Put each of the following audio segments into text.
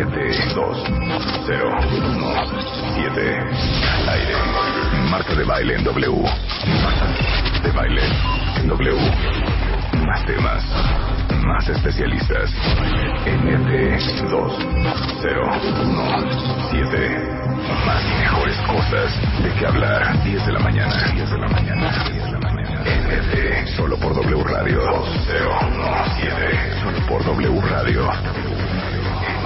7 al aire. Marta de baile en W. Marta de baile en W. Más temas, más especialistas. NT 2 0 7 Más y mejores cosas de que hablar. 10 de la mañana. 10 de la mañana. 10 de la mañana. NT solo por W Radio 0 7 Solo por W Radio.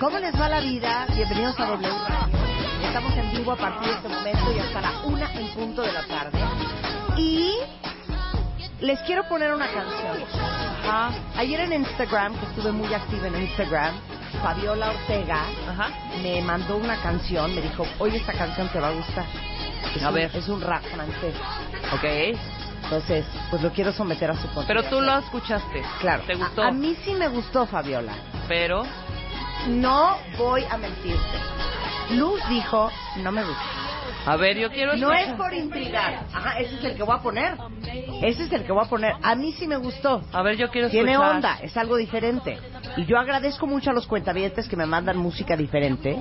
¿Cómo les va la vida? Bienvenidos a W Radio. Estamos en vivo a partir de este momento y hasta la una en punto de la tarde. Y les quiero poner una canción. Ajá. Ayer en Instagram, que estuve muy activa en Instagram, Fabiola Ortega Ajá. me mandó una canción, me dijo, oye, esta canción te va a gustar. Es A un- ver. Es un rap francés. Ok. Entonces, pues lo quiero someter a su Pero consideración. tú lo escuchaste. Claro. ¿Te gustó? A, a mí sí me gustó, Fabiola. Pero. No voy a mentirte. Luz dijo, no me gusta. A ver, yo quiero No es por intrigar. Ajá, ese es el que voy a poner. Ese es el que voy a poner. A mí sí me gustó. A ver, yo quiero Tiene escuchar. onda, es algo diferente. Y yo agradezco mucho a los cuentavientes que me mandan música diferente.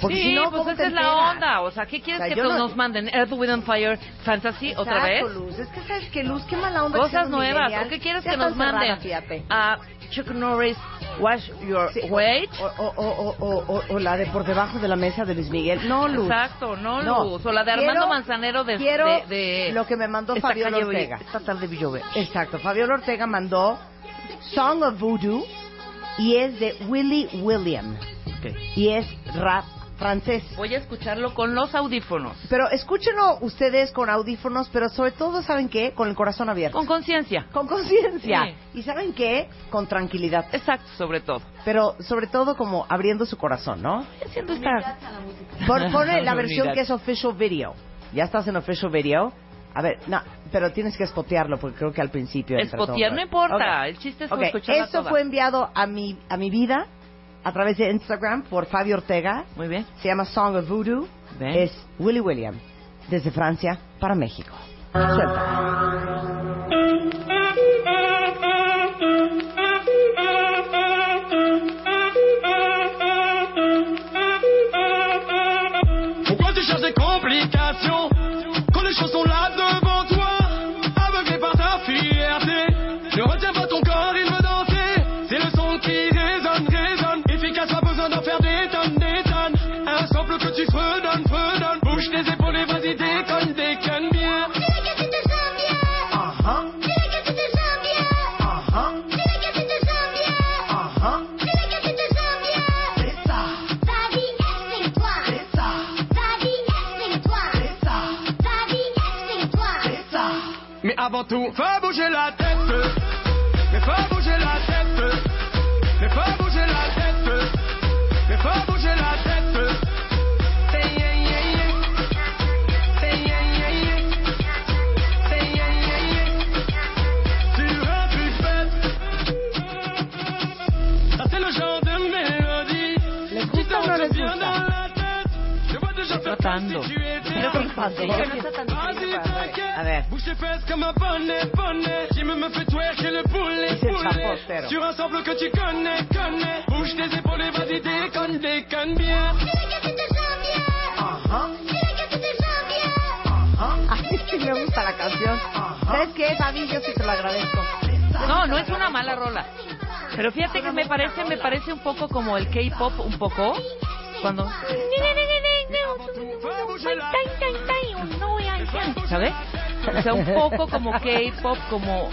Porque sí, si no, pues ¿cómo esa es la onda. O sea, ¿qué quieres O sea, que todos no- nos manden? Earth, Wind and Fire Fantasy otra vez. Exacto, Luz. Es que sabes que Luz, qué mala onda. Cosas nuevas. ¿O qué quieres Ya que nos cerrada, manden? A Chuck Norris, Wash Your Sí, Weight. O, o, o, la de por debajo de la mesa de Luis Miguel. No, Luz. Exacto, no, No. Luz. O la de Armando Quiero- Manzanero de, quiero de, de- lo que me mandó Fabiola Ortega. Esta tarde vi llover. Exacto. Fabiola Ortega mandó Song of Voodoo y es de Willie William. Y es rap francés. Voy a escucharlo con los audífonos. Pero escúchenlo ustedes con audífonos, pero sobre todo, ¿saben qué? Con el corazón abierto. Con conciencia. Con conciencia. Sí. Y ¿saben qué? Con tranquilidad. Exacto, sobre todo. Pero sobre todo como abriendo su corazón, ¿no? Haciendo esta... Pon, pone la versión que es official video. Ya estás en official video. A ver, no, pero tienes que spotearlo porque creo que al principio... entra Spotear todo. no importa, el chiste es Ok, escucharla Esto toda. fue enviado a mi, a mi vida a través de Instagram por Fabio Ortega. Muy bien. Se llama Song of Voodoo. Es Willy William, desde Francia para México. Suelta. Mais avant tout, fais bouger la tête. Mais fais bouger la tête. Mais fais bouger la tête. Mais fais bouger la tête. Say No, no es una mala rola. Pero fíjate que me parece, me parece un poco como el K-pop, un poco. Cuando. ¿Sabes? O sea, un poco como K-pop, como.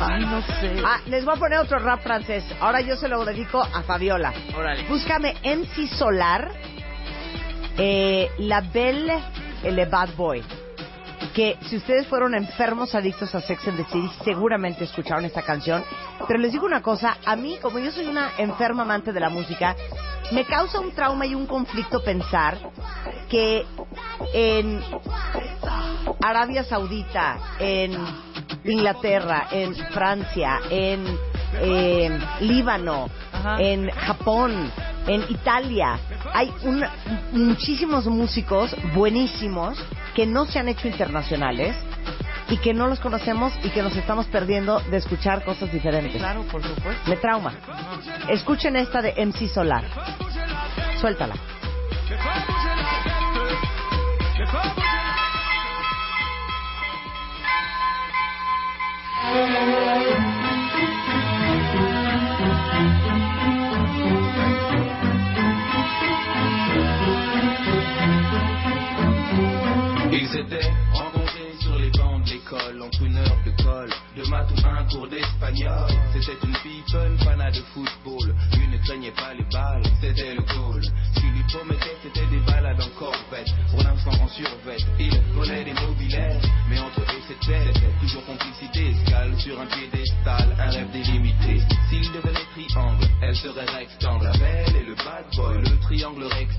Ay, no sé. Ah, les voy a poner otro rap francés. Ahora yo se lo dedico a Fabiola. Órale. Búscame MC Solar, eh, La Belle et le Bad Boy. Que si ustedes fueron enfermos adictos a Sex and the City, seguramente escucharon esta canción. Pero les digo una cosa, a mí, como yo soy una enferma amante de la música, me causa un trauma y un conflicto pensar que en Arabia Saudita, en Inglaterra, en Francia, en eh, Líbano, Ajá. en Japón, en Italia, hay un- muchísimos músicos buenísimos que no se han hecho internacionales y que no los conocemos y que nos estamos perdiendo de escuchar cosas diferentes. Claro, por supuesto. Me trauma. Escuchen esta de MC Solar. Suéltala. s'étaient rencontrés sur les bancs de l'école, entre une heure de colle, de maths ou un cours d'espagnol. C'était une fille fun, fanat de football. Lui ne craignait pas les balles, c'était le goal. Ce lui promettait, c'était des balades en corvette. Pour l'instant en survette, il volait des mobilettes. Mais entre eux, c'était toujours complicité. Escale sur un piédestal, un rêve délimité. S'il devenait triangle, elle serait rectangle. La belle et le bad boy, le triangle rectangle,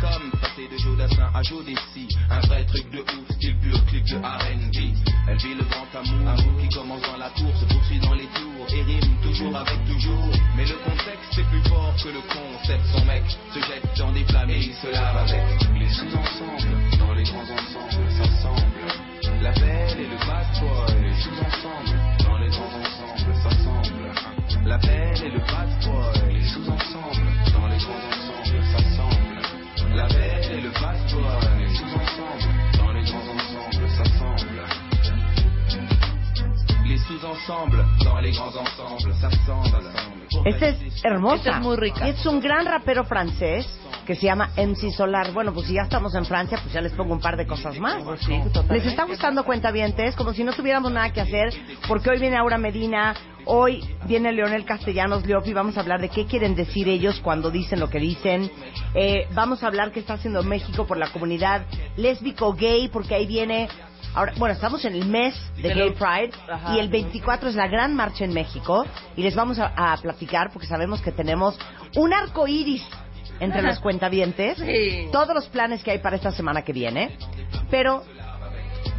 comme passer de Jodassin à Jodessi. Un vrai truc de ouf, style pur clip de R&B. Elle vit le grand amour, amour qui commence dans la course, se poursuit dans les tours et rime toujours avec toujours. Mais le contexte c'est plus fort que le concept. Son mec se jette dans des flammes et il se lave avec. Les sous-ensembles, dans les grands ensembles, s'assemblent. La belle et le bad boy, les sous-ensembles, dans les grands ensembles, s'assemblent. La belle et le bad boy, les Esta es hermosa. Esta es muy rica. Es un gran rapero francés que se llama MC Solar. Bueno, pues si ya estamos en Francia, pues ya les pongo un par de cosas más. Sí. ¿Les está gustando cuentavientes? Como si no tuviéramos nada que hacer, porque hoy viene Aura Medina, hoy viene Leonel Castellanos Leopi, vamos a hablar de qué quieren decir ellos cuando dicen lo que dicen. Eh, vamos a hablar qué está haciendo México por la comunidad lésbico gay, porque ahí viene... Ahora, bueno, estamos en el mes de Gay Pride Ajá. y el 24 es la gran marcha en México y les vamos a, a platicar porque sabemos que tenemos un arco iris entre los cuentavientes, Sí. todos los planes que hay para esta semana que viene, pero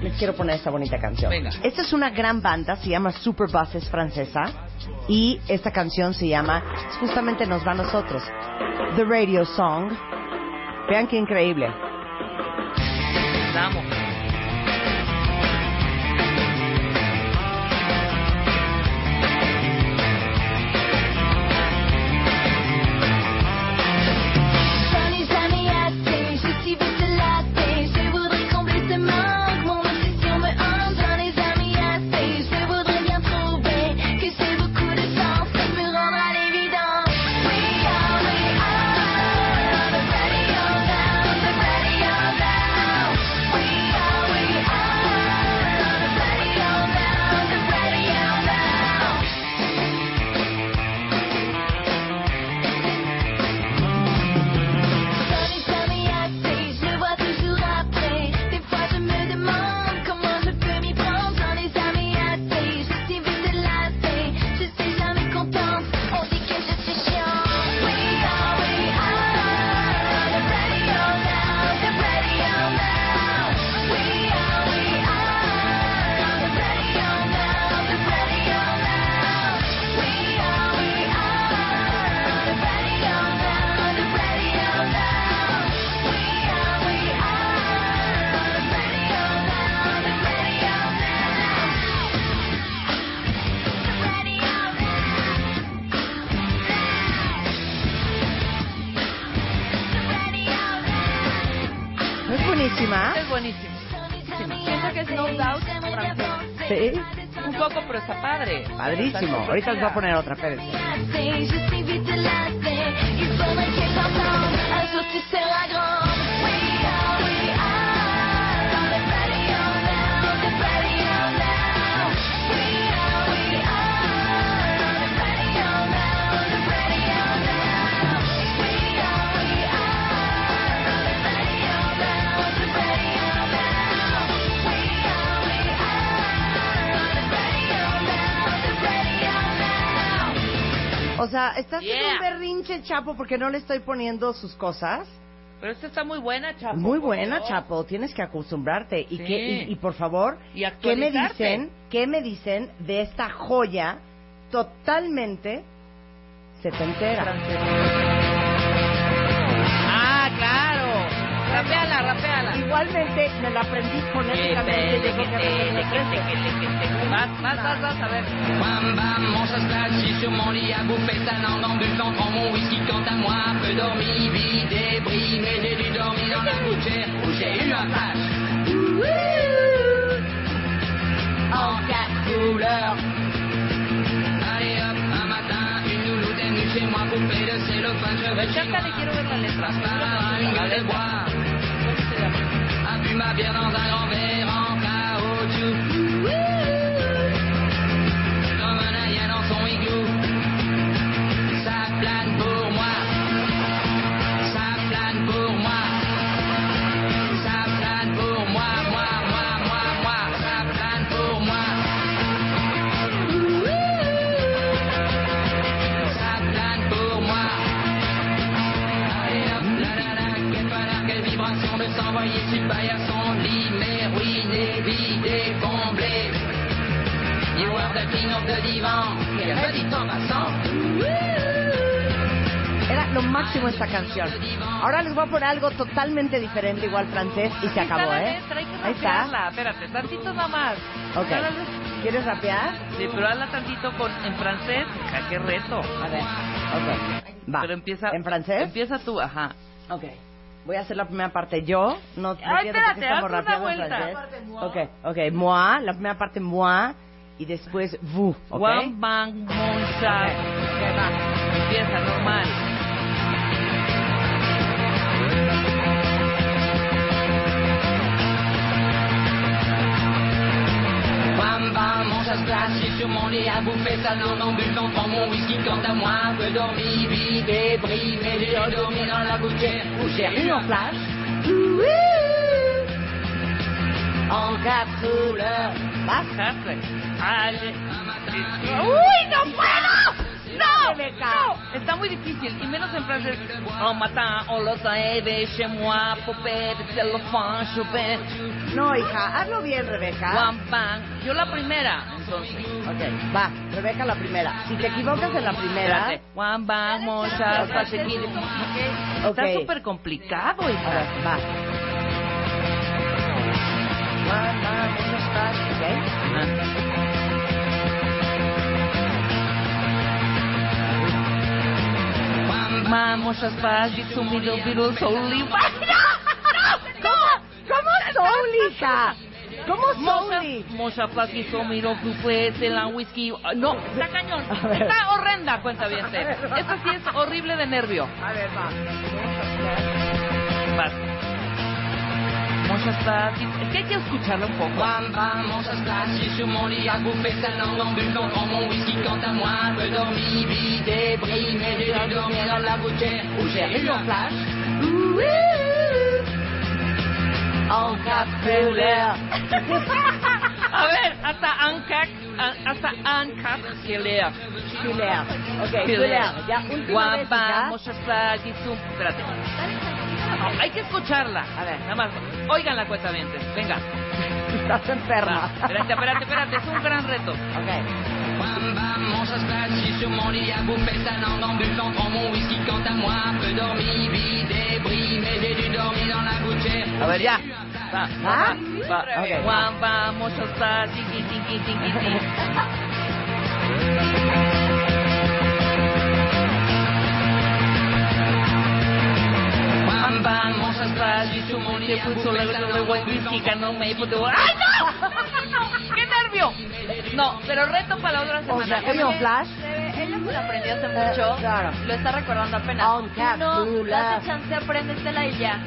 les quiero poner esta bonita canción. Venga. Esta es una gran banda, se llama Superbus, es francesa y esta canción se llama, justamente nos va a nosotros, The Radio Song. Vean qué increíble. La Ahorita les voy a poner otra, espérense. Chapo, porque no le estoy poniendo sus cosas? Pero esta está muy buena, Chapo. Muy buena, favor. Chapo. Tienes que acostumbrarte. Y, Sí. que, y, y, por favor, Y ¿qué me dicen? ¿Qué me dicen de esta joya totalmente setentera? Rapeala, rapeala. Igualmente me la aprendí fonéticamente. vas, a ver. Bam bam, mon chasse plate, je suis sur mon lit à bouffer en buvant prends mon whisky quant à moi, peu dormi, vide, débris, mais j'ai dû dormir dans la gouttière où j'ai eu un flash. En quatre couleurs. Allez hop, un matin, une louloute est venue chez moi coupée de cellophane, je vais chez moi. Une gueule de bois, a bu ma bière dans un grand verre en caoutchouc. Comme un aïe dans son igloo. Ça plane pour moi. Ça plane pour moi. Ça plane pour moi, moi, moi, moi, moi. Ça plane pour moi. Ça plane pour moi. Allez hop, la la la, quelle quelle vibration de s'envoyer sur le passant. Era lo máximo esta canción. Ahora les voy a poner algo totalmente diferente, igual francés, y se acabó, ¿eh? Ahí está. rapearla. Espérate, tantito nada más. Ok. ¿Quieres rapear? Sí, pero hazla tantito con, en francés. Ja, qué reto. A ver. Ok. Va. Pero empieza. ¿En francés? Empieza tú, ajá. Ok. Voy a hacer la primera parte yo. No, Ay, espérate, haz una vuelta. francés. Ok, ok. Moi, la primera parte moi, y después vous, ok? Wang bang mon chat. Ok, va. Empieza normal. Plate, je suis sur mon lit à bouffer sa langue en buvant prends mon whisky quant à moi, un peu dormi, vidé, bris, mais j'ai dormi dans la gouttière où j'ai eu un flash. En quatre couleurs. ¿Vas? Jate. Ale. ¡Uy, no puedo! ¡No! ¡No! Está muy difícil, y menos en francés. No, hija, hazlo bien, Rebeca. Yo la primera, entonces. Ok, va, Rebeca la primera. Si te equivocas en la primera, Espérate. Chat, pachequín. Ok. Está súper complicado, a hija. va. Va, va, muchas gracias, ok. Mam, muchas gracias, sumido virus, oliva. ¿Cómo? ¿Cómo soul, hija? ¿Cómo soul? Mocha Paki Somiro Cupé, Celan Whisky. Ah, No, está cañón. Está horrenda, cuenta bien. Esta sí es horrible de nervio. A ver, va. Vas. Mocha Paki. Es que hay que escucharla un poco. Bam bam, mon chasse plate, je suis sur mon lit à bouffer sa langue en buvant prends mon whisky quant à moi, un peu dormi, vidé, bris, mais j'ai dû dormir dans la gouttière où j'ai eu un flash. En quatre couleurs. A ver, hasta Ancac, a- hasta Ancac que lea. Filea. Ok, Que filea. lea. Ya, última vez, Guapa, hija. Mocha Paki Sum. Espérate. No, hay que escucharla. A ver, nada más. Oigan la cuenta bien. Venga. Estás enferma. Va. Espérate, espérate, espérate. Es un gran reto. Ok. Bam bam, mon chasse plate, je suis sur mon lit à bouffer sa langue en buvant prends mon whisky quant à moi, un peu dormi, vidé, bris, mais j'ai dû dormir dans la gouttière. A ver, ya. Va, ¿Va? va, va. Bam bam, mon lit Se à puso whisky, ganó me. ¡Ay, no! ¡Qué nervio! No, pero reto para la otra O semana. sea, oye, un flash. Ella se lo aprendió hace Eh, mucho. claro. Lo está recordando apenas. On cap, no, date chance, apréndetela y ya.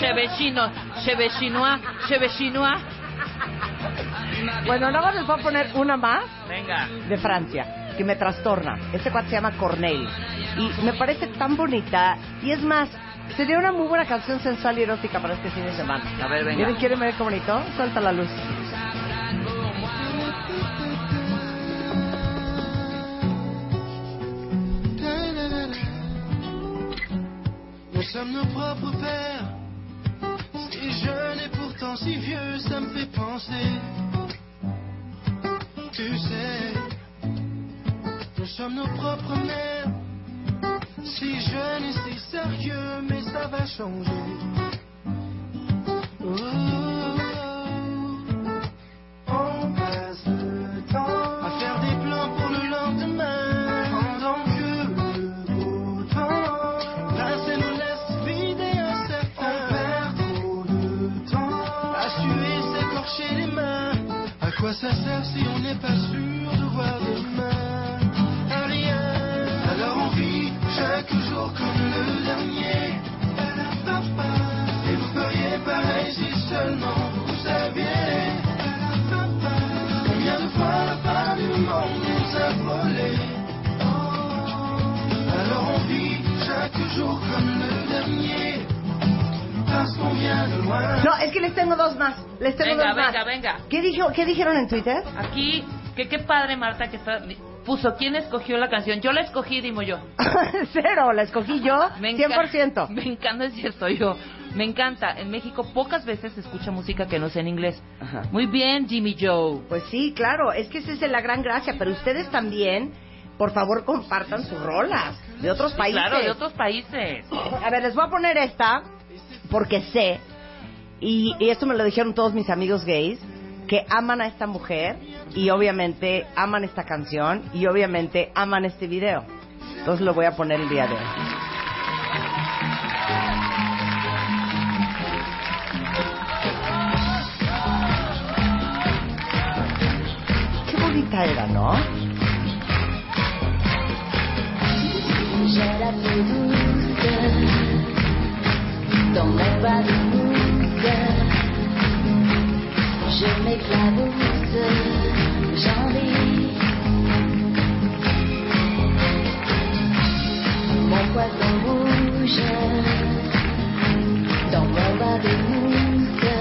Cheve chino, cheve chinois, cheve chinois. Bueno, nada más les voy a poner una más Venga. de Francia, que me trastorna. este cuate se llama Cornell. Y me parece tan bonita. Y es más, sería una muy buena canción sensual y erótica para este fin de semana. A ver, venga. ¿Quieren ver qué bonito? Suelta la luz. Nous sommes nos propres pères. Si jeune et pourtant si vieux, ça me fait penser. Tu sais. Sommes nos propres mères. Si jeune et si sérieux, mais ça va changer. ¿Qué, dijo, ¿Qué dijeron en Twitter? Aquí, que qué padre Marta que está puso quién escogió la canción. Yo la escogí, dimo yo. Cero, la escogí yo, Me enca- 100%. Me encanta, es cierto, yo. Me encanta. En México pocas veces se escucha música que no sea en inglés. Ajá. Muy bien, Jimmy Joe. Pues sí, claro, es que esa es la gran gracia, pero ustedes también, por favor, compartan sus rolas de otros países. Claro, de otros países. A ver, les voy a poner esta, porque sé, y, y esto me lo dijeron todos mis amigos gays, que aman a esta mujer y obviamente aman esta canción y obviamente aman este video. Entonces lo voy a poner el día de hoy. Qué bonita era, ¿no? Je m'éclabousse, j'envie. Mon poisson rouge dans mon bas de mousse.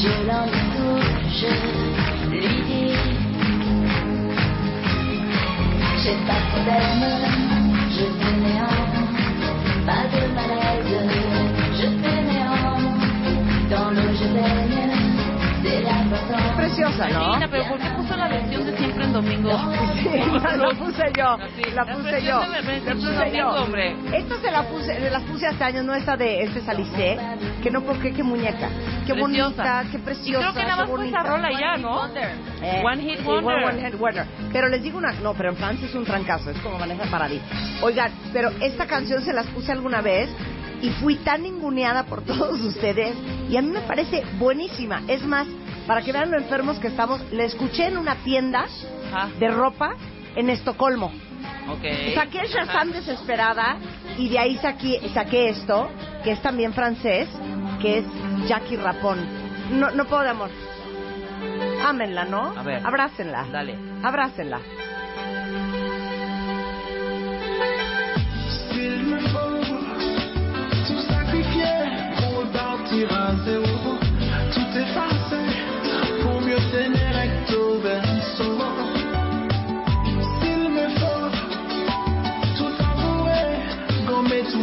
Je l'en touche, lui dis. J'ai pas de problème, je fais néant, pas de malaise, Preciosa, ¿no? Nina, pero ¿por qué puso la versión de siempre en domingo? Sí, la puse yo, la puse yo, la puse domingo, yo. hombre. Esta se la puse, se las puse hace años, no esta de este Salicé, que no porque qué muñeca, qué Preciosa. bonita, qué Y preciosa, creo que nada más qué fue esa bonita. rola y ya, ¿no? Eh, One Hit sí, Wonder. one- one hit wonder. Pero les digo una, no, pero en Francia es un trancazo, es como maneja Paradis. Oigan, pero esta canción se las puse alguna vez y fui tan ninguneada por todos ustedes y a mí me parece buenísima. Es más, para que vean lo enfermos que estamos, la escuché en una tienda Ajá. de ropa en Estocolmo. Ok. Saqué el. Shazam desesperada y de ahí saqué, saqué esto, que es también francés, que es Jackie Rapón. No, no puedo de amor. Ámenla, ¿no? A ver. Abrácenla. Dale. Abrácenla. S'il me faut tout sacrifier pour repartir à zéro,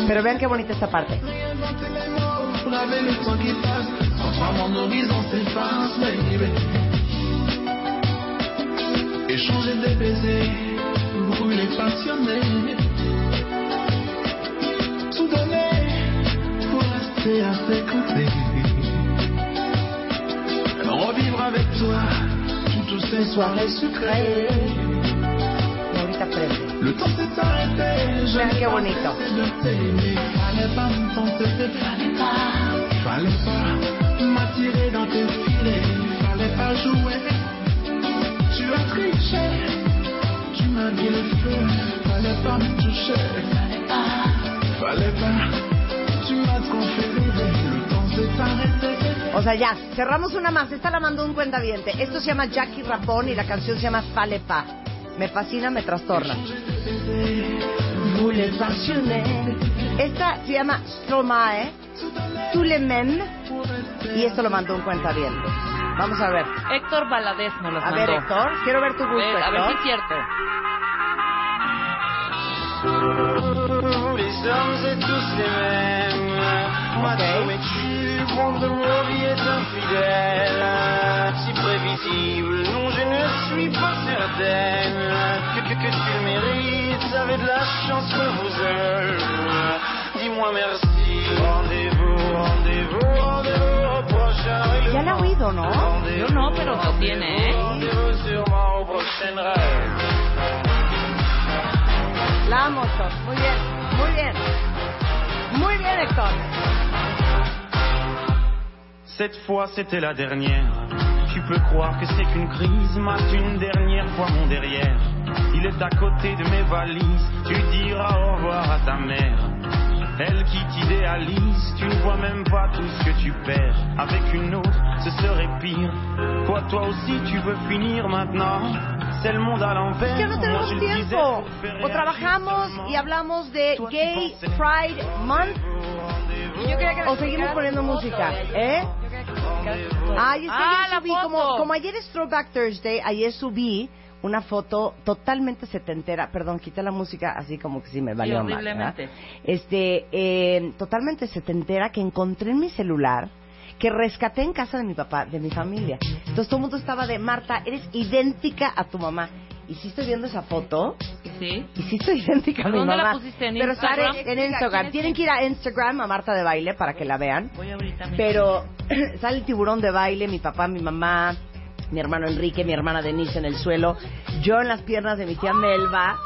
Pero vean qué bonita esta parte. Échanger des baisers, brûler passionné. Tout donner pour rester à tes côtés. Revivre avec toi toutes ces soirées sucrées. Le temps s'est arrêté, je n'ai pas bonito. de t'aimer. Fallait pas me tenter, fallait pas, fallait pas m'attirer dans tes filets, fallait pas jouer. Tu as triché, tu m'as mis le feu, fallait pas me toucher, fallait pas, fallait pas, tu m'as trop O sea, ya, cerramos una más. Esta la mandó un cuentaviente. Esto se llama Jackie Rapón y la canción se llama Fale Pa. Me fascina, me trastorna. Esta se llama Stromae, mêmes, y esto lo mandó un cuentaviente. Vamos a ver. Héctor Valadez nos los A mandó. ver, Héctor, quiero ver tu A gusto, ver, a ver si Héctor. es cierto. Mais vie est infidèle. Si prévisible, non, je ne suis pas certaine que, que, que tu le mérites. Avec de la chance que vous aime. Dis-moi merci. Rendez-vous, rendez-vous, rendez-vous au prochain. Ya la ha oído, ¿no? Yo no, pero lo tiene, ¿eh? Rendez-vous sûrement au prochain rêve. La amo, Héctor. Muy bien, muy bien. Muy bien, Héctor. Cette fois c'était la dernière. Tu peux croire que c'est qu'une crise, mate une dernière fois mon derrière. Il est à côté de mes valises, tu diras au revoir à ta mère. Elle qui t'idéalise, tu ne vois même pas tout ce que tu perds. Avec une autre, ce serait pire. Quoi, toi aussi, tu veux finir maintenant? C'est le monde à l'envers. Es que no tenemos tiempo. O trabajamos y hablamos de Gay Pride Month Yo quería que o seguimos poniendo música, ¿eh? Ay, es que Ah, ayer la subí, como, como ayer es Throwback Thursday, ayer subí una foto totalmente setentera, perdón, quité la música así como que sí me valió mal, ¿verdad? horriblemente. Este, eh, totalmente setentera que encontré en mi celular que rescaté en casa de mi papá, de mi familia. Entonces todo el mundo estaba de, Marta, eres idéntica a tu mamá. Y sí estoy viendo esa foto, Sí. y sí estoy idéntica a mi ¿Dónde la mamá. pusiste? ¿En Pero Instagram? sale en Instagram. Tienen que ir a Instagram, a Marta de Baile, para que la vean. Voy ahorita mismo. Pero sale el tiburón de baile, mi papá, mi mamá, mi hermano Enrique, mi hermana Denise en el suelo, yo en las piernas de mi tía Melba.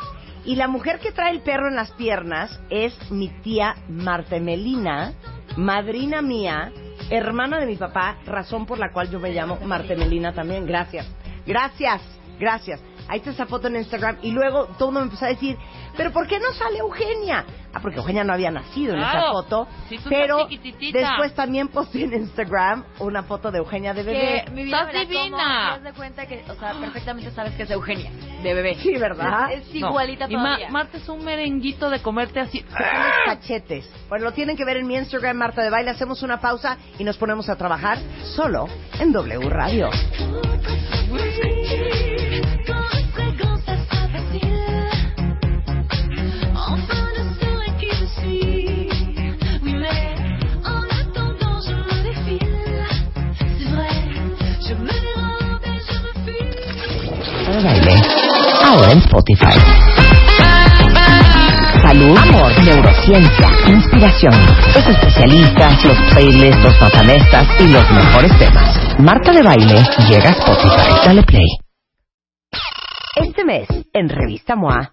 Y la mujer que trae el perro en las piernas es mi tía Marta Melina, madrina mía, hermana de mi papá, razón por la cual yo me llamo Marta Melina también. Gracias, gracias, gracias. Ahí está esa foto en Instagram y luego todo el mundo me empezó a decir, pero ¿por qué no sale Eugenia? Ah, porque Eugenia no había nacido en esa foto. Sí, tú pero después también posté en Instagram una foto de Eugenia de bebé. Que mi vida Estás como, divina. haz de cuenta que, o sea, perfectamente sabes que es Eugenia, de bebé. Sí, ¿verdad? Es, es No. igualita Y Ma-. Marta es un merenguito de comerte así. Son los cachetes. Bueno, lo tienen que ver en mi Instagram, Marta de Baile. Hacemos una pausa y nos ponemos a trabajar solo en W Radio. Baile, ahora en Spotify. Salud, amor, neurociencia, inspiración, los especialistas, los playlists, los matanestas y los mejores temas. Marta de Baile llega a Spotify. Dale play. Este mes, en Revista MOA,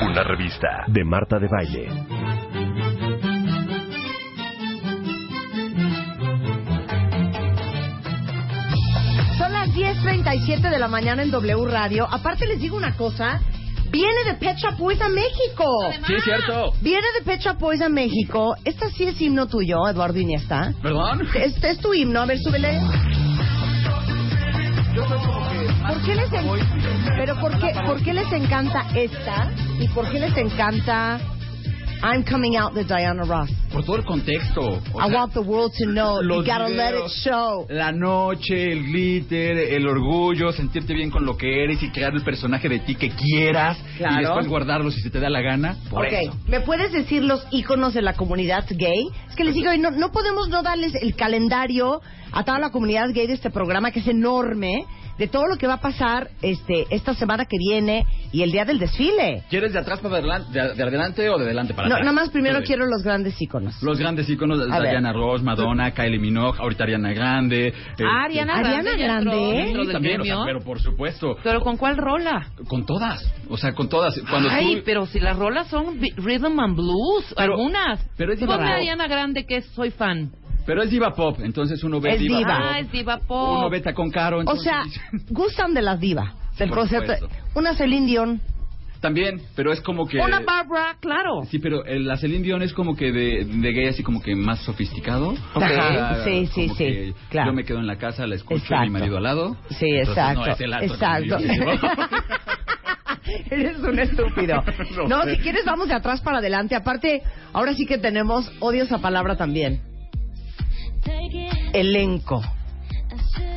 Una revista de Marta de Baile. Son las 10.37 de la mañana en W Radio. Aparte les digo una cosa. Viene de Pet Shop Boys a México. Sí, es cierto. Viene de Pet Shop Boys a México. Esta sí es himno tuyo, Eduardo Iniesta. ¿Perdón? Este es tu himno. A ver, súbele. ¿Por qué les en- pero por qué, por qué les encanta esta y por qué les encanta I'm coming out de Diana Ross? Por todo el contexto. O I sea, want the world to know. You gotta let it show. La noche, el glitter, el orgullo, sentirte bien con lo que eres y crear el personaje de ti que quieras Claro. y después guardarlo si se te da la gana. Por ok, eso. ¿me puedes decir los íconos de la comunidad gay? Es que les digo, no, no podemos no darles el calendario a toda la comunidad gay de este programa que es enorme, de todo lo que va a pasar este esta semana que viene y el día del desfile. ¿Quieres de atrás para adelante, de, de adelante o de adelante para No, atrás? nada más primero Sí. quiero los grandes íconos. Los grandes íconos de A ver. Diana Ross, Madonna, Kylie Minogue, ahorita Ariana Grande. Ah, Ariana Ariana Grande. Grande, ¿eh? dentro Sí, del también, o sea, gremio. pero por supuesto. ¿Pero con cuál rola? Con todas. O sea, con todas. Cuando Ay, tú- pero si las rolas son rhythm and blues, Pero- algunas. pero es Ponme. Ariana Grande que soy fan. Pero es diva pop, entonces uno ve Es diva, diva. pop. Ah, es diva pop. Uno veta con Caro. O sea, gustan de las divas, del Por concepto. supuesto. Una Celine Dion, También, pero es como que... Una Barbara, claro. Sí, pero el, la Celine Dion es como que de, de gay así como que más sofisticado. Ajá, sí, sí, como sí, que claro. Yo me quedo en la casa, la escucho Exacto. a mi marido al lado. Sí, Entonces, exacto. no, es el alto exacto. yo. Eres un estúpido. No No, sé. si quieres vamos de atrás para adelante. Aparte, ahora sí que tenemos, odio esa palabra también, elenco.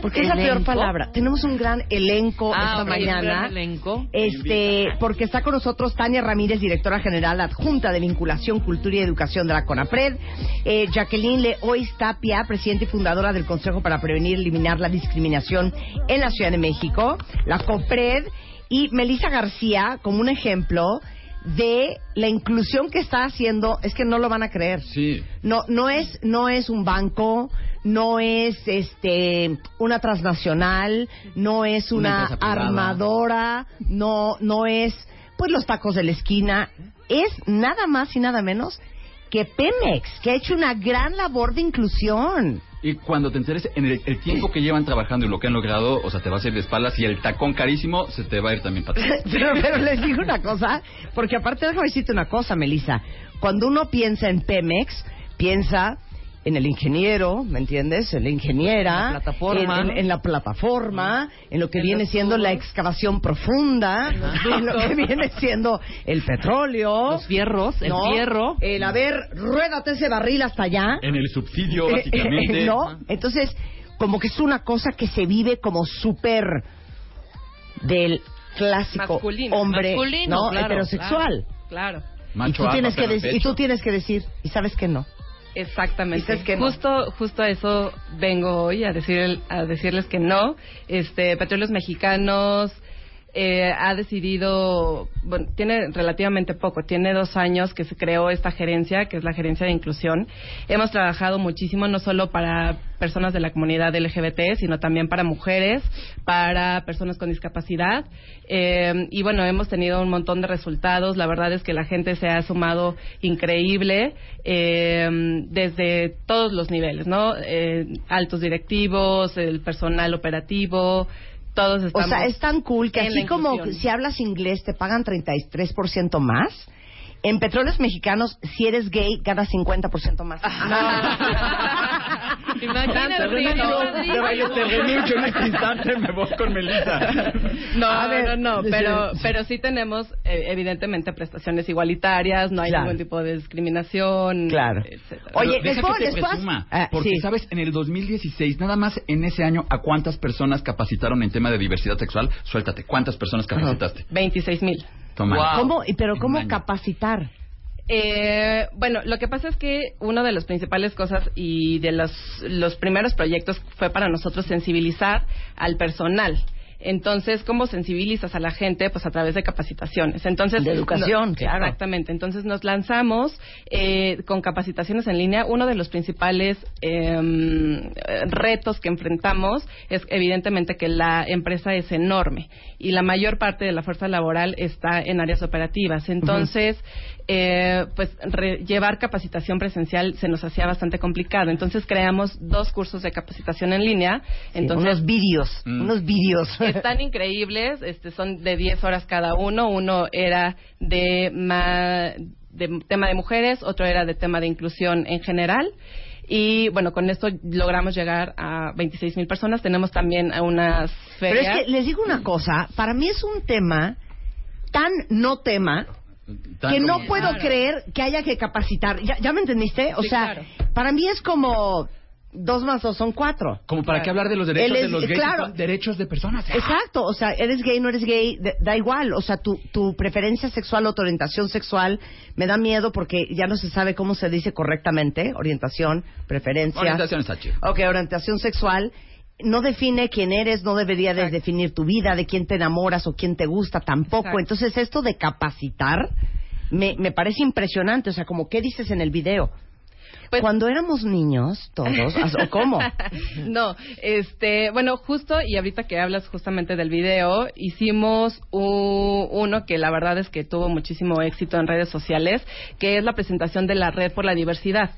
Porque es la peor palabra. Tenemos un gran elenco Ah, esta mañana. gran elenco. Este, porque está con nosotros Tania Ramírez, directora general adjunta de Vinculación, Cultura y Educación de la CONAPRED. Eh, Jacqueline Leois Tapia, presidenta y fundadora del Consejo para Prevenir y Eliminar la Discriminación en la Ciudad de México, la COPRED. Y Melissa García, como un ejemplo de la inclusión que está haciendo, es que no lo van a creer. Sí. No, no es, no es un banco, no es este una transnacional, no es Una una, armadora, no, no es pues los tacos de la esquina, es nada más y nada menos que Pemex, que ha hecho una gran labor de inclusión. Y cuando te enteres en el, el tiempo que llevan trabajando y lo que han logrado, o sea, te vas a ir de espaldas y el tacón carísimo se te va a ir también para atrás. pero, pero les digo una cosa, porque aparte déjame decirte una cosa, Melissa. Cuando uno piensa en Pemex, piensa en el ingeniero, ¿me entiendes? En la ingeniera, En la plataforma. en, en- en la plataforma, en lo que En viene siendo la excavación profunda, en lo que viene siendo el petróleo, Los fierros, el ¿no? fierro. el a ver, ruédate ese barril hasta allá. En el subsidio, Eh, básicamente. eh, ¿No? Entonces, como que es una cosa que se vive como súper del clásico Masculino. hombre Masculino, ¿no? claro, heterosexual. Claro. Y Macho tú, tienes que y tú tienes que decir, y sabes que no. Exactamente. Que no. Justo, justo a eso vengo hoy a decir, a decirles que no. Este, Petróleos Mexicanos eh, ha decidido, bueno, tiene relativamente poco, tiene dos años que se creó esta gerencia, que es la gerencia de inclusión. Hemos trabajado muchísimo no solo para personas de la comunidad LGBT, sino también para mujeres, para personas con discapacidad. Eh, y bueno, hemos tenido un montón de resultados. La verdad es que la gente se ha sumado increíble eh, desde todos los niveles, ¿no? Eh, altos directivos, el personal operativo, todos O estamos. sea, es tan cool que la como si hablas inglés te pagan 33% más. En petróleos mexicanos, si eres gay, ganas 50% más. Imagínate, te baile, te renuncio en este instante, me voy con Melissa. No, A ver, no, no, pero, pero sí tenemos eh, evidentemente prestaciones igualitarias, no hay Claro. ningún tipo de discriminación, Claro. etcétera. Oye, deja puedo- que puedo- presuma, Ah, porque sí. sabes, en el 2016, nada más en ese año, ¿a cuántas personas capacitaron en tema de diversidad sexual? Suéltate, ¿cuántas personas capacitaste? 26 mil. Toma. ¿Cómo, y pero cómo capacitar? Eh, bueno, lo que pasa es que una de las principales cosas y de los, los primeros proyectos fue para nosotros sensibilizar al personal. Entonces, ¿cómo sensibilizas a la gente? Pues a través de capacitaciones. Entonces, De educación, no- claro. Exactamente. Entonces nos lanzamos eh, con capacitaciones en línea. Uno de los principales em, eh, retos que enfrentamos es evidentemente que la empresa es enorme y la mayor parte de la fuerza laboral está en áreas operativas. Entonces, eh, pues re- llevar capacitación presencial se nos hacía bastante complicado. Entonces creamos dos cursos de capacitación en línea. Sí, Entonces unos vídeos, Mm. unos vídeos. Están increíbles, este, son de 10 horas cada uno. Uno era de, ma- de tema de mujeres, otro era de tema de inclusión en general. Y bueno, con esto logramos llegar a 26 mil personas. Tenemos también a unas Pero ferias. es que les digo una cosa, para mí es un tema tan no tema Tan que no puedo Claro. creer que haya que capacitar. ¿Ya, ya me entendiste? O Sí, sea, claro. para mí es como dos más dos son cuatro. Como para qué hablar de los derechos es- de los gays, claro. derechos de personas. Exacto, o sea, eres gay, no eres gay, de- da igual, o sea, tu, tu preferencia sexual o tu orientación sexual me da miedo porque ya no se sabe cómo se dice correctamente, orientación, preferencia. Orientación está chido. Ok, orientación sexual no define quién eres, no debería de definir tu vida, de quién te enamoras o quién te gusta tampoco. Exacto. Entonces, esto de capacitar me, me parece impresionante, o sea, como qué dices en el video. Pues- Cuando éramos niños, todos, ¿o cómo? no, este, bueno, justo, y ahorita que hablas justamente del video, hicimos u- uno que la verdad es que tuvo muchísimo éxito en redes sociales, que es la presentación de la Red por la Diversidad.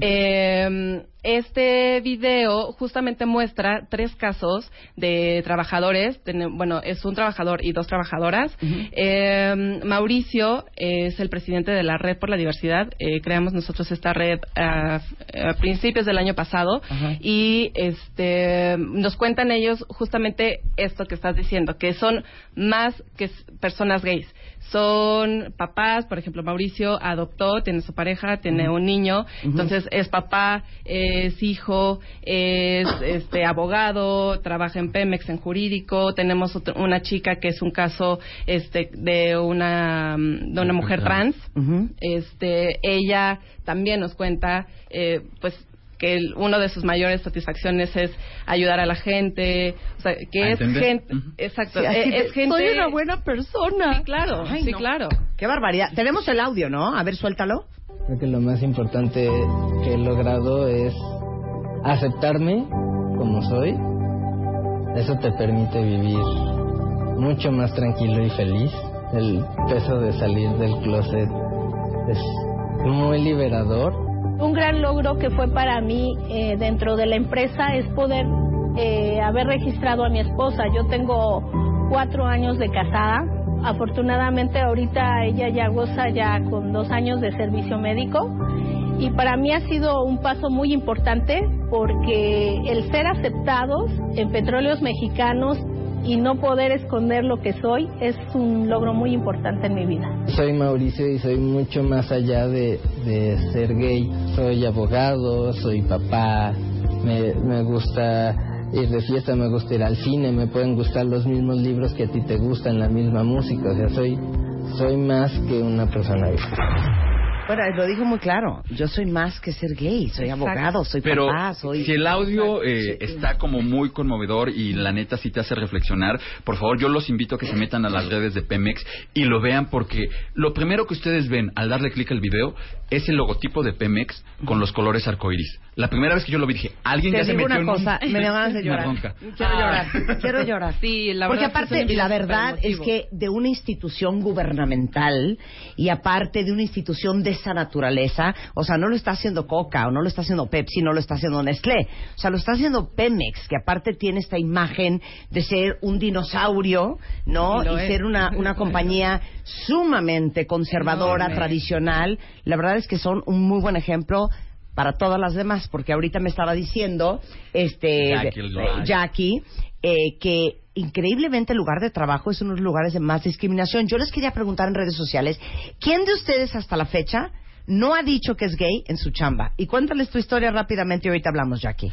Eh, este video justamente muestra tres casos de trabajadores. Bueno, es un trabajador y dos trabajadoras. Eh, Mauricio es el presidente de la Red por la Diversidad. Eh, creamos nosotros esta red a, a principios del año pasado y este nos cuentan ellos justamente esto que estás diciendo, que son más que personas gays. Son papás, por ejemplo, Mauricio adoptó, tiene su pareja, tiene un niño, entonces es papá, es hijo, es este abogado, trabaja en Pemex en jurídico, tenemos otro- una chica que es un caso este de una mm, de una mujer trans, este ella también nos cuenta eh, pues que el- uno de sus mayores satisfacciones es ayudar a la gente, o sea, que A es entender. gente, exacto, Sí, eh, es gente "Soy una buena persona. Sí, claro, Ay, sí, no. claro. Qué barbaridad. Tenemos el audio, ¿no? A ver, suéltalo. Creo que lo más importante que he logrado es aceptarme como soy. Eso te permite vivir mucho más tranquilo y feliz. El peso de salir del closet es muy liberador. Un gran logro que fue para mí eh, dentro de la empresa es poder eh, haber registrado a mi esposa. Yo tengo cuatro años de casada. Afortunadamente ahorita ella ya goza ya con dos años de servicio médico y para mí ha sido un paso muy importante porque el ser aceptados en petróleos mexicanos y no poder esconder lo que soy es un logro muy importante en mi vida. Soy Mauricio y soy mucho más allá de, ser gay. Soy abogado, soy papá, me, me gusta ir de fiesta, me gusta ir al cine, me pueden gustar los mismos libros que a ti te gustan, la misma música. O sea, soy, soy más que una persona gay. Bueno, lo dijo muy claro. Yo soy más que ser gay. Soy Exacto. abogado, soy Pero papá, soy... si el audio eh, está como muy conmovedor y la neta sí te hace reflexionar, por favor yo los invito a que se metan a las redes de Pemex y lo vean porque lo primero que ustedes ven al darle clic al video es el logotipo de Pemex con los colores arcoiris. La primera vez que yo lo vi dije, alguien Te ya se digo metió una en un- cosa, me dan ganas de una llorar. bronca. Quiero llorar, quiero llorar. Sí, la Porque verdad es que aparte, la verdad es que de una institución gubernamental y aparte de una institución de esa naturaleza, o sea, no lo está haciendo Coca o no lo está haciendo Pepsi, no lo está haciendo Nestlé, o sea, lo está haciendo Pemex, que aparte tiene esta imagen de ser un dinosaurio, ¿no? Y lo y es. ser una, una compañía sumamente conservadora, Enorme. tradicional. La verdad es que son un muy buen ejemplo para todas las demás, porque ahorita me estaba diciendo este Jackie, eh. Jackie eh, que increíblemente el lugar de trabajo es uno de los lugares de más discriminación. Yo les quería preguntar en redes sociales, ¿quién de ustedes hasta la fecha no ha dicho que es gay en su chamba? Y cuéntales tu historia rápidamente y ahorita hablamos, Jackie.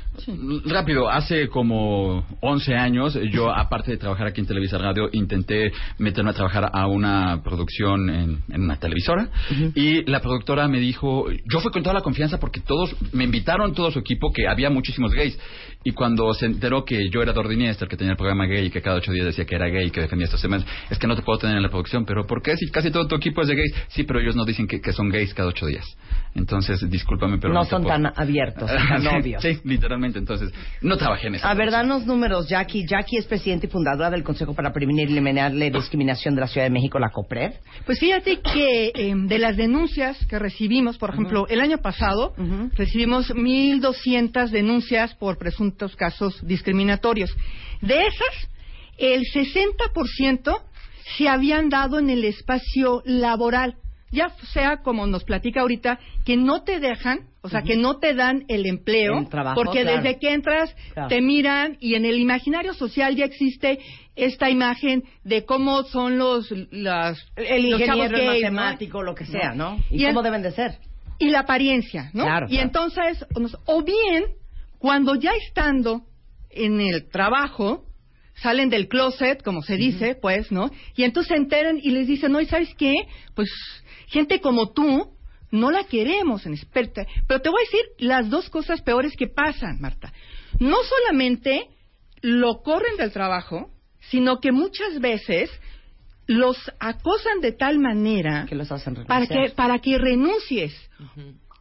Rápido, hace como 11 años, yo aparte de trabajar aquí en Televisa Radio, intenté meterme a trabajar a una producción en, en una televisora y la productora me dijo, yo fui con toda la confianza porque todos, me invitaron todo su equipo que había muchísimos gays y cuando se enteró que yo era Dordiniester, que tenía el programa gay y que cada ocho días decía que era gay y que defendía estos temas, es que no te puedo tener en la producción, pero ¿por qué si casi todo tu equipo es de gays? Sí, pero ellos no dicen que, que son gays cada ocho días. Entonces, discúlpame, pero no te son puedo- tan abiertos, tan Sí, obvios. Sí, literalmente. Entonces, no trabajé en eso. A ver, danos números, Jackie. Jackie es presidenta y fundadora del Consejo para Prevenir y Eliminar la Discriminación de la Ciudad de México, la COPRED. Pues fíjate que eh, de las denuncias que recibimos, por ejemplo, el año pasado recibimos 1.200 denuncias por presuntos casos discriminatorios. De esas, el 60% se habían dado en el espacio laboral. Ya sea como nos platica ahorita, que no te dejan, o sea, que no te dan el empleo, El trabajo, porque claro. desde que entras Claro. te miran y en el imaginario social ya existe esta imagen de cómo son los las El los ingeniero, el gays, ¿no? matemático, lo que sea, ¿no? ¿Y, Y cómo en- deben de ser? y la apariencia, ¿no? Claro, y entonces, o bien, cuando ya estando en el trabajo, salen del closet, como se dice, pues, ¿no? Y entonces se enteran y les dicen, no, ¿y sabes qué? Pues, gente como tú, no la queremos en experta. Pero te voy a decir las dos cosas peores que pasan, Marta. No solamente lo corren del trabajo, sino que muchas veces los acosan de tal manera que los hacen para renunciar. que para que renuncies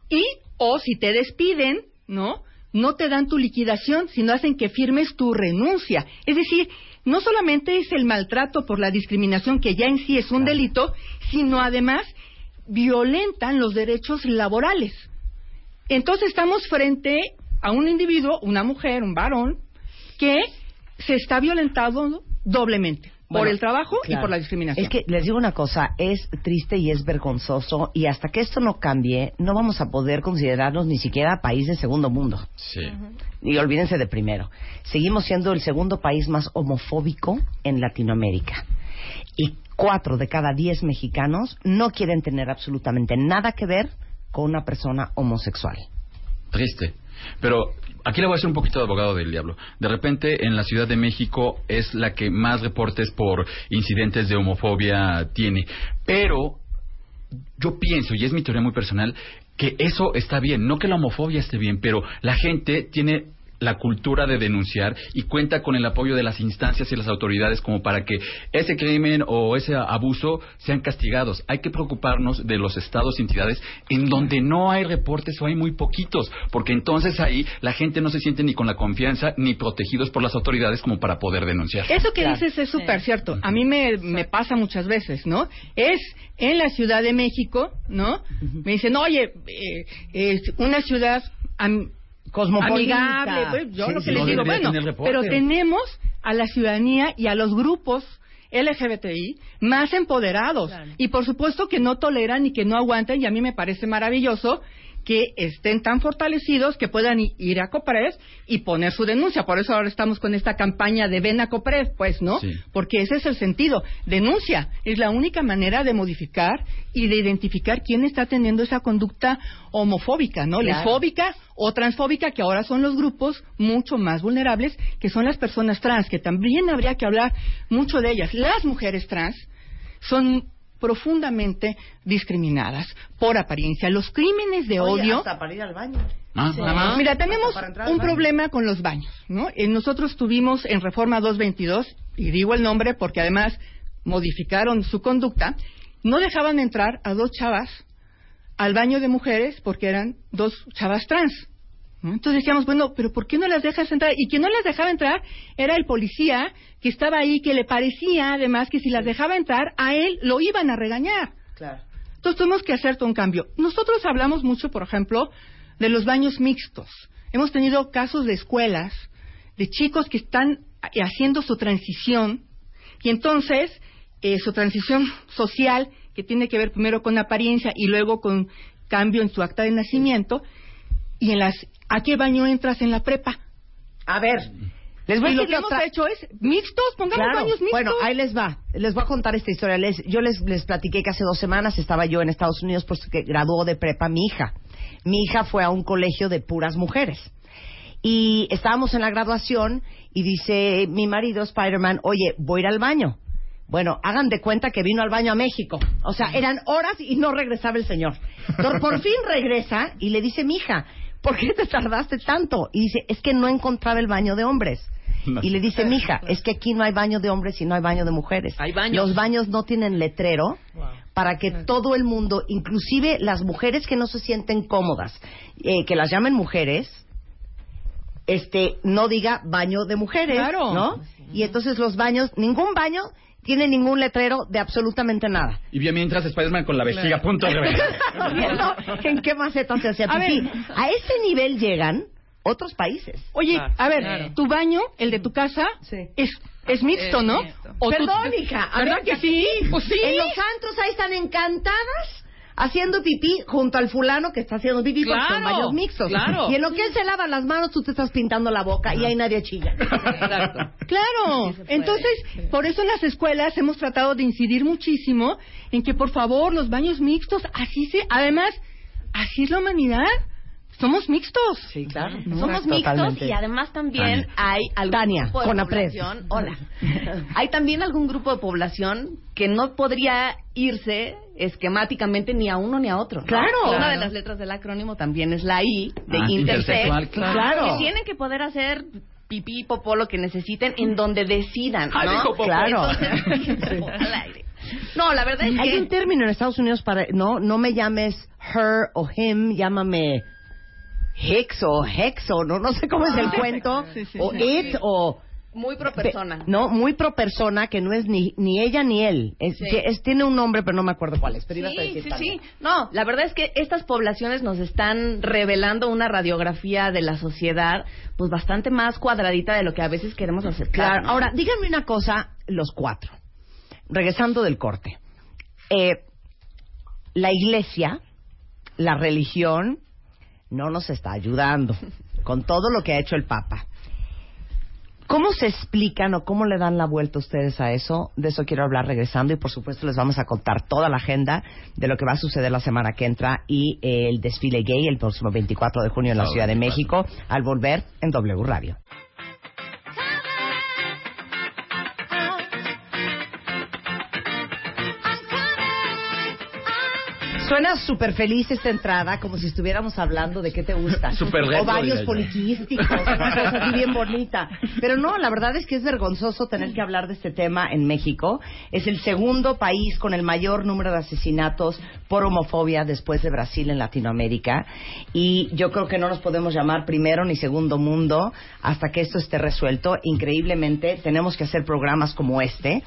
y o si te despiden no no te dan tu liquidación sino hacen que firmes tu renuncia es decir no solamente es el maltrato por la discriminación que ya en sí es un delito sino además violentan los derechos laborales entonces estamos frente a un individuo, una mujer, un varón, que se está violentado doblemente por el trabajo y por la discriminación. Es que les digo una cosa, es triste y es vergonzoso y hasta que esto no cambie, no vamos a poder considerarnos ni siquiera país de segundo mundo. Sí. Y olvídense de primero. Seguimos siendo el segundo país más homofóbico en Latinoamérica. Y cuatro de cada diez mexicanos no quieren tener absolutamente nada que ver con una persona homosexual. Triste. Pero aquí le voy a hacer un poquito de abogado del diablo. De repente en la Ciudad de México es la que más reportes por incidentes de homofobia tiene. Pero yo pienso, y es mi teoría muy personal, que eso está bien. No que la homofobia esté bien, pero la gente tiene la cultura de denunciar y cuenta con el apoyo de las instancias y las autoridades como para que ese crimen o ese abuso sean castigados. Hay que preocuparnos de los estados y entidades en donde no hay reportes o hay muy poquitos, porque entonces ahí la gente no se siente ni con la confianza ni protegidos por las autoridades como para poder denunciar. Eso que dices es súper cierto. A mí me, me pasa muchas veces, ¿no? Es en la Ciudad de México, ¿no? Me dicen, oye, eh, es una ciudad Cosmopolita. amigable. Pues, yo Sí, lo que sí, les digo, bueno, pero tenemos a la ciudadanía y a los grupos LGBTI más empoderados. Y por supuesto que no toleran y que no aguantan, y a mí me parece maravilloso que estén tan fortalecidos que puedan ir a Copres y poner su denuncia. Por eso ahora estamos con esta campaña de ven a Copres, pues, ¿no? Sí. Porque ese es el sentido. Denuncia. Es la única manera de modificar y de identificar quién está teniendo esa conducta homofóbica, ¿no? Claro. Lesfóbica o transfóbica, que ahora son los grupos mucho más vulnerables, que son las personas trans, que también habría que hablar mucho de ellas. Las mujeres trans son profundamente discriminadas por apariencia. Los crímenes de Oye, odio... hasta para ir al baño. Ah, Sí. Mira, tenemos un problema con los baños, ¿no? Eh, nosotros tuvimos en Reforma 222, y digo el nombre porque además modificaron su conducta, no dejaban entrar a dos chavas al baño de mujeres porque eran dos chavas trans. Entonces decíamos, bueno, pero ¿por qué no las dejas entrar? Y quien no las dejaba entrar era el policía que estaba ahí, que le parecía además que si las dejaba entrar, a él lo iban a regañar. Claro. Entonces tuvimos que hacer todo un cambio. Nosotros hablamos mucho, por ejemplo, de los baños mixtos. Hemos tenido casos de escuelas, de chicos que están haciendo su transición y entonces eh, su transición social, que tiene que ver primero con apariencia y luego con cambio en su acta de nacimiento, y en las ¿a qué baño entras en la prepa? A ver, les voy a y lo decir que hemos otra- hecho es mixtos, pongamos Claro. baños mixtos. Bueno, ahí les va. Les voy a contar esta historia. Les- yo les, les platiqué que hace dos semanas estaba yo en Estados Unidos porque graduó de prepa mi hija. Mi hija fue a un colegio de puras mujeres. Y estábamos en la graduación y dice mi marido Spider-Man, oye, voy a ir al baño. Bueno, hagan de cuenta que vino al baño a México. O sea, eran horas y no regresaba el señor. Entonces, por fin regresa y le dice mi hija, ¿por qué te tardaste tanto? Y dice, es que no encontraba el baño de hombres. Y le dice, mija, es que aquí no hay baño de hombres y no hay baño de mujeres. Hay baños. Los baños no tienen letrero para que todo el mundo, inclusive las mujeres que no se sienten cómodas, eh, que las llamen mujeres, este, no diga baño de mujeres, Claro. ¿no? Y entonces los baños, ningún baño tiene ningún letrero de absolutamente nada. Y bien mientras Spider-Man con la vejiga a punto de. Viendo en qué maceta se hacía A pipí. ver. A ese nivel llegan otros países. Oye, a ver, claro. tu baño, el de tu casa, es, es mixto, Es ¿no? mixto. O tú- Perdón, hija. a ¿Verdad ver, que sí? Pues sí. En los antros ahí están encantadas haciendo pipí junto al fulano que está haciendo pipí porque son Claro, baños mixtos. claro. Y en lo que él se lava las manos, tú te estás pintando la boca y ahí nadie chilla. Exacto. Claro, entonces por eso en las escuelas hemos tratado de incidir muchísimo en que por favor los baños mixtos, así se, además, así es la humanidad, somos mixtos. Sí, claro. Somos mixtos y además también Tania. hay algún Tania, grupo de con población. Hola. hay también algún grupo de población que no podría irse esquemáticamente ni a uno ni a otro. ¿no? Claro. Una Claro. de las letras del acrónimo también es la I de Ah, intersex. intersexual, claro. Claro. Que tienen que poder hacer pipí, popó, lo que necesiten en donde decidan, Ah, ¿no? dijo popó. Claro. Entonces, al aire. No, la verdad es Hay que un término en Estados Unidos para no no me llames her o him, llámame Hicks o Hex o no no sé cómo es el cuento Sí, sí, o sí. it o Muy pro persona. Pe- No, muy pro persona, que no es ni, ni ella ni él. Es, Sí. que es- tiene un nombre, pero no me acuerdo cuál es. Pero ibas a Sí, decir sí, sí. No, la verdad es que estas poblaciones nos están revelando una radiografía de la sociedad pues bastante más cuadradita de lo que a veces queremos aceptar. Claro. ¿no? Ahora, díganme una cosa, los cuatro. Regresando del corte. Eh, la iglesia, la religión, no nos está ayudando con todo lo que ha hecho el Papa. ¿Cómo se explican o cómo le dan la vuelta ustedes a eso? De eso quiero hablar regresando y por supuesto les vamos a contar toda la agenda de lo que va a suceder la semana que entra y eh, el desfile gay el próximo 24 de junio en la Ciudad de 24. México al volver en W Radio. Suena súper feliz esta entrada, como si estuviéramos hablando de qué te gusta. Ovarios diría yo. poliquísticos, una cosa así bien bonita. Pero no, la verdad es que es vergonzoso tener que hablar de este tema en México. Es el segundo país con el mayor número de asesinatos por homofobia después de Brasil en Latinoamérica. Y yo creo que no nos podemos llamar primero ni segundo mundo hasta que esto esté resuelto. Increíblemente, tenemos que hacer programas como este.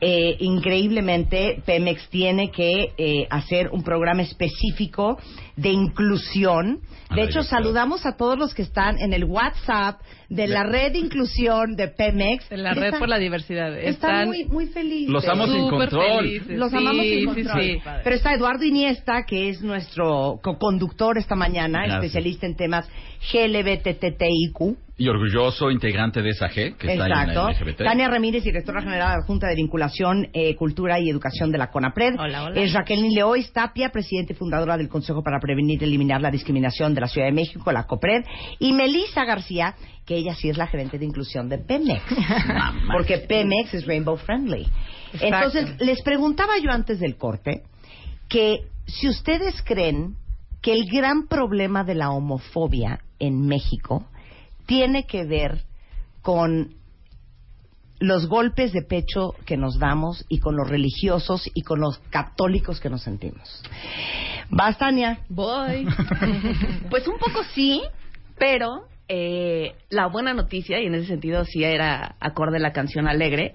Eh, increíblemente, Pemex tiene que eh, hacer un programa específico de inclusión. De hecho, saludamos a todos los que están en el WhatsApp de la red de inclusión de Pemex. En la red Están- por la diversidad. Están Están muy, muy felices. Los amos sin control. felices. Los Sí, amamos sin control. sí. Pero está Eduardo Iniesta, que es nuestro co-conductor esta mañana, Gracias. especialista en temas GLBTTIQ. Y orgulloso integrante de esa G, que está ahí en Exacto. la LGBT. Tania Ramírez, directora general adjunta de Vinculación, eh, Cultura y Educación de la CONAPRED. Hola, hola. Es Raquel Leois Tapia, presidente y fundadora del Consejo para Prevenir y Eliminar la Discriminación de la Ciudad de México, la COPRED. Y Melissa García, que ella sí es la gerente de inclusión de Pemex. porque Pemex es Rainbow Friendly. Exacto. Entonces, les preguntaba yo antes del corte que si ustedes creen que el gran problema de la homofobia en México tiene que ver con los golpes de pecho que nos damos y con los religiosos y con los católicos que nos sentimos. ¿Vas, Tania? Voy. pues un poco sí, pero eh, la buena noticia, y en ese sentido sí era acorde la canción alegre,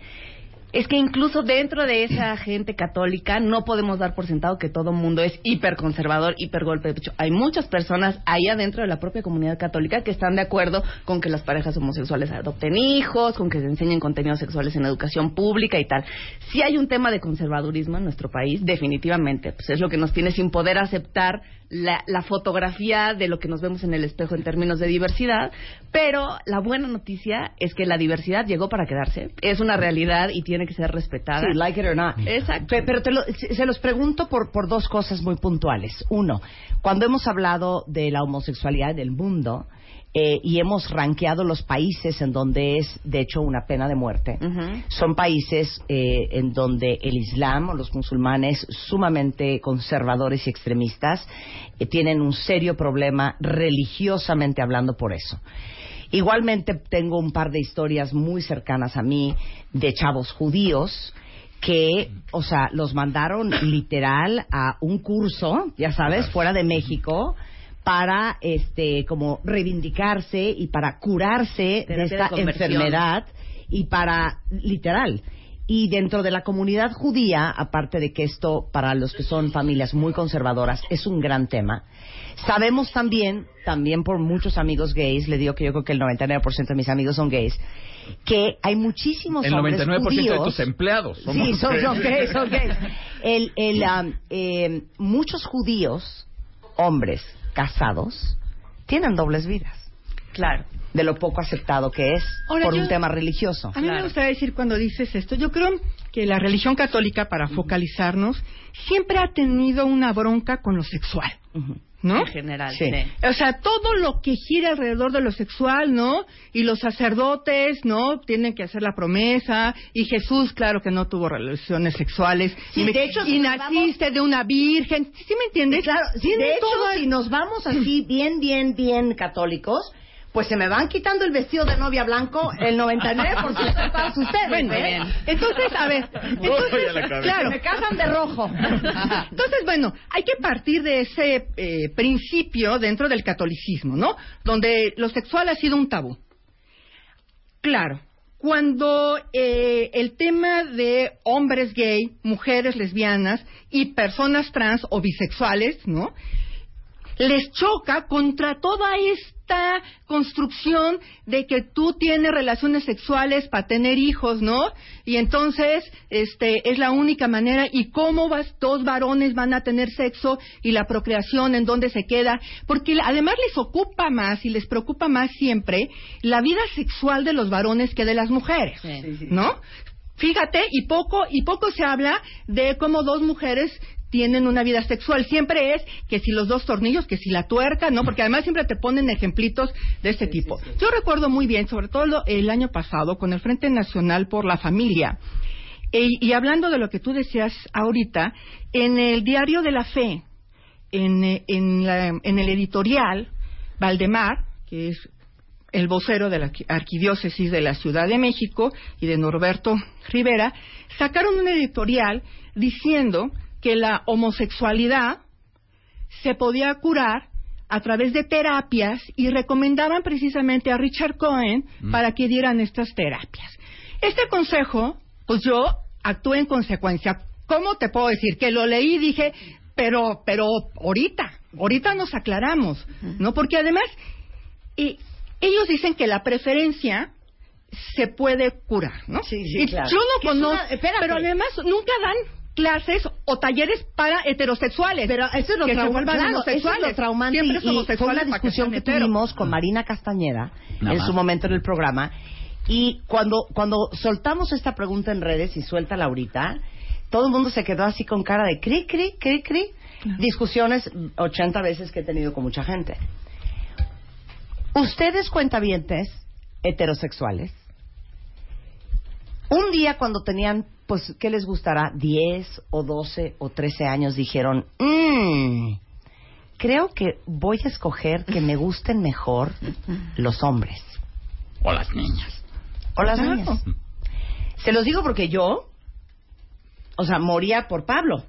es que incluso dentro de esa gente católica no podemos dar por sentado que todo mundo es hiperconservador, hiper golpe de pecho. Hay muchas personas ahí adentro de la propia comunidad católica que están de acuerdo con que las parejas homosexuales adopten hijos, con que se enseñen contenidos sexuales en educación pública y tal. Si hay un tema de conservadurismo en nuestro país, definitivamente, pues es lo que nos tiene sin poder aceptar la, la fotografía de lo que nos vemos en el espejo en términos de diversidad, pero la buena noticia es que la diversidad llegó para quedarse, es una realidad y tiene que ser respetada. Sí, like it or not. Exacto. Pe- Pero te lo- se se los pregunto por, por dos cosas muy puntuales. Uno, cuando hemos hablado de la homosexualidad del mundo eh, y hemos rankeado los países en donde es, de hecho, una pena de muerte, son países eh, en donde el Islam o los musulmanes sumamente conservadores y extremistas eh, tienen un serio problema religiosamente hablando por eso. Igualmente tengo un par de historias muy cercanas a mí de chavos judíos que, o sea, los mandaron literal a un curso, ya sabes, fuera de México para este como reivindicarse y para curarse de Terapia de esta enfermedad y para literal y dentro de la comunidad judía, aparte de que esto para los que son familias muy conservadoras es un gran tema, sabemos también, también por muchos amigos gays, le digo que yo creo que el 99% de mis amigos son gays, que hay muchísimos El hombres 99% de tus empleados somos Sí, son, son gays. gays, son gays. El, el, um, eh, muchos judíos, hombres casados, tienen dobles vidas. Claro. De lo poco aceptado que es Ahora, por yo- un tema religioso. A mí me gustaría decir cuando dices esto, yo creo que la religión católica, para focalizarnos, siempre ha tenido una bronca con lo sexual, ¿no? En general, Sí. sí. O sea, todo lo que gira alrededor de lo sexual, ¿no? Y los sacerdotes, ¿no? Tienen que hacer la promesa. Y Jesús, claro que no tuvo relaciones sexuales. Sí, y de hecho, y si naciste de una virgen. ¿Sí, me entiendes? Claro, sí, de hecho, todo si nos vamos así bien, bien, bien católicos, pues se me van quitando el vestido de novia blanco el 99% de todas ustedes. Bueno, ¿eh? bien. Entonces, a ver, entonces, a la cabeza. claro, Me casan de rojo. Entonces, bueno, hay que partir de ese eh, principio dentro del catolicismo, ¿no? Donde lo sexual ha sido un tabú. Claro, cuando eh, el tema de hombres gay, mujeres lesbianas y personas trans o bisexuales, ¿no? Les choca contra toda esta construcción de que tú tienes relaciones sexuales para tener hijos, ¿no? Y entonces, este, es la única manera. ¿Y cómo vas, dos varones van a tener sexo y la procreación en dónde se queda? Porque además les ocupa más y les preocupa más siempre la vida sexual de los varones que de las mujeres, ¿no? Fíjate, y poco, y poco se habla de cómo dos mujeres tienen una vida sexual. Siempre es que si los dos tornillos, que si la tuerca, ¿no? Porque además siempre te ponen ejemplitos de este tipo. Yo recuerdo muy bien, sobre todo el año pasado, con el Frente Nacional por la Familia, e- y hablando de lo que tú decías ahorita, en el diario de la fe, en, en, la- en el editorial, Valdemar, que es el vocero de la arqui- arquidiócesis de la Ciudad de México y de Norberto Rivera, sacaron un editorial diciendo que la homosexualidad se podía curar a través de terapias y recomendaban precisamente a Richard Cohen para que dieran estas terapias. Este consejo, pues yo actué en consecuencia. ¿Cómo te puedo decir? Que lo leí y dije, pero, pero ahorita, ahorita nos aclaramos, ¿no? Porque además, y ellos dicen que la preferencia se puede curar, ¿no? sí, Y claro. Yo no conozco, pero además nunca dan clases o talleres para heterosexuales. Pero eso es lo que se trauma- vuelvan claro, eso es homosexuales. lo traumante Siempre y- fue una discusión que hetero. tuvimos con Marina Castañeda Nada en más. su momento en el programa y cuando cuando soltamos esta pregunta en redes y suelta Laurita todo el mundo se quedó así con cara de cri cri cri cri discusiones 80 veces que he tenido con mucha gente ustedes cuentavientes heterosexuales un día cuando tenían, pues, ¿qué les gustará? 10 o 12 o 13 años dijeron, "Mm, creo que voy a escoger que me gusten mejor los hombres. O las niñas. O las Claro. niñas. Se los digo porque yo, o sea, moría por Pablo.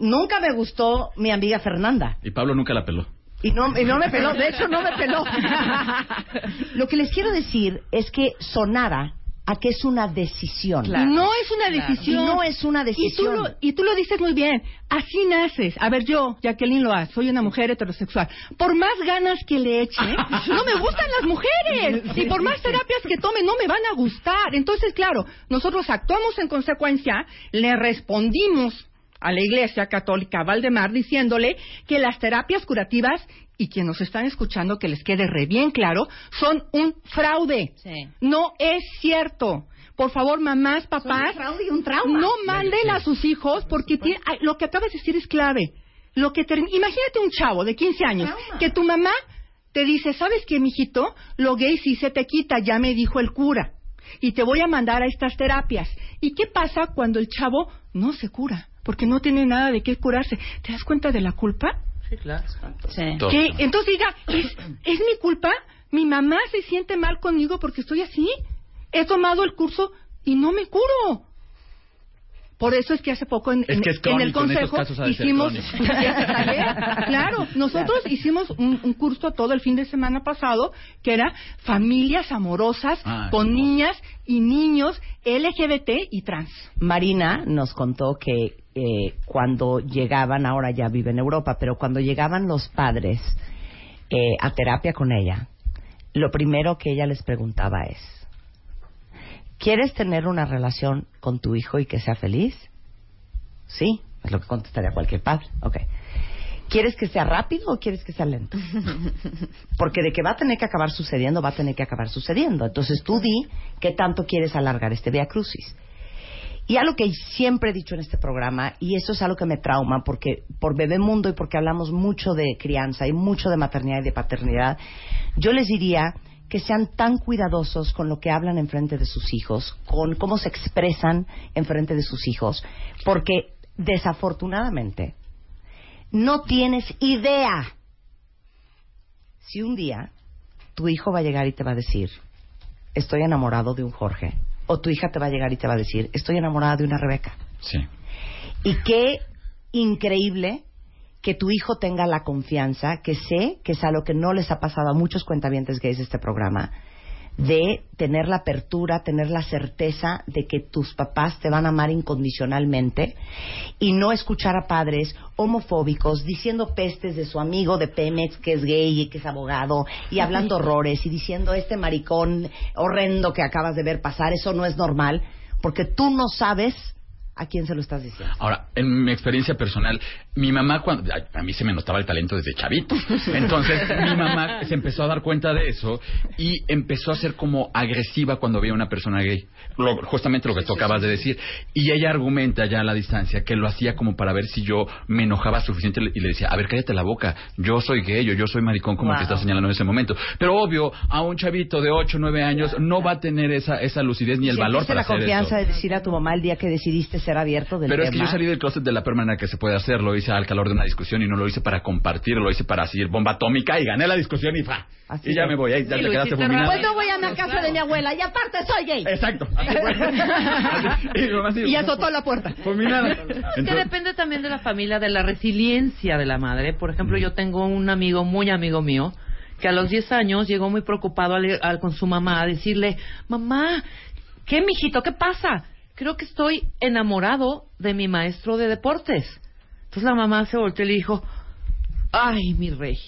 Nunca me gustó mi amiga Fernanda. Y Pablo nunca la peló. Y no, y no me peló, de hecho no me peló. Lo que les quiero decir es que sonara a que es una decisión. Y no es una decisión. Y no es una decisión. Y tú, lo, y tú lo dices muy bien. Así naces. A ver, yo, Jacqueline Loa, soy una mujer heterosexual. Por más ganas que le eche, no me gustan las mujeres. Y por más terapias que tome, no me van a gustar. Entonces, claro, nosotros actuamos en consecuencia, le respondimos a la Iglesia Católica Valdemar diciéndole que las terapias curativas y quienes nos están escuchando que les quede re bien claro son un fraude. No es cierto. Por favor, mamás, papás, fraude y un trauma. no manden a sus hijos porque tiene- lo que acabas de decir es clave. Lo que imagínate un chavo de 15 años que tu mamá te dice, "¿Sabes qué, mijito? Lo gay sí se te quita, ya me dijo el cura." Y te voy a mandar a estas terapias. ¿Y qué pasa cuando el chavo no se cura? Porque no tiene nada de qué curarse. ¿Te das cuenta de la culpa? Sí, claro. Que entonces diga, ¿es, ¿es mi culpa? ¿Mi mamá se siente mal conmigo porque estoy así? He tomado el curso y no me curo. Por eso es que hace poco en, Es en- que es en el en consejo hicimos. Claro, nosotros hicimos un, un curso todo el fin de semana pasado que era familias amorosas Ah, con niñas y niños LGBT y trans. Marina nos contó que eh, cuando llegaban, ahora ya vive en Europa, pero cuando llegaban los padres eh, a terapia con ella, lo primero que ella les preguntaba es, ¿quieres tener una relación con tu hijo y que sea feliz? Sí, es lo que contestaría cualquier padre. Ok. ¿Quieres que sea rápido o quieres que sea lento? Porque de que va a tener que acabar sucediendo, va a tener que acabar sucediendo. Entonces tú di qué tanto quieres alargar este Via Crucis. Y algo que siempre he dicho en este programa, y eso es algo que me trauma, porque por Bebemundo y porque hablamos mucho de crianza y mucho de maternidad y de paternidad, yo les diría que sean tan cuidadosos con lo que hablan en frente de sus hijos, con cómo se expresan en frente de sus hijos, porque desafortunadamente no tienes idea si un día tu hijo va a llegar y te va a decir, estoy enamorado de un Jorge, o tu hija te va a llegar y te va a decir, estoy enamorada de una Rebeca. Sí. Y qué increíble que tu hijo tenga la confianza, que sé que es algo que no les ha pasado a muchos cuentavientes gays de este programa, de tener la apertura, tener la certeza de que tus papás te van a amar incondicionalmente y no escuchar a padres homofóbicos diciendo pestes de su amigo de Pemex que es gay y que es abogado y hablando horrores y diciendo este maricón horrendo que acabas de ver pasar, eso no es normal porque tú no sabes a quién se lo estás diciendo. Ahora, en mi experiencia personal, mi mamá, cuando ay, a mí se me notaba el talento desde chavito. Entonces, mi mamá se empezó a dar cuenta de eso y empezó a ser como agresiva cuando veía una persona gay. Lo- justamente lo que tú acabas de decir. Y ella argumenta ya a la distancia que lo hacía como para ver si yo me enojaba suficiente y le decía, a ver, cállate la boca, yo soy gay o yo soy maricón como el que Wow. estás señalando en ese momento. Pero obvio, a un chavito de 8 o 9 años no va a tener esa, esa lucidez ni el valor ¿Sentiste para la hacer confianza eso. de decir a tu mamá el día que decidiste ser abierto del Pero es que tema? yo salí del closet de la peor manera que se puede hacer. Lo hice al calor de una discusión y no lo hice para compartir, lo hice para seguir bomba atómica y gané la discusión y fa. Así y ya es. me voy, ahí ya Sí, te lo quedaste fulminado. Pues no voy a la casa de mi abuela y aparte soy gay. Exacto. y, azotó la puerta. fulminada. Es que depende también de la familia, de la resiliencia de la madre. Por ejemplo, yo tengo un amigo, muy amigo mío, que a los 10 años llegó muy preocupado al- al- con su mamá a decirle, mamá, ¿qué, mijito? ¿Qué pasa? Creo que estoy enamorado de mi maestro de deportes. Entonces la mamá se volteó y le dijo, ay, mi rey,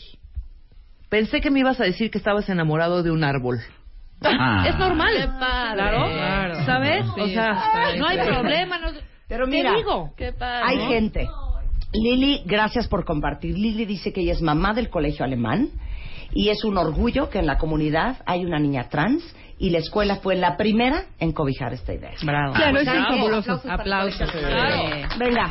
pensé que me ibas a decir que estabas enamorado de un árbol. Ah. Es normal. Qué padre. Claro. Claro. ¿Sabes? Sí, o sea, no hay problema. No... Pero Te mira, digo. Qué padre. Hay gente. Lili, gracias por compartir. Lili dice que ella es mamá del colegio alemán y es un orgullo que en la comunidad hay una niña trans y la escuela fue la primera en cobijar esta idea. Bravo. Claro, es fabuloso. Aplausos. Venga.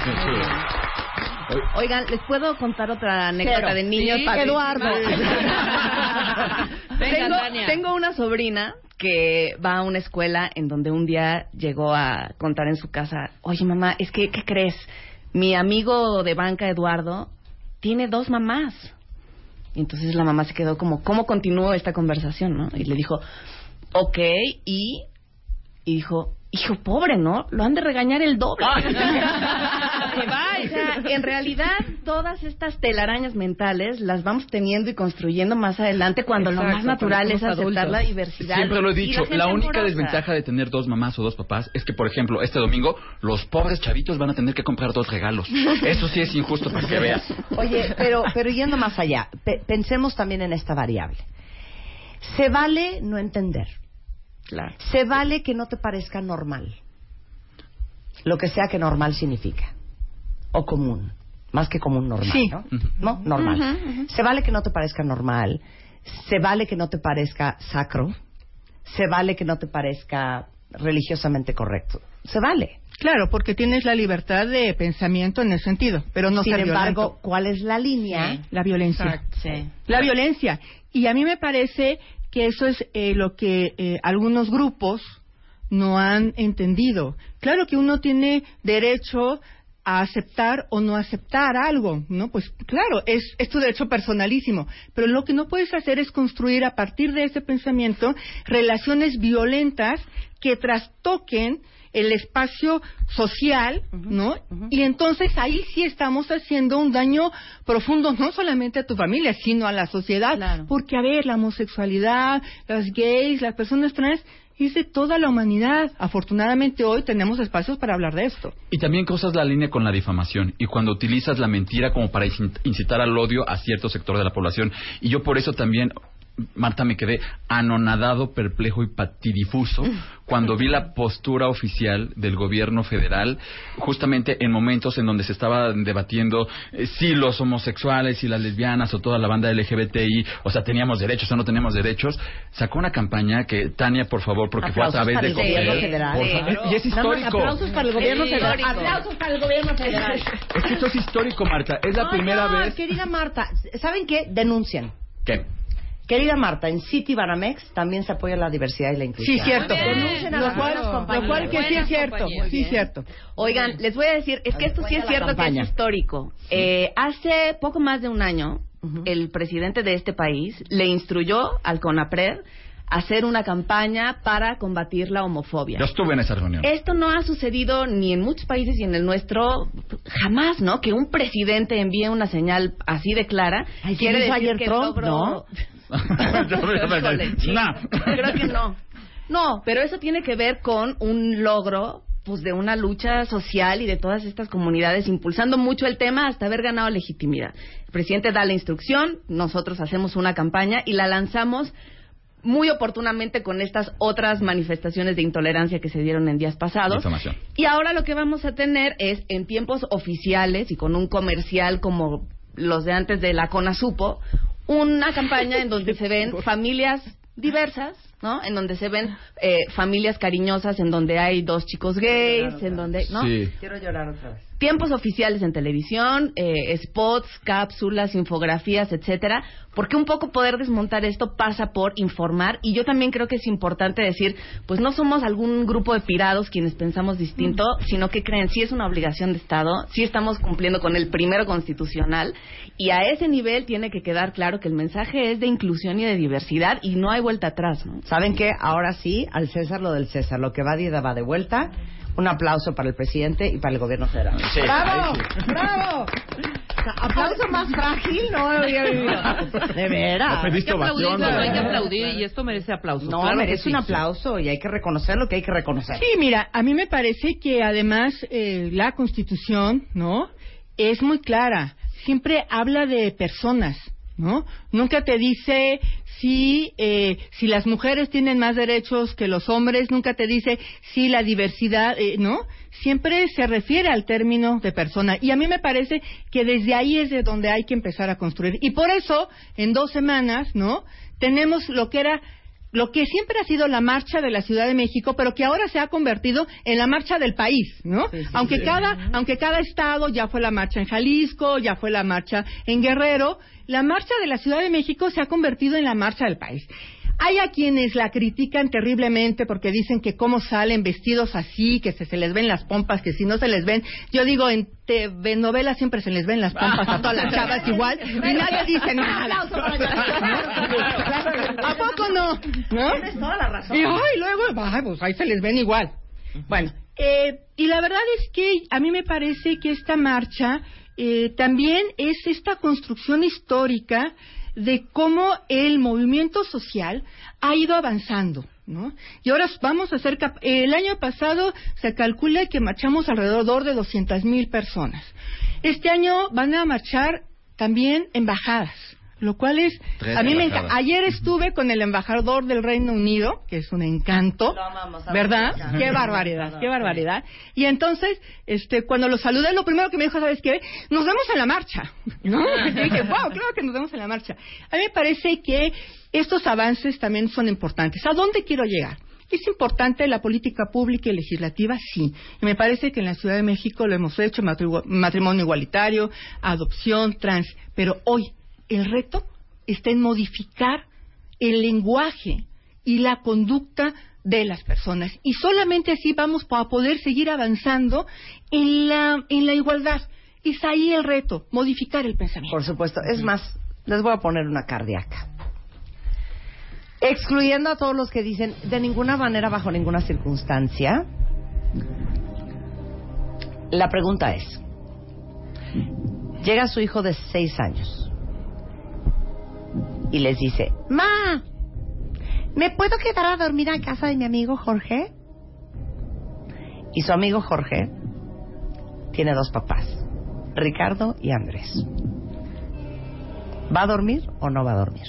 Oigan, ¿les puedo contar otra anécdota Cero. de niños? Sí? Eduardo. Venga, tengo, tengo una sobrina que va a una escuela en donde un día llegó a contar en su casa, oye mamá, es que, ¿qué crees? Mi amigo de banca, Eduardo, tiene dos mamás. Entonces la mamá se quedó como, ¿cómo continúo esta conversación? ¿no? Y le dijo, ok, y, y dijo, hijo pobre, ¿no? Lo han de regañar el doble. Va, O sea, en realidad, todas estas telarañas mentales las vamos teniendo y construyendo más adelante cuando lo más natural es aceptar adultos. la diversidad. Siempre lo he dicho, la única desventaja de tener dos mamás o dos papás es que, por ejemplo, este domingo los pobres chavitos van a tener que comprar dos regalos. Eso sí es injusto para que veas. Oye, pero, pero yendo más allá, pe- pensemos también en esta variable. Se vale no entender. Claro. Se vale que no te parezca normal. Lo que sea que normal significa. O común. Más que común, normal, Sí. ¿no? ¿No? Normal. Se vale que no te parezca normal. Se vale que no te parezca sacro. Se vale que no te parezca religiosamente correcto. Se vale. Claro, porque tienes la libertad de pensamiento en ese sentido, pero no Sin ser embargo, violento. ¿cuál es la línea? La violencia. Sí. La violencia. Y a mí me parece que eso es eh, lo que eh, algunos grupos no han entendido. Claro que uno tiene derecho a aceptar o no aceptar algo, ¿no? Pues claro, es, es tu derecho personalísimo, pero lo que no puedes hacer es construir a partir de ese pensamiento relaciones violentas que trastoquen el espacio social, ¿no? Y entonces ahí sí estamos haciendo un daño profundo no solamente a tu familia, sino a la sociedad, Claro. porque a ver, la homosexualidad, los gays, las personas trans es de toda la humanidad. Afortunadamente hoy tenemos espacios para hablar de esto. Y también cruzas la línea con la difamación y cuando utilizas la mentira como para incitar al odio a cierto sector de la población. Y yo por eso también, Marta, me quedé anonadado, perplejo y patidifuso cuando vi la postura oficial del gobierno federal, justamente en momentos en donde se estaba debatiendo eh, si los homosexuales y las lesbianas o toda la banda LGBTI, o sea, teníamos derechos o no teníamos derechos, sacó una campaña que, Tania, por favor, porque fue a Aplausos través para de el gobierno Coppel, federal. por Sí, favor, claro. y es histórico. aplausos para el gobierno Sí, federal. Aplausos para el gobierno federal. Es que esto es histórico, Marta. Es la Ay, primera no, vez. Querida Marta, ¿saben qué? Denuncian. ¿Qué? Querida Marta, en City Banamex también se apoya la diversidad y la inclusión. Sí, cierto. Denuncien a Lo las cual, lo cual que sí es cierto, sí es cierto. Oigan, les voy a decir, es que esto sí es cierto que es histórico. Eh, hace poco más de un año, el presidente de este país le instruyó al CONAPRED a hacer una campaña para combatir la homofobia. Yo estuve en esa reunión. Esto no ha sucedido ni en muchos países y en el nuestro jamás, ¿no? Que un presidente envíe una señal así de clara. Ay, quiere decir ayer que Trump, logró- ¿no? Híjole. Creo que no. No, pero eso tiene que ver con un logro pues de una lucha social y de todas estas comunidades impulsando mucho el tema hasta haber ganado legitimidad. El presidente da la instrucción, nosotros hacemos una campaña y la lanzamos muy oportunamente con estas otras manifestaciones de intolerancia que se dieron en días pasados. Y ahora lo que vamos a tener es, en tiempos oficiales y con un comercial como los de antes de la CONASUPO, una campaña en donde se ven familias diversas, ¿no? En donde se ven eh, familias cariñosas, en donde hay dos chicos gays, en donde, ¿no? Sí. Quiero llorar otra vez. Tiempos oficiales en televisión, eh, spots, cápsulas, infografías, etcétera, porque un poco poder desmontar esto pasa por informar y yo también creo que es importante decir, pues no somos algún grupo de pirados quienes pensamos distinto, sino que creen sí es una obligación de Estado, sí estamos cumpliendo con el primero constitucional y a ese nivel tiene que quedar claro que el mensaje es de inclusión y de diversidad y no hay vuelta atrás, ¿no? ¿Saben qué? Ahora sí, al César lo del César. Lo que va de va de vuelta. Un aplauso para el presidente y para el gobierno federal. Sí. ¡Bravo! Sí. ¡Bravo! Aplauso más frágil no había vivido. De veras. Hay que aplaudir, hay que ¿verdad? aplaudir y esto merece aplausos. No, claro merece sí. un aplauso y hay que reconocer lo que hay que reconocer. Sí, mira, a mí me parece que además eh, la Constitución, ¿no? Es muy clara. Siempre habla de personas, ¿no? Nunca te dice si eh, si las mujeres tienen más derechos que los hombres, nunca te dice si la diversidad, eh, ¿no? Siempre se refiere al término de persona. Y a mí me parece que desde ahí es de donde hay que empezar a construir. Y por eso, en dos semanas, ¿no? Tenemos lo que era lo que siempre ha sido la marcha de la Ciudad de México, pero que ahora se ha convertido en la marcha del país, ¿no? aunque cada aunque cada estado ya fue la marcha en Jalisco, ya fue la marcha en Guerrero, la marcha de la Ciudad de México se ha convertido en la marcha del país. Hay a quienes la critican terriblemente porque dicen que cómo salen vestidos así, que se, se les ven las pompas, que si no se les ven. Yo digo, en TV novelas siempre se les ven las pompas a todas las chavas igual y nadie dice nada. ¿A poco no? ¿No? Tienes toda la razón. Y ay, luego, ay, pues ahí se les ven igual. Bueno, eh, y la verdad es que a mí me parece que esta marcha eh, también es esta construcción histórica de cómo el movimiento social ha ido avanzando. ¿No? Y ahora vamos a hacer... El año pasado se calcula que marchamos alrededor de 200 mil personas. Este año van a marchar también embajadas, lo cual es... Tres a mí me encanta. Ayer estuve con el embajador del Reino Unido, que es un encanto, Lo amamos, ¿verdad? amamos. Qué barbaridad, qué barbaridad. Y entonces, este, cuando lo saludé, lo primero que me dijo, ¿sabes qué? Nos vemos en la marcha. ¿No? Y dije, wow, claro que nos vemos en la marcha. A mí me parece que estos avances también son importantes. ¿A dónde quiero llegar? ¿Es importante la política pública y legislativa? Sí. Y me parece que en la Ciudad de México lo hemos hecho, matrimonio igualitario, adopción, trans. Pero hoy el reto está en modificar el lenguaje y la conducta de las personas. Y solamente así vamos a poder seguir avanzando en la, en la igualdad. Es ahí el reto, modificar el pensamiento. Por supuesto. Es más, les voy a poner una cardíaca. Excluyendo a todos los que dicen de ninguna manera, bajo ninguna circunstancia. La pregunta es: llega su hijo de seis años y les dice: Ma, ¿me puedo quedar a dormir a casa de mi amigo Jorge? Y su amigo Jorge tiene dos papás, Ricardo y Andrés. ¿Va a dormir o no va a dormir?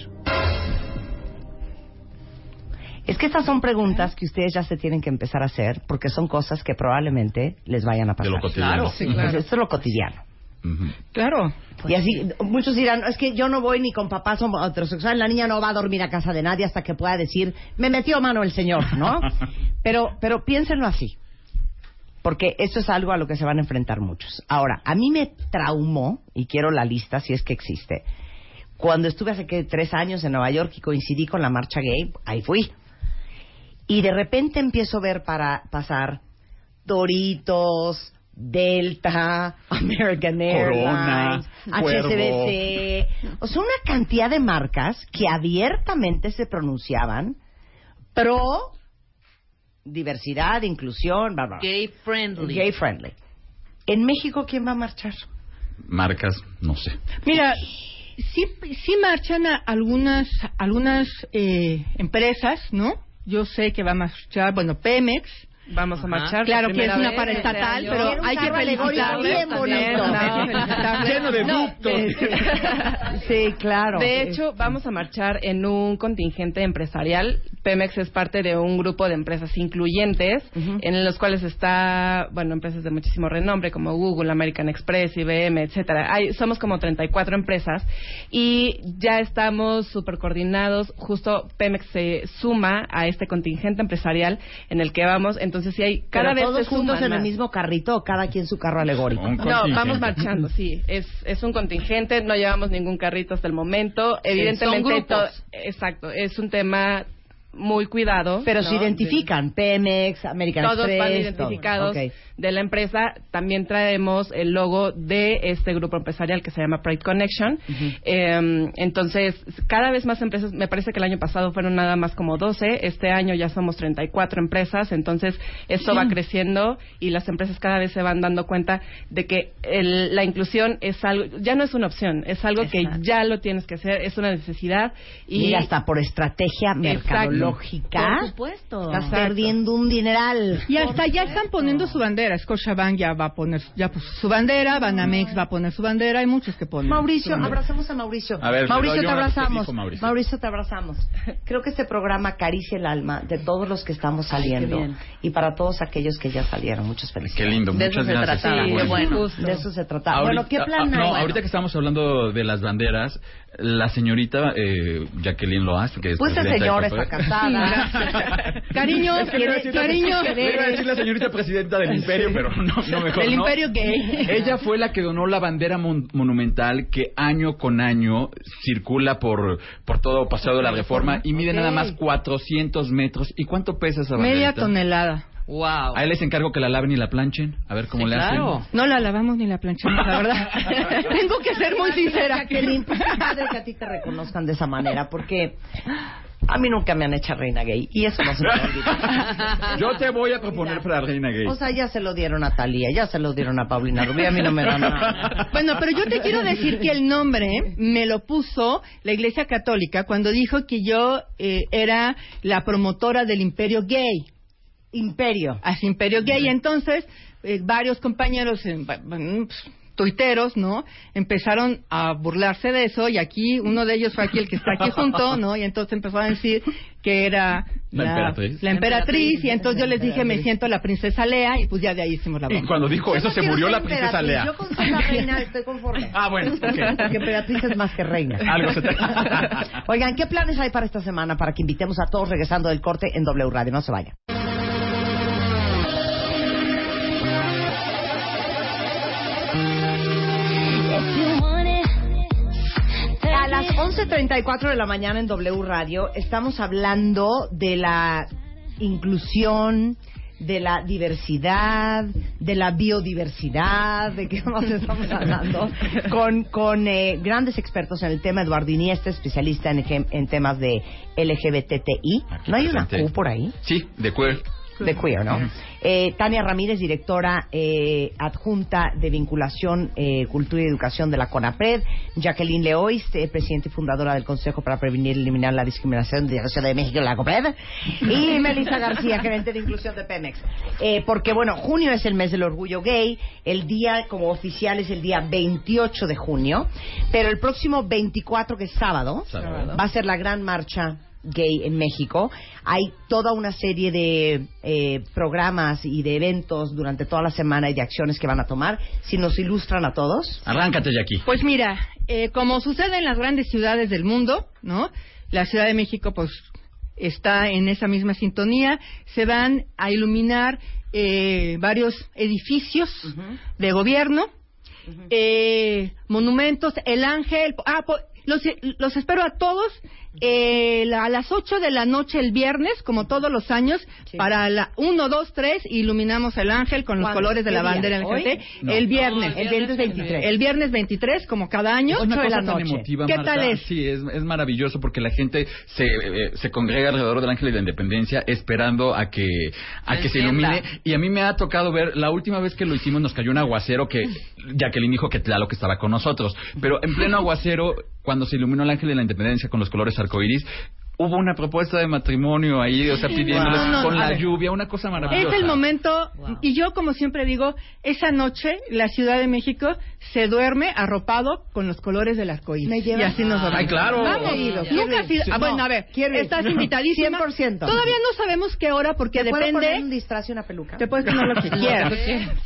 Es que estas son preguntas que ustedes ya se tienen que empezar a hacer porque son cosas que probablemente les vayan a pasar. De lo cotidiano. Claro, sí, Pues claro. esto es lo cotidiano. Claro. Y así, muchos dirán, es que yo no voy ni con papás heterosexuales, la niña no va a dormir a casa de nadie hasta que pueda decir, me metió mano el señor, ¿no? pero, pero piénsenlo así, porque esto es algo a lo que se van a enfrentar muchos. Ahora, a mí me traumó, y quiero la lista si es que existe, cuando estuve hace que tres años en Nueva York y coincidí con la marcha gay, ahí fui. Y de repente empiezo a ver para pasar Doritos, Delta, American Corona, Airlines, HSBC, o sea, una cantidad de marcas que abiertamente se pronunciaban pro diversidad, inclusión, bla, bla, bla. Gay friendly. Gay friendly. En México, ¿quién va a marchar? Marcas, no sé. Mira, sí, sí marchan a algunas, algunas eh, empresas, ¿no? Yo sé que va a marchar, bueno, Pemex. Vamos a marchar. Claro que es una paraestatal, este año. pero hay que felicitarles. bien bonito. Lleno de ductos. Sí, claro. De hecho, vamos a marchar en un contingente empresarial. Pemex es parte de un grupo de empresas incluyentes, en los cuales está, bueno, empresas de muchísimo renombre como Google, American Express, IBM, etcétera. Hay, somos como 34 empresas y ya estamos súper coordinados. Justo Pemex se suma a este contingente empresarial en el que vamos. Entonces, si hay cada Pero vez todos se juntos suman en el mismo carrito, o cada quien su carro alegórico. No, vamos marchando, sí. Es, es un contingente, no llevamos ningún carrito hasta el momento. Evidentemente, son grupos. to- exacto, es un tema muy cuidado. Pero ¿no? se identifican, Pemex, American Todos Express. van identificados de la empresa. También traemos el logo de este grupo empresarial que se llama Pride Connection. Eh, entonces, cada vez más empresas, me parece que el año pasado fueron nada más como 12, este año ya somos 34 empresas, entonces esto va creciendo y las empresas cada vez se van dando cuenta de que el- la inclusión es algo, ya no es una opción, es algo que ya lo tienes que hacer, es una necesidad. Y Y hasta por estrategia mercadológica. Por supuesto. Estás Exacto. perdiendo un dineral. Y hasta ya están poniendo su bandera. Scotiabank ya va a poner ya puso su bandera, Banamex va a poner su bandera, hay muchos que ponen. Mauricio, abrazamos a Mauricio. A ver, Mauricio, te qué abrazamos. dijo Mauricio. Mauricio, te abrazamos. Creo que este programa acaricia el alma de todos los que estamos saliendo y para todos aquellos que ya salieron. Muchas Qué felicidades. lindo, De muchas eso se gracias. trataba. Sí, Qué bueno. De eso se trata. Ahorita- bueno, ¿qué plan ah, No, hay? ahorita que estamos hablando de las banderas, la señorita eh, Jacqueline Loaz, que es Pues señora Copa- está casada. Cariño, Es que le iba a decir cariño. le iba a decir la señorita presidenta del imperio, pero no, no mejor Del no. imperio gay. Ella fue la que donó la bandera mon- monumental que año con año circula por, por todo Paseo de la Reforma y mide Ok. nada más 400 metros. ¿Y cuánto pesa esa bandera? Media tonelada. Wow. A él les encargo que la laven y la planchen. A ver cómo Sí, le claro. hacen. No la lavamos ni la planchamos, la verdad. Tengo que ser muy sincera. Qué padre que a ti te reconozcan de esa manera, porque a mí nunca me han hecho reina gay y eso no se me. Yo te voy a proponer para reina gay. O sea, ya se lo dieron a Talía, ya se lo dieron a Paulina Rubio, a mí no me da nada. Bueno, pero yo te quiero decir que el nombre me lo puso la Iglesia Católica cuando dijo que yo eh, era la promotora del imperio gay. Imperio. Así, imperio gay. Entonces, eh, varios compañeros eh, ba- pues, tuiteros, ¿no? Empezaron a burlarse de eso y aquí uno de ellos fue aquí el que está aquí junto, ¿no? Y entonces empezó a decir que era La emperatriz. la emperatriz, y entonces yo les dije me siento la princesa Lea y pues ya de ahí hicimos la Y broma. cuando dijo eso, se murió la princesa Lea. Yo con la reina estoy conforme. Ah, bueno. Porque emperatriz es más que reina. Algo se te- Oigan, ¿qué planes hay para esta semana para que invitemos a todos regresando del corte en W Radio? No se vayan. 11.34 de la mañana en W Radio estamos hablando de la inclusión, de la diversidad, de la biodiversidad, de qué más estamos hablando, con, con eh, grandes expertos en el tema. Eduardo Iniesta, especialista en, en temas de LGBTI. Aquí ¿No hay una. Q por ahí? Sí, de queer. De queer, ¿no? Eh, Tania Ramírez, directora eh, adjunta de vinculación, eh, cultura y educación de la CONAPRED, Jacqueline Leois, eh, presidenta y fundadora del Consejo para Prevenir y Eliminar la Discriminación de la Ciudad de México, la COPRED, y Melissa García, gerente de inclusión de Pemex. Eh, porque, bueno, junio es el mes del orgullo gay, el día como oficial es el día 28 de junio, pero el próximo 24, que es sábado, Sábado. va a ser la gran marcha gay en México. Hay toda una serie de eh, programas y de eventos durante toda la semana y de acciones que van a tomar. Si nos ilustran a todos. Arráncate, Jackie. Pues mira, eh, como sucede en las grandes ciudades del mundo, ¿no? La Ciudad de México, pues, está en esa misma sintonía. Se van a iluminar eh, varios edificios de gobierno, eh, monumentos, el ángel. Ah, po- los, los espero a todos eh, la- a las 8 de la noche el viernes, como todos los años, para la 1, 2, 3, iluminamos el ángel con los ¿Cuándo? colores de ¿Qué la bandera ¿Hoy? LGBT. No. El viernes. El viernes 23. El viernes 23, como cada año. Es una 8 de la noche. emotiva, ¿Qué Marta. tal es? Sí, es, es maravilloso porque la gente se, eh, se congrega alrededor del Ángel de la Independencia esperando a que, a que se ilumine. Y a mí me ha tocado ver, la última vez que lo hicimos nos cayó un aguacero que Jacqueline dijo que Tlaloc estaba con nosotros. Pero en pleno aguacero, cuando se iluminó el Ángel de la Independencia con los colores arcoíris, hubo una propuesta de matrimonio ahí, o sea, pidiéndoles No, no, con la ver. lluvia, una cosa maravillosa. Es el momento, y yo como siempre digo, esa noche la Ciudad de México se duerme arropado con los colores del arcoíris. ¿Me Y llevas? así nos dormimos. Ay, claro. Vamos, Nunca has ido. Ah, bueno, No, a ver, estás invitadísima. 100%. Todavía no sabemos qué hora porque ¿Te depende... poner un disfraz y una peluca? Te puedes poner lo que quieras.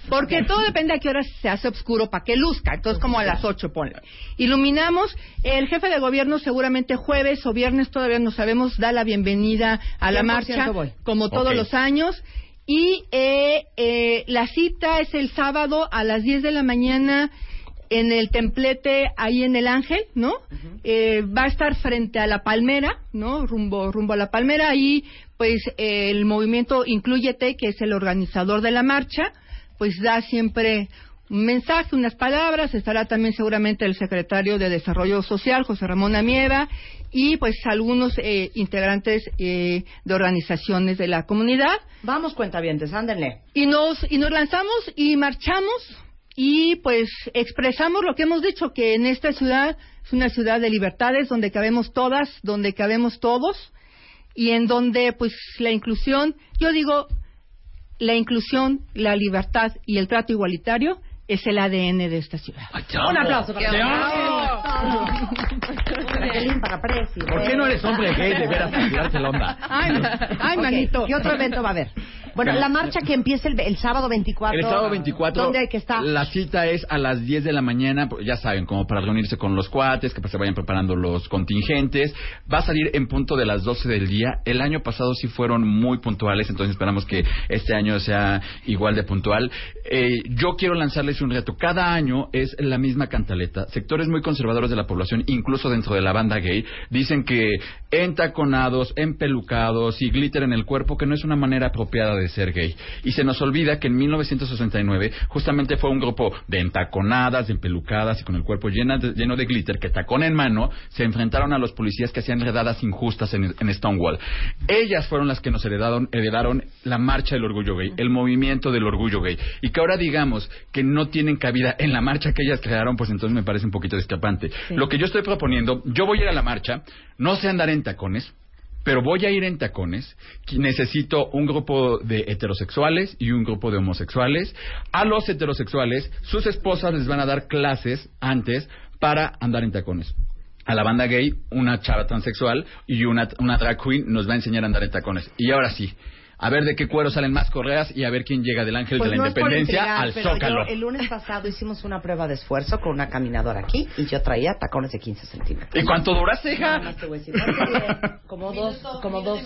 Porque todo depende a qué hora se hace oscuro para que luzca. Entonces, como a las 8, ponle. Iluminamos. El jefe de gobierno seguramente jueves o viernes, todavía no sabemos, da la bienvenida a la 100% marcha, voy. como todos los años. Y eh, eh, la cita es el sábado a las 10 de la mañana en el templete ahí en el Ángel, ¿no? Eh, va a estar frente a la Palmera, ¿no? Rumbo rumbo a la Palmera ahí, pues eh, el movimiento Incluyete, que es el organizador de la marcha, pues da siempre un mensaje, unas palabras, estará también seguramente el secretario de Desarrollo Social, José Ramón Amieva, y pues algunos eh, integrantes eh, de organizaciones de la comunidad. Vamos, cuentavientes, ándenle. Y nos, y nos lanzamos y marchamos y pues expresamos lo que hemos dicho, que en esta ciudad es una ciudad de libertades donde cabemos todas, donde cabemos todos y en donde pues la inclusión, yo digo, la inclusión, la libertad y el trato igualitario es el ADN de esta ciudad. Un aplauso para. Jacqueline para Presi. ¿Por qué no eres hombre gay de veras para tirarte la onda? Ay, manito. ¿Qué otro evento va a haber? Bueno, la marcha que empieza el, el sábado 24. El sábado 24. ¿Dónde hay que estar? La cita es a las 10 de la mañana, pues, ya saben, como para reunirse con los cuates, que pues, se vayan preparando los contingentes. Va a salir en punto de las 12 del día. El año pasado sí fueron muy puntuales, entonces esperamos que este año sea igual de puntual. Eh, yo quiero lanzarles un reto. Cada año es la misma cantaleta. Sectores muy conservadores de la población, incluso dentro de la banda gay, dicen que entaconados, empelucados y glitter en el cuerpo, que no es una manera apropiada de ser gay. Y se nos olvida que en 1969 justamente fue un grupo de entaconadas, de empelucadas y con el cuerpo lleno de glitter que tacón en mano se enfrentaron a los policías que hacían redadas injustas en, en Stonewall. Ellas fueron las que nos heredaron, heredaron la marcha del orgullo gay, el movimiento del orgullo gay. Y que ahora digamos que no tienen cabida en la marcha que ellas crearon, pues entonces me parece un poquito discrepante. Lo que yo estoy proponiendo, yo voy a ir a la marcha, no sé andar en tacones, pero voy a ir en tacones. Necesito un grupo de heterosexuales y un grupo de homosexuales. A los heterosexuales, sus esposas les van a dar clases antes para andar en tacones. A la banda gay, una chava transexual y una, una drag queen nos va a enseñar a andar en tacones. Y ahora sí, a ver de qué cuero salen más correas y a ver quién llega del ángel Pues de la no independencia intrigar, al pero zócalo. yo el lunes pasado hicimos una prueba de esfuerzo con una caminadora aquí y yo traía tacones de 15 centímetros. ¿Y cuánto duraste, hija? más te voy a decir, no te diré, como dos, como dos.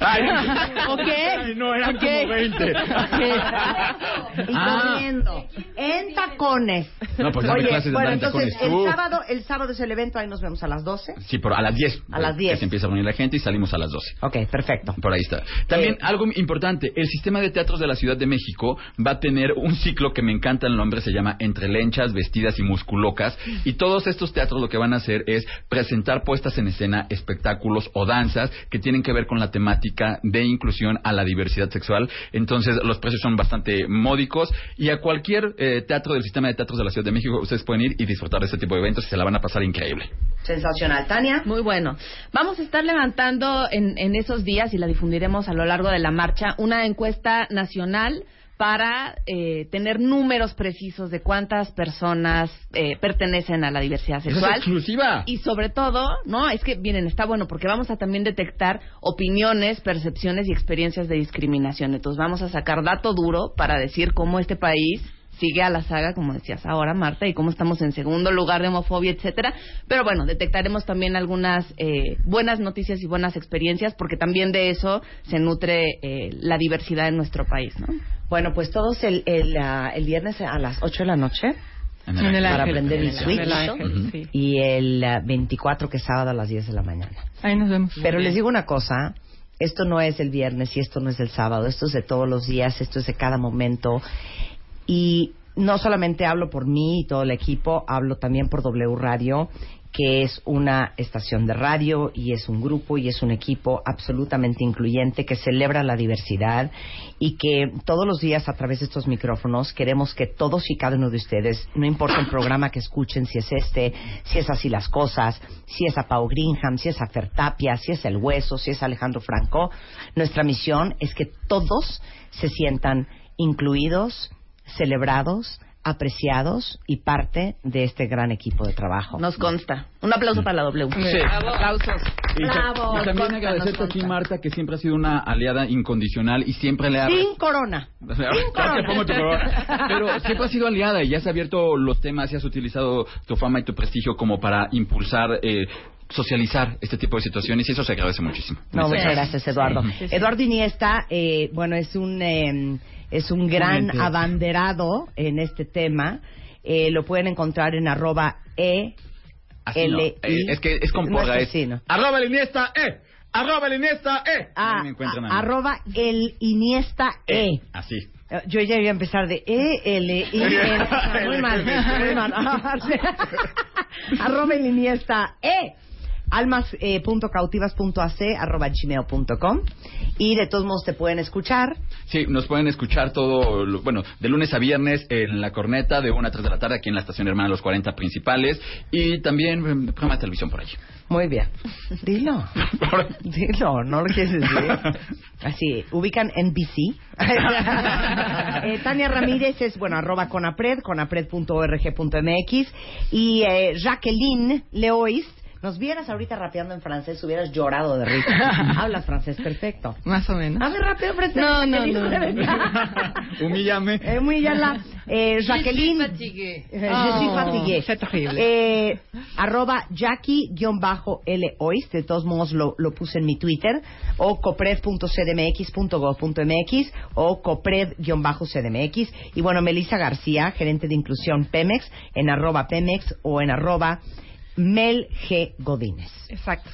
Ay, Ok. Ay, no, eran Ok. como 20. y Ah. corriendo en tacones. No, pues dame Oye, clases de bueno, entonces tacones el sábado, el sábado es el evento, ahí nos vemos a las 12. Sí, pero a las 10. A las 10. Que se empieza a reunir la gente y salimos a las 12. Ok, perfecto. Por ahí está. También Eh, algo importante, el sistema de teatros de la Ciudad de México va a tener un ciclo que me encanta el nombre, se llama Entre lenchas, vestidas y musculocas, y todos estos teatros lo que van a hacer es presentar puestas en escena, espectáculos o danzas que tienen que ver con la temática de inclusión a la diversidad sexual. Entonces, los precios son bastante módicos y a cualquier eh, teatro del sistema de teatros de la Ciudad de México ustedes pueden ir y disfrutar de este tipo de eventos y se la van a pasar increíble. Sensacional. Tania. Muy bueno. Vamos a estar levantando en, en esos días y la difundiremos a lo largo de la marcha una encuesta nacional para eh, tener números precisos de cuántas personas eh, pertenecen a la diversidad ¡Esa es sexual. exclusiva! Y sobre todo, no, es que, miren, está bueno porque vamos a también detectar opiniones, percepciones y experiencias de discriminación. Entonces vamos a sacar dato duro para decir cómo este país sigue a la saga, como decías ahora, Marta, y cómo estamos en segundo lugar de homofobia, etcétera. Pero bueno, detectaremos también algunas eh, buenas noticias y buenas experiencias, porque también de eso se nutre eh, la diversidad en nuestro país, ¿no? Bueno, pues todos el, el, el viernes a las 8 de la noche En En el para aprender el switch. Sí. Y el ah, 24 que es sábado a las 10 de la mañana. Ahí nos vemos. Pero les digo una cosa, esto no es el viernes y esto no es el sábado, esto es de todos los días, esto es de cada momento. Y no solamente hablo por mí y todo el equipo, hablo también por W Radio, que es una estación de radio y es un grupo y es un equipo absolutamente incluyente que celebra la diversidad y que todos los días a través de estos micrófonos queremos que todos y cada uno de ustedes, no importa el programa que escuchen, si es este, si es así las cosas, si es a Pau Greenham, si es a Fertapia, si es El Hueso, si es Alejandro Franco, nuestra misión es que todos se sientan incluidos, celebrados, apreciados y parte de este gran equipo de trabajo. Nos consta. Un aplauso para la W. Sí. Aplausos. Y, Bravo. y también consta, agradecerte a ti. Marta, que siempre ha sido una aliada incondicional y siempre le ha... Sin corona. O sea, claro que pongo tu corona. Pero siempre has sido aliada y ya has abierto los temas y has utilizado tu fama y tu prestigio como para impulsar, eh, socializar este tipo de situaciones y eso se agradece muchísimo. No, muchas gracias, Eduardo. Sí, sí. Eduardo Iniesta, eh, bueno, es un eh, es un gran abanderado en este tema. Eh, lo pueden encontrar en arroba e Así no. L Eh, es que es con No es porra, arroba el Iniesta, eh, arroba el Iniesta, eh. Ah, Ahí me encuentran a mí. arroba el Iniesta E. Así. Eh, Yo ya iba a empezar de E, L, I, N. Muy mal, muy mal. arroba el Iniesta E. almas.cautivas.ac arroba gmail.com y de todos modos te pueden escuchar Sí, nos pueden escuchar todo, lo- bueno, de lunes a viernes en La Corneta, de 1 a 3 de la tarde, aquí en la estación hermana Los 40 Principales, y también en programa de televisión por ahí. Muy bien. Dilo. Dilo, no lo quieres decir. Así, ubican NBC. Eh, Tania Ramírez es, bueno, arroba conapred, conapred.org.mx. Y eh, Jacqueline Leois, nos vieras ahorita rapeando en francés, hubieras llorado de risa. Hablas francés perfecto. Más o menos. Hable rápido, francés. No, no, no. Humíllame. Eh, humíllala. Eh, Jacqueline. Eh, je suis Oh, fatiguée. c'est terrible. Eh, arroba Jackie-L Oist, de todos modos lo, lo puse en mi Twitter, o copred.cdmx.gov.mx o copred-cdmx. Y bueno, Melissa García, gerente de inclusión Pemex, en arroba Pemex o en arroba Mel G. Godínez. Exacto.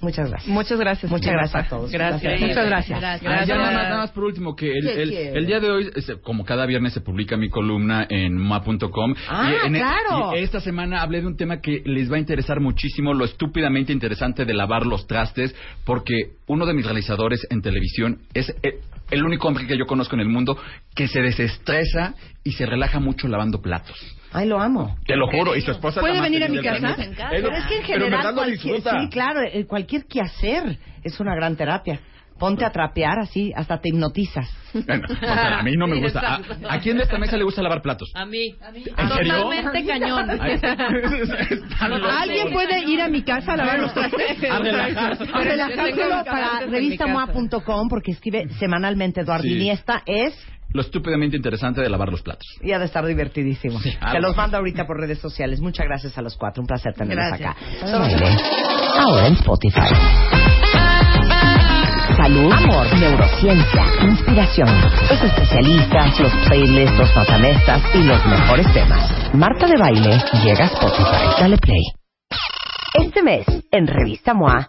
Muchas gracias. Muchas gracias. Muchas gracias a todos. Gracias. Muchas gracias. Ah, ya nada más, nada más por último, que el, día de hoy, este, como cada viernes se publica mi columna en ma.com. Ah, y, en- claro. y esta semana hablé de un tema que les va a interesar muchísimo, lo estúpidamente interesante de lavar los trastes, porque uno de mis realizadores en televisión es el, el único hombre que yo conozco en el mundo que se desestresa y se relaja mucho lavando platos. Ay, lo amo. Te lo juro, y su esposa ¿Puede venir a mi casa? Pero es que en general cualquier, disfruta. sí, claro, eh, cualquier quehacer es una gran terapia. Ponte a trapear así, hasta te hipnotizas. Bueno, o sea, a mí no me gusta. ¿A, a quién de esta mesa le gusta lavar platos? A mí. A mí. ¿En serio? Totalmente cañón. ¿Alguien puede ir a mi casa a lavar los trastes? A relajarse. A relajárselo para revistamoa.com porque escribe semanalmente Eduardo Sí. Iniesta es Lo estúpidamente interesante de lavar los platos. y ha de estar divertidísimo. Se algo. los mando ahorita por redes sociales. Muchas gracias a los cuatro. Un placer tenerlos acá. Ahora en Spotify. Salud, amor, neurociencia, inspiración. Los especialistas, los playlists, los matamestas y los mejores temas. Marta de Baile llega a Spotify. Dale play. Este mes, en Revista MOA,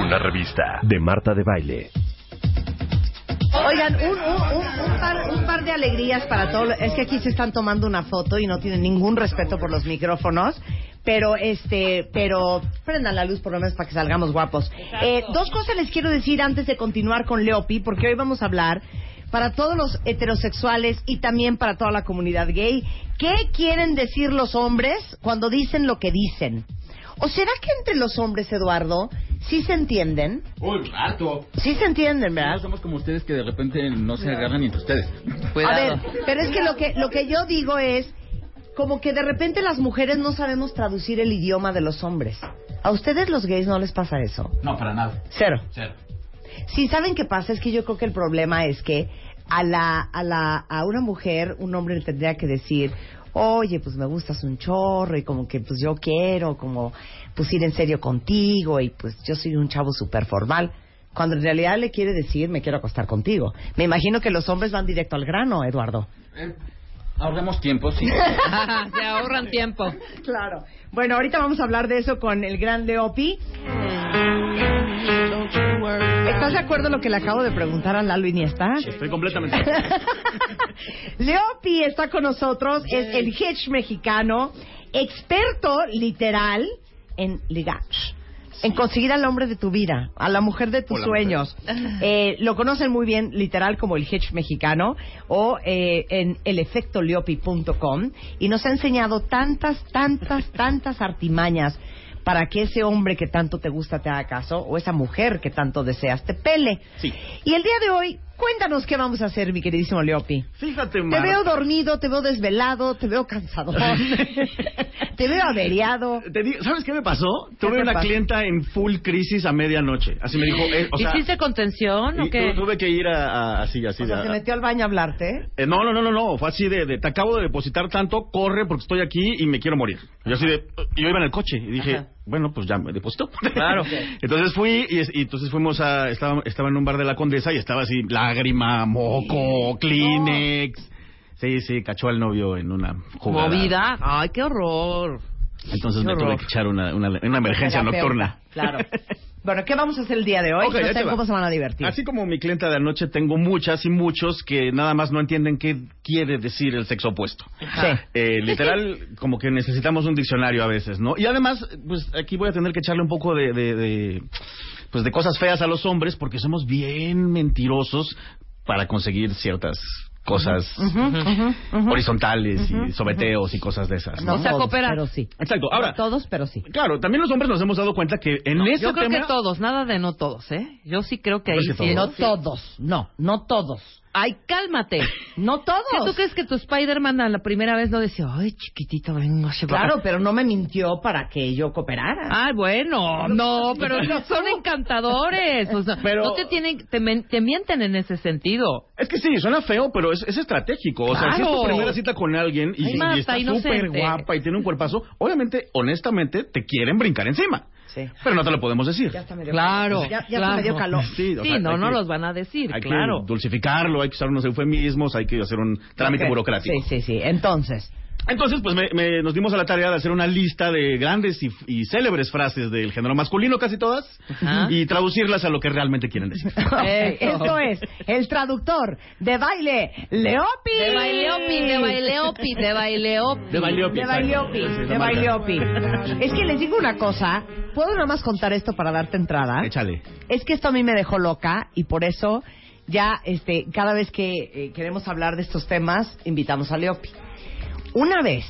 Una revista de Marta de Baile. Oigan, un, un- un- un par, un par de alegrías para todos. Es que aquí se están tomando una foto y no tienen ningún respeto por los micrófonos. Pero, este, pero prendan la luz por lo menos para que salgamos guapos. Eh, dos cosas les quiero decir antes de continuar con Leopi, porque hoy vamos a hablar para todos los heterosexuales y también para toda la comunidad gay. ¿Qué quieren decir los hombres cuando dicen lo que dicen? ¿O será que entre los hombres, Eduardo, sí se entienden? Uy, harto. Sí se entienden, ¿verdad? No somos como ustedes que de repente no se agarran entre ustedes. A ver, pero es que lo que lo que yo digo es como que de repente las mujeres no sabemos traducir el idioma de los hombres. ¿A ustedes los gays no les pasa eso? No, para nada. Cero. Cero. Sí, ¿saben qué pasa? Es que yo creo que el problema es que a la a la a una mujer un hombre le tendría que decir, oye, pues me gustas un chorro y como que pues yo quiero como pues ir en serio contigo y pues yo soy un chavo súper formal. Cuando en realidad le quiere decir, me quiero acostar contigo. Me imagino que los hombres van directo al grano, Eduardo. Ahorremos tiempo, sí. Se ahorran tiempo. Claro. Bueno, ahorita vamos a hablar de eso con el gran Leopi. ¿Estás de acuerdo en lo que le acabo de preguntar a Lalo Iniesta? Estoy completamente. Leopi está con nosotros, es el hitch mexicano, experto literal en ligar, en conseguir al hombre de tu vida, a la mujer de tus sueños. Eh, lo conocen muy bien literal como el hitch mexicano o eh, en elefectoleopi.com y nos ha enseñado tantas, tantas, tantas artimañas para que ese hombre que tanto te gusta te haga caso o esa mujer que tanto deseas te pele. Sí. Y el día de hoy, cuéntanos qué vamos a hacer, mi queridísimo Leopi. Fíjate, Te Marta. veo dormido, te veo desvelado, te veo cansado, te veo averiado. Te digo, ¿Sabes qué me pasó? ¿Qué Tuve te una clienta en full crisis a medianoche. Así me dijo. eh, o sea, ¿Hiciste contención o y qué? tu- tuve que ir a, a- así, así. O sea, a- se metió al baño a hablarte. Eh, no, no, no, no, no, fue así de, de, te acabo de depositar tanto, corre porque estoy aquí y me quiero morir. Yo así de, y yo iba en el coche y dije, Ajá. Bueno, pues ya me depositó. Claro. entonces fui y, es- y entonces fuimos a, estaba, estaba en un bar de la Condesa y estaba así, lágrima, moco, Kleenex. Sí, sí, cachó al novio en una jugada. Movida. Ay, qué horror. Entonces Qué me tuve que echar una, una, una emergencia nocturna. Claro. Bueno, ¿qué vamos a hacer el día de hoy? Ok, no sé cómo se van a divertir. Así como mi clienta de anoche, tengo muchas y muchos que nada más no entienden qué quiere decir el sexo opuesto. Sí. Eh, literal, como que necesitamos un diccionario a veces, ¿no? Y además, pues aquí voy a tener que echarle un poco de, de- de, pues de cosas feas a los hombres porque somos bien mentirosos para conseguir ciertas cosas horizontales y sobeteos y cosas de esas. No ¿no? todos, pero sí. Exacto. Ahora, No todos, pero sí. claro, también los hombres nos hemos dado cuenta que en ese Yo creo tema... que todos, nada de no todos, ¿eh? Yo sí creo que ahí ¿Crees que sí. No todos, no, no todos. Ay, cálmate. No todos. ¿Qué tú crees que tu Spider-Man a la primera vez no decía, ay, chiquitito, venga, se va"? Claro, pero no me mintió para que yo cooperara. Ay, bueno, no, pero no, son encantadores. O sea, Pero- no te tienen, te, men- te mienten en ese sentido. Es que sí, suena feo, pero es, es estratégico. O sea, si es tu primera cita con alguien y, Ay, y está súper guapa y tiene un cuerpazo, obviamente, honestamente, te quieren brincar encima. Sí. Pero no te lo podemos decir. Ya está medio Claro, calor. Ya, ya claro. está medio calor. Sí, o Sí, sea, no, no que- los van a decir, Hay claro. que dulcificarlo, hay que usar unos eufemismos, hay que hacer un trámite burocrático. Sí, sí, sí. Entonces, Entonces, pues me- me- nos dimos a la tarea de hacer una lista de grandes y, y célebres frases del género masculino, casi todas, Ajá. y traducirlas a lo que realmente quieren decir. esto es el traductor de baile Leopi. De baileopi, de baileopi, de baileopi. De baileopi. De Baileopi, de. Baileopi. Es que les digo una cosa, ¿puedo nada más contar esto para darte entrada? Échale. Es que esto a mí me dejó loca y por eso ya este cada vez que eh, queremos hablar de estos temas invitamos a Leopi. Una vez,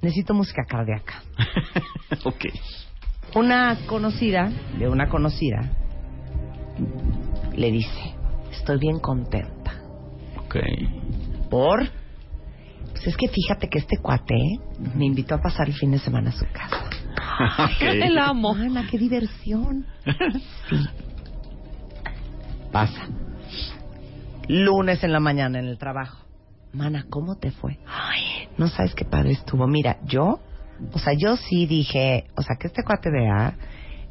necesito música cardíaca. ok. Una conocida de una conocida le dice, estoy bien contenta. Ok. ¿Por? Pues es que fíjate que este cuate me invitó a pasar el fin de semana a su casa. El amo. Ana, qué diversión. Sí. Pasa. Lunes en la mañana en el trabajo. Mana, ¿cómo te fue? Ay, no sabes qué padre estuvo. Mira, yo, o sea, yo sí dije, o sea, que este cuate vea,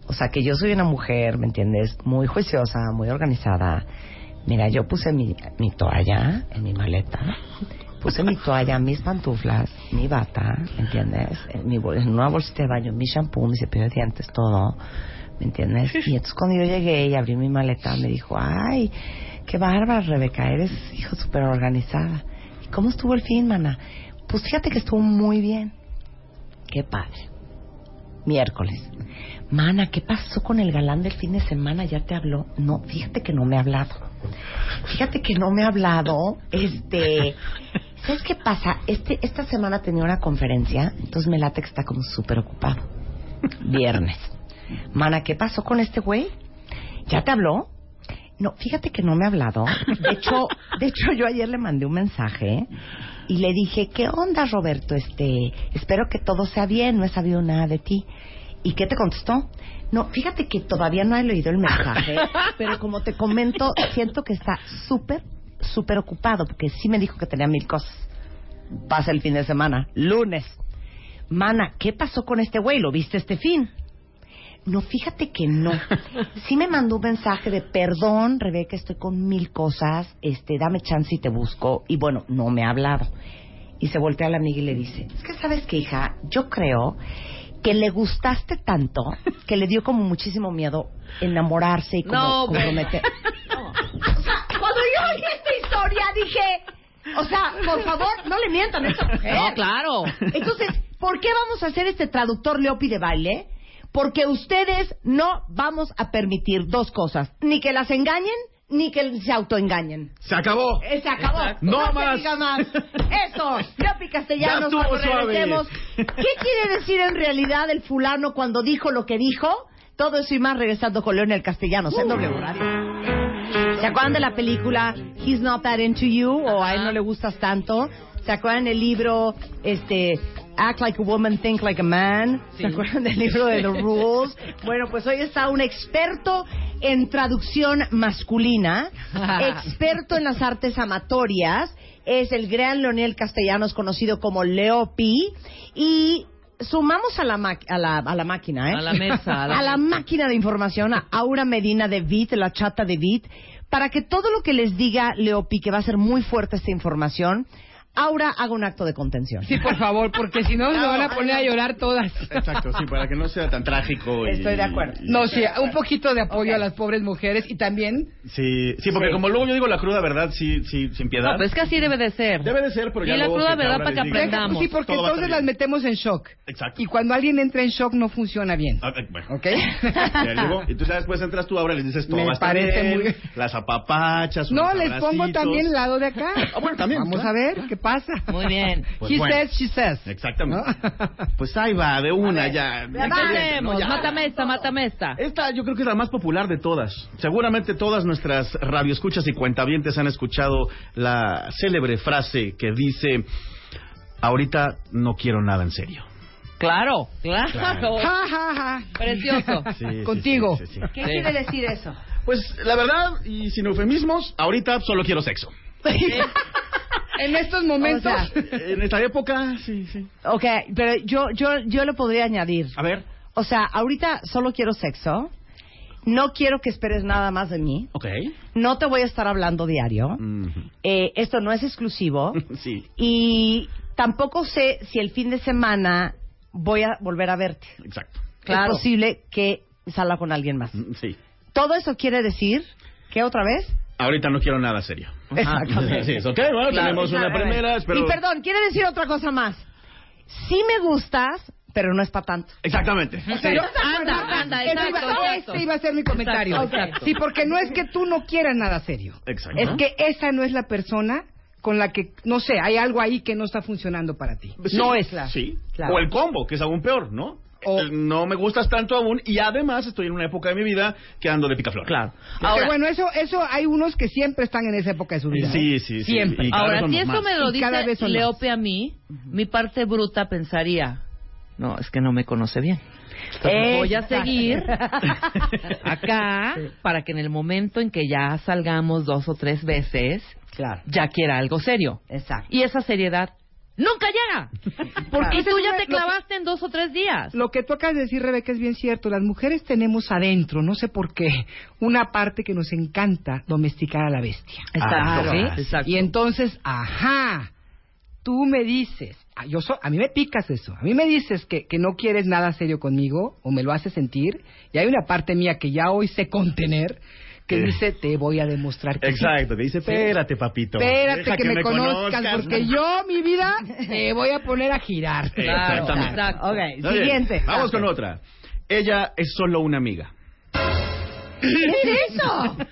o sea, que yo soy una mujer, ¿me entiendes? Muy juiciosa, muy organizada. Mira, yo puse mi, mi toalla en mi maleta, puse mi toalla, mis pantuflas, mi bata, ¿me entiendes? En, mi, en una bolsita de baño, mi shampoo, mi cepillo de dientes, todo, ¿me entiendes? Y entonces cuando yo llegué y abrí mi maleta, me dijo, ay, qué bárbara, Rebeca, eres, hijo, súper organizada. ¿Y cómo estuvo el fin, mana? Pues fíjate que estuvo muy bien. Qué padre. Miércoles. Mana, ¿qué pasó con el galán del fin de semana? ¿Ya te habló? No, fíjate que no me ha hablado. Fíjate que no me ha hablado. Este. ¿Sabes qué pasa? Este, esta semana tenía una conferencia, entonces me late que está como súper ocupado. Viernes. Mana, ¿qué pasó con este güey? ¿Ya te habló? No, fíjate que no me ha hablado. De hecho, de hecho yo ayer le mandé un mensaje y le dije, ¿qué onda, Roberto? Este, espero que todo sea bien, no he sabido nada de ti. ¿Y qué te contestó? No, fíjate que todavía no he leído el mensaje, pero como te comento, siento que está súper, súper ocupado, porque sí me dijo que tenía mil cosas. Pasa el fin de semana, lunes. Mana, ¿qué pasó con este güey? ¿Lo viste este fin? No, fíjate que no. Sí me mandó un mensaje de perdón, Rebeca, estoy con mil cosas, este, dame chance y te busco. Y bueno, no me ha hablado. Y se voltea a la amiga y le dice, es que sabes qué, hija, yo creo que le gustaste tanto que le dio como muchísimo miedo enamorarse y como No, comprometer. O sea, cuando yo oí esta historia dije, o sea, por favor, no le mientan a esta mujer. No, claro. Entonces, ¿por qué vamos a hacer este traductor Leopi de baile? Porque ustedes no vamos a permitir dos cosas, ni que las engañen, ni que se autoengañen. Se acabó. Eh, Se acabó. No se más. diga más. Eso, Leopi Castellanos, cuando suave. regresemos. ¿Qué quiere decir en realidad el fulano cuando dijo lo que dijo? Todo eso y más regresando con Leonel Castellanos en W Radio. ¿Se acuerdan de la película He's Not That Into You o A él no le gustas tanto? ¿Se acuerdan del libro este Act Like a Woman, Think Like a Man? ¿Se acuerdan del libro de The Rules? Bueno, pues hoy está un experto en traducción masculina, experto en las artes amatorias, es el gran Leonel Castellanos conocido como Leopi y sumamos a la, ma- a la, a la máquina, ¿eh? A la mesa, a la a la máquina de información, a Aura Medina de VIT, la chata de VIT, para que todo lo que les diga Leopi, que va a ser muy fuerte esta información, Aura haga un acto de contención. Sí, por favor, porque si no, se van a poner a llorar todas. Exacto, sí, para que no sea tan trágico. y- Estoy de acuerdo. No, sí, un poquito de apoyo a las pobres mujeres y también... Sí, sí, porque Sí. como luego yo digo la cruda verdad, sí, sí, sin piedad. No, pues es que así debe de ser. Debe de ser, pero ya Y la luego cruda verdad para que aprendamos. Sí, porque Todo entonces las metemos en shock. Exacto. Y cuando alguien entra en shock no funciona bien. Ah, eh, bueno. ¿Ok? Y tú ya después entras tú ahora y les dices todo Me parece bien, muy bien. las apapachas, No, les pongo también el lado de acá. Ah, bueno, también, Vamos a ver qué pasa. Muy bien. Pues he bueno. says, she says. Exactamente. Pues ahí va, de una ya. ¿Qué Ya caliente, hacemos? ¿no? Ya. Mátame esta, mátame esta. Esta yo creo que es la más popular de todas. Seguramente todas nuestras radioescuchas y cuentavientes han escuchado la célebre frase que dice, ahorita no quiero nada en serio. Claro, claro. Claro. Ja, ja, ja. Precioso. Sí, sí, Contigo. sí, sí, sí. ¿Qué Sí. quiere decir eso? Pues la verdad, y sin eufemismos, ahorita solo quiero sexo. En estos momentos... O sea, En esta época, sí, sí. Ok, pero yo, yo, yo le podría añadir. A ver. O sea, ahorita solo quiero sexo. No quiero que esperes nada más de mí. Ok. No te voy a estar hablando diario. Eh, esto no es exclusivo. Sí, Y tampoco sé si el fin de semana voy a volver a verte. exacto. Es posible que salga con alguien más. Sí. Todo eso quiere decir que otra vez. Ahorita no quiero nada serio. Exactamente. Sí, sí, ok, bueno, tenemos una primera, espero... Y perdón, quiere decir otra cosa más. Sí me gustas, pero no es para tanto. Exactamente. Pero- Anda, anda, exacto, iba, exacto. ese iba a ser mi comentario. Exacto, exacto. Sí, porque no es que tú no quieras nada serio. Exacto. Es que esa no es la persona con la que, no sé, hay algo ahí que no está funcionando para ti. Sí, no es la. Sí. Claro. O el combo, que es aún peor, ¿no? O- Eh, No me gustas tanto aún y además estoy en una época de mi vida que ando de picaflor. Claro. Ahora, bueno, eso, eso hay unos que siempre están en esa época de su vida. ¿eh? Sí, sí, sí. Siempre. Ahora si eso más. me lo dice. Leope a mí, mi parte bruta pensaría, no, es que no me conoce bien. Entonces voy a seguir acá para que en el momento en que ya salgamos dos o tres veces, Claro. ya quiera algo serio. Exacto. Y esa seriedad nunca llega. Porque tú ya te que- clavaste en dos o tres días. Lo que tú acabas de decir, Rebeca, es bien cierto. Las mujeres tenemos adentro, no sé por qué, una parte que nos encanta domesticar a la bestia. Exacto, Ah, ¿sí? Exacto. Y entonces, ajá, tú me dices, ah, yo so- a mí me picas eso, a mí me dices que, que no quieres nada serio conmigo o me lo haces sentir, y hay una parte mía que ya hoy sé contener, que Eh. dice, te voy a demostrar que sí". Exacto, que dice, espérate, papito. Espérate Deja que, me, conozcas, porque yo, mi vida, te voy a poner a girar. Claro, Exactamente. exacto. Ok, Está bien. siguiente. Vamos con otra. Ella es solo una amiga. ¿Qué es eso?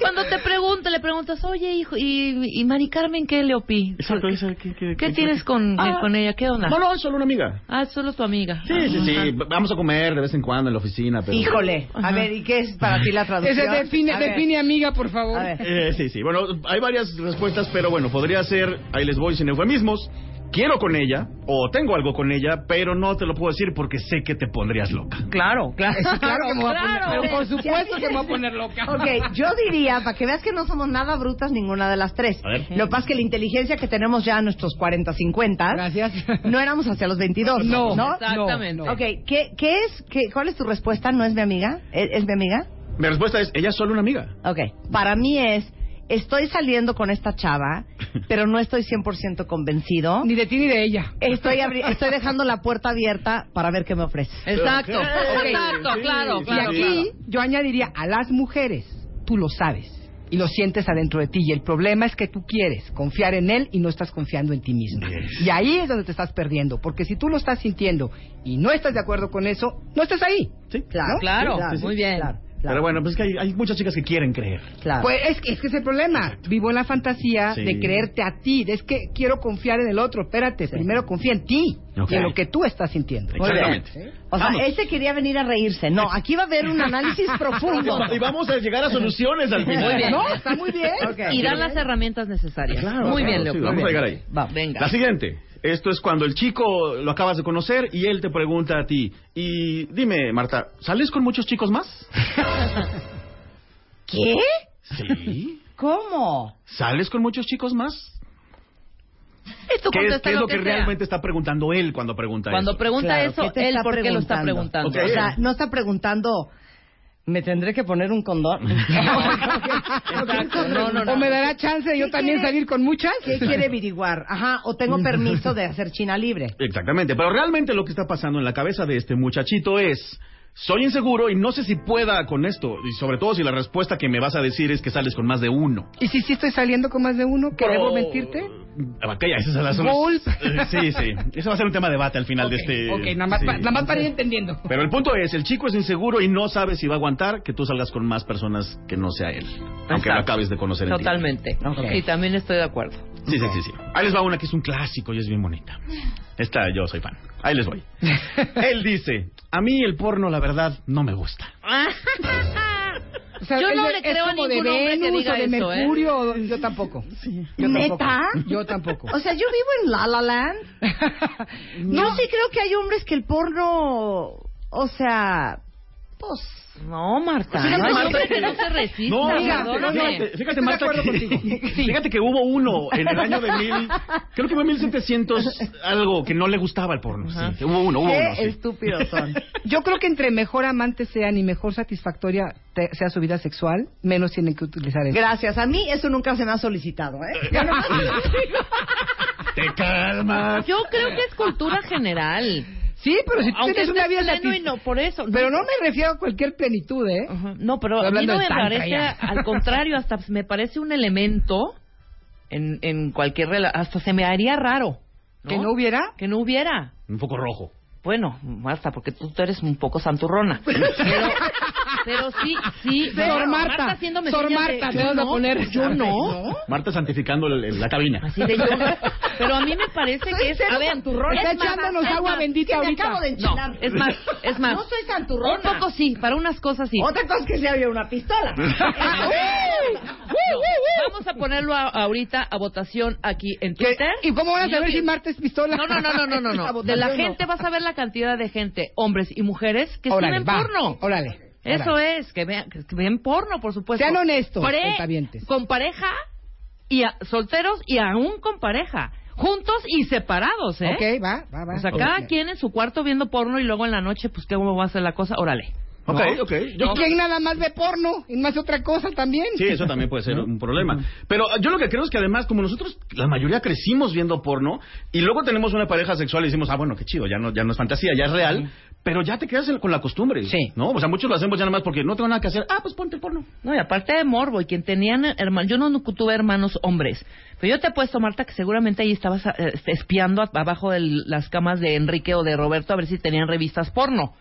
Cuando te pregunta, le preguntas, oye, hijo, ¿y, y Mari Carmen qué, Leopi? Exacto, esa- ¿qué, qué- ¿Qué qué- tienes con, Ah. con ella? ¿Qué onda? No, no, es solo una amiga. Ah, solo tu amiga. Sí, sí, sí. Vamos a comer de vez en cuando en la oficina, pero... Híjole. A ver, ¿y qué es para ti la traducción? Ese define, define amiga, por favor. A ver. Eh, sí, sí. Bueno, hay varias respuestas, pero bueno, podría ser, ahí les voy sin eufemismos, quiero con ella o tengo algo con ella, pero no te lo puedo decir porque sé que te pondrías loca. Claro, claro. Sí, claro que me voy a poner, Claro. pero por supuesto que me voy a poner loca. Ok, yo diría, para que veas que no somos nada brutas ninguna de las tres. A ver. Lo que pasa es que la inteligencia que tenemos ya a nuestros 40, 50, Gracias. no éramos hacia los 22. No, ¿no? Exactamente. Ok, ¿qué, qué es, qué, ¿cuál es tu respuesta? ¿No es mi amiga? ¿Es, es mi amiga? Mi respuesta es, ella es solo una amiga. Ok, para mí es, estoy saliendo con esta chava, pero no estoy 100% convencido. Ni de ti ni de ella. Estoy, abri- estoy dejando la puerta abierta para ver qué me ofrece. Exacto, exacto, Sí, claro, sí, Y claro. aquí yo añadiría a las mujeres, tú lo sabes y lo sientes adentro de ti y el problema es que tú quieres confiar en él y no estás confiando en ti mismo. Y ahí es donde te estás perdiendo, porque si tú lo estás sintiendo y no estás de acuerdo con eso, no estás ahí. Sí. Claro, Claro, sí, sí, muy bien. claro, claro, Pero bueno, pues es que hay, hay muchas chicas que quieren creer. claro. Pues es que, es que es el problema. Vivo en la fantasía Sí. de creerte a ti. Es que quiero confiar en el otro. Espérate, primero confía en ti y en lo que tú estás sintiendo. Exactamente. O sea, Vamos. ese quería venir a reírse. No, aquí va a haber un análisis profundo. Y vamos a llegar a soluciones al final. Muy bien. No, está muy bien. Y dan las herramientas necesarias. Claro, Muy claro, bien, sí, Leopoldo. vamos a llegar ahí. Va, venga. La siguiente. Esto es cuando el chico lo acabas de conocer y él te pregunta a ti. Y dime, Marta, ¿sales con muchos chicos más? ¿Qué? Sí. ¿Cómo? ¿Sales con muchos chicos más? Esto ¿Qué es, qué es lo que realmente está preguntando él cuando pregunta Cuando eso? pregunta Claro, eso, ¿qué te él por qué lo está preguntando. O sea, no está preguntando, ¿me tendré que poner un condón? Exacto, no, no, no. O me dará chance de yo ¿Qué también quiere? salir con muchas. ¿Qué quiere averiguar? Ajá, o tengo permiso de hacer China libre. Exactamente, pero realmente lo que está pasando en la cabeza de este muchachito es, soy inseguro y no sé si pueda con esto, y sobre todo si la respuesta que me vas a decir es que sales con más de uno. ¿Y si sí estoy saliendo con más de uno? ¿Que Pero- debo mentirte? Ok, ya, esas son las Gulp. Eh, Sí, sí. Eso va a ser un tema de debate al final de este... Ok, nada más, sí. pa- nada más para ir entendiendo. Pero el punto es, el chico es inseguro y no sabe si va a aguantar que tú salgas con más personas que no sea él. Aunque lo acabes de conocer en. Totalmente. Ok. Y también estoy de acuerdo. Sí, sí, sí, sí. Ahí les va una que es un clásico y es bien bonita. Esta yo soy fan. Ahí les voy. Él dice, a mí el porno la verdad no me gusta. O sea, Yo no le creo a ningún hombre que diga o de eso, ¿eh? Mercurio, yo tampoco. Yo ¿Neta? Tampoco. Yo tampoco. O sea, yo vivo en La La Land. Yo sí creo que hay hombres que el porno, o sea, pues... No, Marta. Fíjate, no Marta, hombre que no se resista. No, fíjate, fíjate, Estoy de Marta, acuerdo que, fíjate que hubo uno en el año de mil, creo que fue 1700 algo que no le gustaba el porno. Sí, hubo uno, hubo Qué uno. sí. estúpidos son. Yo creo que entre mejor amantes sean y mejor satisfactoria te- sea su vida sexual, menos tienen que utilizar eso. Gracias. A mí eso nunca se me ha solicitado, ¿eh? Te calmas. Yo creo que es cultura general. Sí, pero si tú Aunque tienes una vida pleno y no, por eso. Pero no me refiero a cualquier plenitud, ¿eh? No, pero Estoy a mí no me parece, ya. al contrario, hasta me parece un elemento en, en cualquier rela- hasta se me haría raro. ¿Que no hubiera? Que no hubiera. Un poco rojo. Bueno, basta, porque tú, tú eres un poco santurrona. Pero, pero sí, sí. Sor pero Marta, haciéndome Sor señas de- Marta, yo te vas a no, poner- Yo no. Marta santificando el- el- la cabina. Así de yo. Pero a mí me parece que es. A ver, santurrona. es Está más, echándonos es agua más, bendita me ahorita. acabo de enchilar. No, es más, es más. No soy santurrona. Un poco sí, para unas cosas sí. Otra cosa es que se abrió una pistola. Vamos a ponerlo a- ahorita a votación aquí en ¿Qué? Twitter. ¿Y cómo van a saber si Marta es pistola? No, no, no, no, no, no, no. De la gente vas a ver la cantidad de gente, hombres y mujeres, que Órale, ven va, porno. Órale. Eso es, que vean, que ven porno, por supuesto. Sean honestos, Pre- con pareja y a- solteros y aún con pareja. Juntos y separados, ¿eh? Ok, va, va, va. O sea, Ok. cada quien en su cuarto viendo porno y luego en la noche, pues, ¿qué va a hacer la cosa? Órale. Ok, ¿No? ok. ¿Y quién nada más ve porno? ¿Y más otra cosa también? Sí, eso también puede ser un problema. Pero yo lo que creo es que además, como nosotros, la mayoría crecimos viendo porno, y luego tenemos una pareja sexual y decimos, ah, bueno, qué chido, ya no, ya no es fantasía, ya es real, pero ya te quedas en- con la costumbre. Sí. ¿No? O sea, muchos lo hacemos ya nada más porque no tengo nada que hacer. Ah, pues ponte el porno. No, y aparte de morbo, y quien tenían hermanos, yo no tuve hermanos hombres, pero yo te he puesto, Marta, que seguramente ahí estabas eh, este, espiando a- abajo de las camas de Enrique o de Roberto a ver si tenían revistas porno,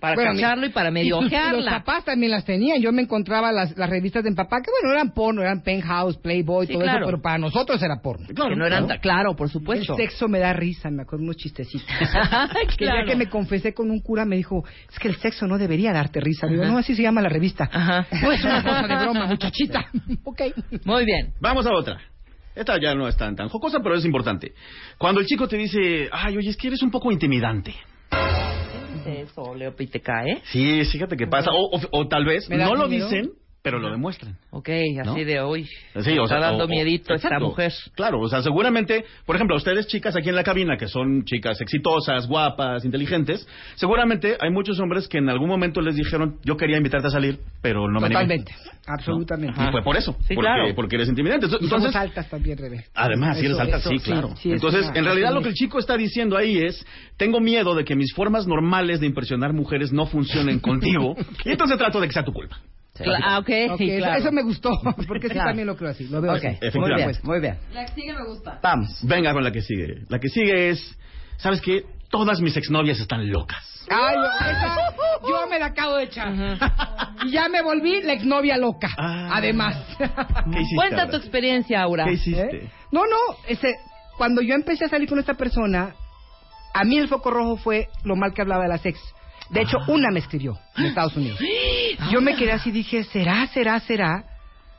para Bueno, cacharlo y para medio y Los papás también las tenían. Yo me encontraba las, las revistas de mi papá, que bueno, eran porno, eran Penthouse, Playboy, Sí, todo claro. eso, pero para nosotros era porno. que no eran, claro, por supuesto. El sexo me da risa, me acuerdo unos chistecitos. Que ya claro. que me confesé con un cura, me dijo, es que el sexo no debería darte risa. Digo, no, así se llama la revista. Ajá. No es una cosa de broma, muchachita. ok. Muy bien. Vamos a otra. Esta ya no es tan, tan jocosa, pero es importante. Cuando el chico te dice, ay, oye, es que eres un poco intimidante. Eso. Sí, fíjate qué pasa. O, o- o tal vez ¿Me das no lo miedo? dicen, pero lo demuestran. Ok, ¿No? así de hoy. Sí, o sea, está dando o- o- miedito esta exacto. mujer. Claro, o sea, seguramente, por ejemplo, a ustedes chicas aquí en la cabina, que son chicas exitosas, guapas, inteligentes, seguramente hay muchos hombres que en algún momento les dijeron, yo quería invitarte a salir, pero no me animé". Totalmente, absolutamente. Y fue por eso, Sí, porque, claro. porque eres intimidante. Y somos Entonces, altas también, Rebe. Además, si eres Eso- alta, eso, sí, claro. sí, Entonces, en realidad lo que el chico está diciendo ahí es, tengo miedo de que mis formas normales de impresionar mujeres no funcionen contigo, y entonces trato de que sea tu culpa. Ah, ok, Ok, sí, eso- claro. Eso me gustó, porque sí Claro. también lo creo así. Lo veo Ok, así. Efectivamente. Pues, Muy bien. La que sigue me gusta. Vamos. Venga con la que sigue. La que sigue es, ¿sabes qué? Todas mis exnovias están locas. Ay, esa, yo me la acabo de echar. Y ya me volví la exnovia loca. Además. ¿Qué hiciste Cuenta ahora? tu experiencia, Aura. ¿Qué hiciste? ¿Eh? No, no, ese, cuando yo empecé a salir con esta persona, a mí el foco rojo fue lo mal que hablaba de las ex. De hecho, una me escribió en Estados Unidos. Yo me quedé así, dije, ¿será, será, será?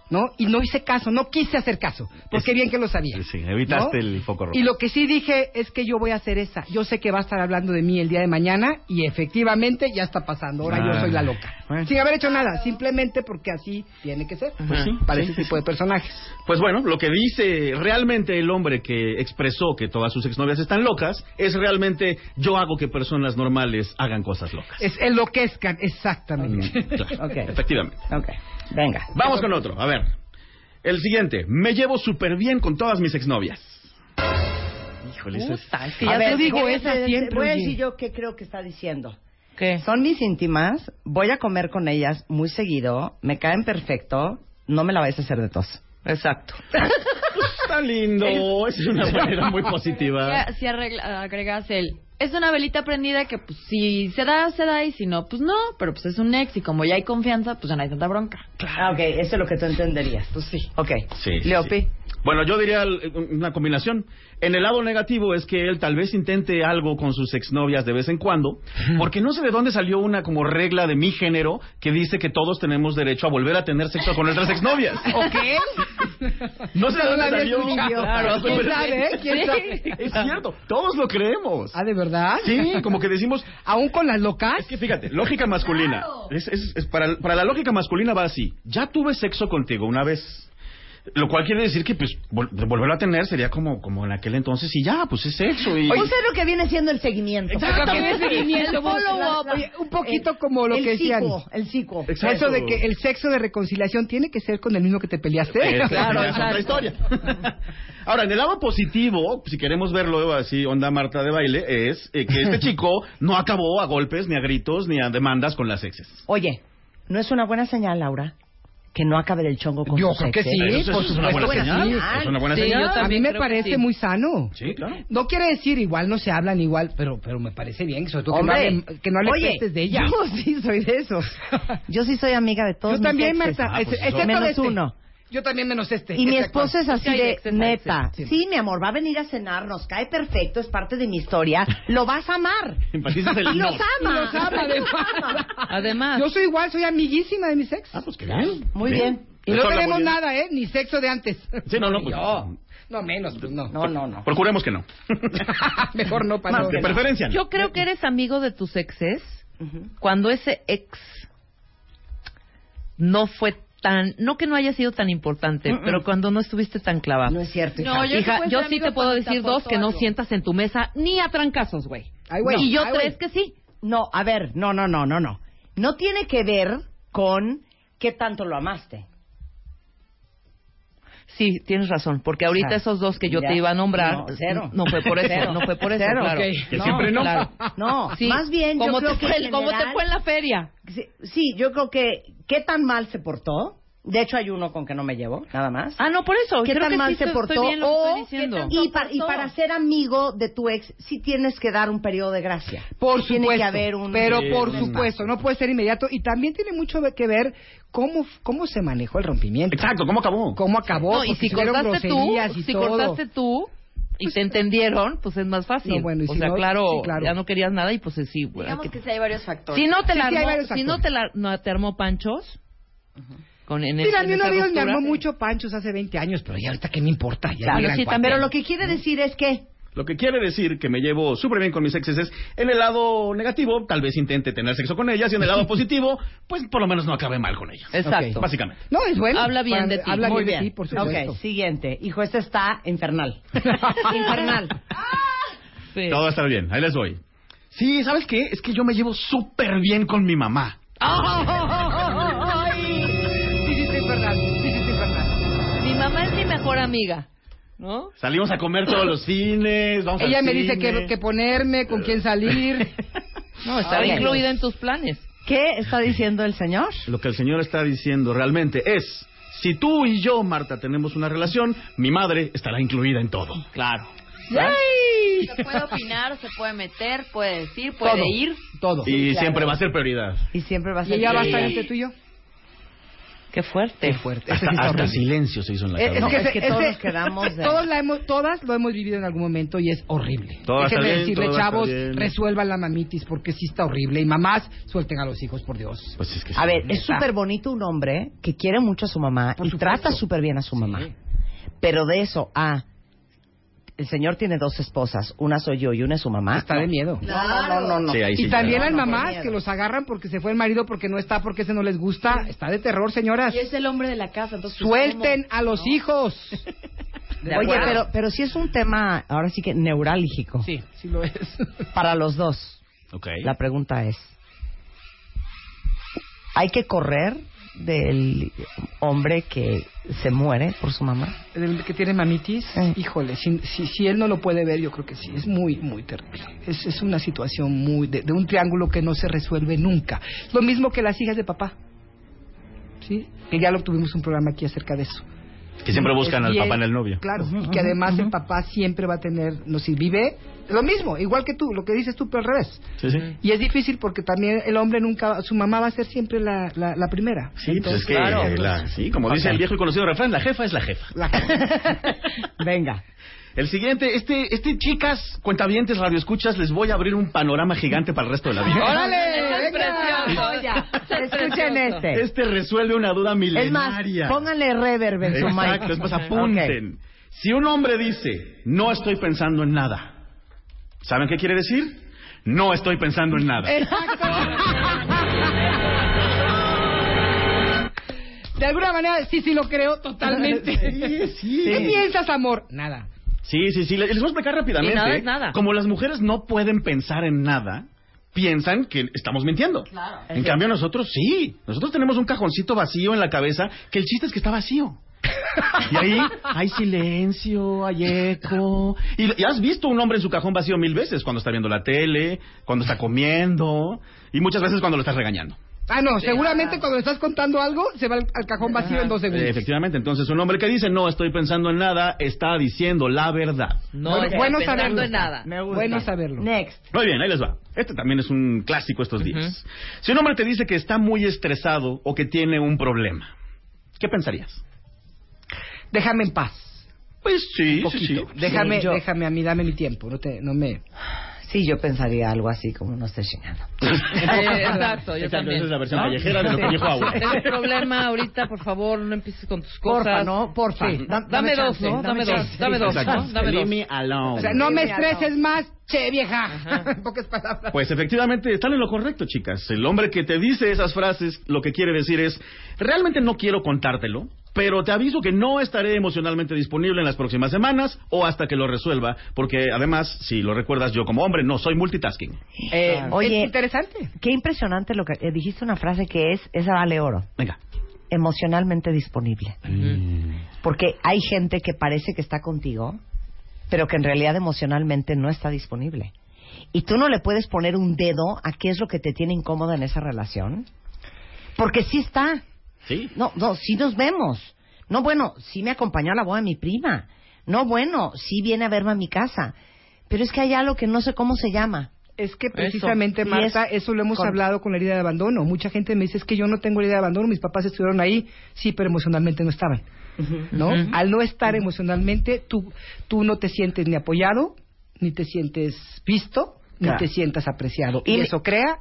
¿No? Y no hice caso, no quise hacer caso, porque bien que lo sabía. Sí, evitaste ¿No? el foco rojo. Y lo que sí dije es que yo voy a hacer esa. Yo sé que va a estar hablando de mí el día de mañana y efectivamente ya está pasando. Ahora yo Ah. soy la loca. Bueno. Sin haber hecho nada, simplemente porque así tiene que ser. Pues sí, para sí, ese sí, tipo de personajes. Pues bueno, lo que dice realmente el hombre que expresó que todas sus exnovias están locas es realmente yo hago que personas normales hagan cosas locas. Es enloquezcan, exactamente. Claro, Ok. Efectivamente. Venga. Vamos con otro. A ver. El siguiente. Me llevo súper bien con todas mis exnovias. Híjole, ese es- Puta, es que A ya ver, te digo voy a esa decir- siempre. Voy a oye. decir yo qué creo que está diciendo. ¿Qué? Son mis íntimas, voy a comer con ellas muy seguido, me caen perfecto, no me la vais a hacer de tos. Exacto. Está lindo. Esa es una manera muy positiva. Si, si arregla- agregas el... Es una velita prendida que, pues, si se da, se da, y si no, pues no. Pero, pues, es un ex, y como ya hay confianza, pues ya no hay tanta bronca. Ah, ok, eso es lo que tú entenderías. Pues sí. Ok. Sí, sí, Leopi. sí. Bueno, yo diría una combinación. En el lado negativo es que él tal vez intente algo con sus exnovias de vez en cuando, porque no sé de dónde salió una como regla de mi género que dice que todos tenemos derecho a volver a tener sexo con nuestras exnovias. ¿O qué? No sé de dónde salió. Claro, ¿Quién sabe? ¿Quién sabe? Es cierto, todos lo creemos. ¿Ah, de verdad? Sí, como que decimos, ¿Aún con las locas? Es que fíjate, lógica masculina. Es, es- es para, para la lógica masculina va así. Ya tuve sexo contigo una vez. Lo cual quiere decir que pues vol- volverlo a tener sería como, como en aquel entonces y ya, pues es sexo. Y, Pues es lo que viene siendo el seguimiento. Exacto. Seguimiento, el follow-up. Oye, un poquito como lo el que decían. psico, el psico. Exacto. Eso de que el sexo de reconciliación tiene que ser con el mismo que te peleaste. Claro, es otra historia. Ahora, en el lado positivo, si queremos verlo así, onda Marta de baile, es eh, que este chico no acabó a golpes, ni a gritos, ni a demandas con las exes. Oye, ¿no es una buena señal, Laura? Que no acabe del chongo con Yo creo que sí, Eso- por eso es una buena señal. sí. Es una buena Sí, señal. yo A mí también me parece sí. muy sano. Sí, claro. No quiere decir igual no se hablan igual, pero pero me parece bien, sobre todo que no Hombre, hable, que no pestes de ella. Yo sí soy de esos. Yo sí soy amiga de todos Yo también, mis exes. Marta, Ah, pues excepto Menos de este. uno. Yo también menos este. Y mi Este esposo es así de neta. sí. Sí, mi amor, va a venir a cenar, nos cae perfecto, es parte de mi historia. Lo vas a amar. Empatizas el Y no. los ama. Los ama, además. Además, Yo soy igual, soy amiguísima de mis ex. Ah, pues qué bien. Muy bien. y no tenemos nada, ¿eh? Ni sexo de antes. Sí, no, no, pues. Yo. No, menos, pues no. No, no, no. Procuremos que no. Mejor no para Más no. De preferencia. no. yo creo que eres amigo de tus exes cuando ese ex no fue tan, no que no haya sido tan importante, pero cuando no estuviste tan clavado. No es cierto. No, hija. yo- Hija, yo sí te puedo decir dos que no sientas en tu mesa ni a trancazos, güey. Y yo tres que sí. No, a ver, no, no, no, no, no. No tiene que ver con qué tanto lo amaste. Sí, tienes razón, porque ahorita O sea, esos dos que yo ya. te iba a nombrar, No, cero. no fue por eso, Cero. no fue por eso, Cero. claro. Que siempre no. Claro. No, Sí, más bien yo como creo te que fue, en como te fue en la feria. Sí, sí, yo creo que qué tan mal se portó. De hecho, hay uno con que no me llevo, nada más. Ah, no, por eso. ¿Qué creo tan que mal sí se estoy portó? bien lo que o estoy diciendo. y, para, y para ser amigo de tu ex, sí tienes que dar un periodo de gracia. Por Tiene supuesto. que haber un... Pero Sí, por un supuesto, no puede ser inmediato. Y también tiene mucho que ver cómo, cómo se manejó el rompimiento. Exacto, ¿cómo acabó? Cómo acabó. No, y porque si se cortaste tú, groserías y si todo. cortaste tú y te entendieron, pues es más fácil. No, bueno, y o si sea, no, claro, sí, claro. ya no querías nada y pues sí, güey, Digamos que- que sí hay varios factores. Si no te Sí, la sí, hay armó, varios si no factores. te la no te armó panchos, Con, en Mira, a mí de ellos me armó mucho panchos hace 20 años, pero ya ahorita qué me importa. Ya Claro, sí, cuánto. pero lo que quiere decir es que Lo que quiere decir que me llevo súper bien con mis exes es, en el lado negativo, tal vez intente tener sexo con ellas, y en el lado positivo, pues por lo menos no acabe mal con ellas. Exacto. Básicamente. No, es bueno. Habla bien de ti. Habla Muy bien, de bien. ti, por supuesto. Ok, siguiente. Hijo, este está infernal. infernal. Todo va a estar bien, ahí les voy. Sí, ¿sabes qué? Es que yo me llevo súper bien con mi mamá. Mejor amiga, ¿no? Salimos a comer todos los cines, vamos Ella al me dice cine. que, que ponerme, con quién salir. No, está Ay, incluida en tus planes. ¿Qué está diciendo el señor? Lo que el señor está diciendo realmente es, si tú y yo, Marta, tenemos una relación, mi madre estará incluida en todo. Claro. Se puede opinar, se puede meter, puede decir, puede Todo. ir. Todo. Y siempre va a ser prioridad. Y siempre va a Y ser... ella va a estar entre tú y yo. Qué fuerte. Qué fuerte. Hasta, sí hasta horrible. silencio se hizo en la Es, cabeza. es que, es ese- que todos ese- nos quedamos de- todos la hemos- todas lo hemos vivido en algún momento y es horrible. Estar Déjenme bien, decirle, estar chavos, resuelvan la mamitis porque sí está horrible. Y mamás, suelten a los hijos, por Dios. Pues es que A ver, es súper bonito un hombre que quiere mucho a su mamá Por y supuesto. trata súper bien a su mamá. Pero de eso a... El señor tiene dos esposas, una soy yo y una es su mamá. Está de miedo. No, no, no, no. no. Sí, ahí sí Y también las mamás que los agarran porque se fue el marido porque no está, porque ese no les gusta. Está de terror, señoras. Y es el hombre de la casa, entonces. Suelten a los hijos. Oye, acuerdo. pero, pero sí es un tema, ahora sí que neurálgico. Sí, sí lo es. Para los dos. Ok. La pregunta es, ¿hay que correr del hombre que se muere por su mamá? El que tiene mamitis, Eh. híjole, si, si, si él no lo puede ver, yo creo que sí. Es muy, muy terrible. Es, es una situación muy de, de un triángulo que no se resuelve nunca. Lo mismo que las hijas de papá. ¿Sí? Que ya lo tuvimos un programa aquí acerca de eso. Que siempre buscan al bien- papá en el novio. Claro, y que además el papá siempre va a tener, no si vive, lo mismo, igual que tú, lo que dices tú, pero al revés. Sí, sí. Y es difícil porque también el hombre nunca, su mamá va a ser siempre la, la, la primera. Sí, pues es que, Entonces, la- sí, como dice el viejo y conocido refrán, la jefa es la jefa. Venga. El siguiente, este, este, chicas, cuentavientes, radioescuchas, les voy a abrir un panorama gigante para el resto de la vida. ¡Órale! Es precioso. Ya, escuchen este. Este resuelve una duda Es más, milenaria. pónganle reverb en su mic. Exacto, es más, apunten. Si un hombre dice, no estoy pensando en nada, ¿saben qué quiere decir? No estoy pensando en nada. De alguna manera, sí, sí lo creo totalmente. Sí, sí. ¿Qué piensas, amor? Nada. Sí, sí, sí. Les voy a explicar rápidamente. Y nada es nada. Como las mujeres no pueden pensar en nada, piensan que estamos mintiendo. En cambio, nosotros sí. Nosotros tenemos un cajoncito vacío en la cabeza que el chiste es que está vacío. Y ahí hay silencio, hay eco. Y, y has visto un hombre en su cajón vacío mil veces, cuando está viendo la tele, cuando está comiendo y muchas veces cuando lo estás regañando. Ah, no, seguramente cuando le estás contando algo, se va al, al cajón vacío en dos segundos. Eh, efectivamente, entonces un hombre que dice no estoy pensando en nada está diciendo la verdad. No Bueno, bueno pensando saberlo. en nada. Me gusta. Bueno saberlo. Next. Muy bien, ahí les va. Este también es un clásico estos días. Si un hombre te dice que está muy estresado o que tiene un problema, ¿qué pensarías? Déjame en paz. Pues sí, Un sí, sí. Déjame, Sí, yo- déjame a mí, dame mi tiempo. No, te, no me... Sí, yo pensaría algo así como no estés chingando. Eh, exacto, yo Esa también. es la versión ¿No? callejera de lo que dijo Agua. Tengo un problema ahorita, por favor, no empieces con tus cosas. Porfa, ¿no? Porfa. Sí. Da- Dame, dos, chance, ¿no? Dame, dos, chance. dame dos. ¿no? Dame Leave dos. me alone. O sea, no me estreses más, che vieja. Pocas palabras. Pues efectivamente están en lo correcto, chicas. El hombre que te dice esas frases, lo que quiere decir es, realmente no quiero contártelo, pero te aviso que no estaré emocionalmente disponible en las próximas semanas o hasta que lo resuelva, porque además, si lo recuerdas, yo como hombre no soy multitasking. Eh, Oye, es interesante. Qué impresionante lo que eh, dijiste una frase que es, esa vale oro, Venga. emocionalmente disponible. Porque hay gente que parece que está contigo, pero que en realidad emocionalmente no está disponible. Y tú no le puedes poner un dedo a qué es lo que te tiene incómoda en esa relación. Porque sí está. Sí. No, no, sí nos vemos. No, bueno, sí me acompañó a la boda de mi prima. No, bueno, sí viene a verme a mi casa. Pero es que hay algo que no sé cómo se llama. Es que precisamente, Y Marta, es eso lo hemos con- hablado con la herida de abandono. Mucha gente me dice, es que yo no tengo herida de abandono, mis papás estuvieron ahí, sí, pero emocionalmente no estaban. ¿No? Al no estar emocionalmente, tú, tú no te sientes ni apoyado, ni te sientes visto, ni te sientas apreciado. Y eso crea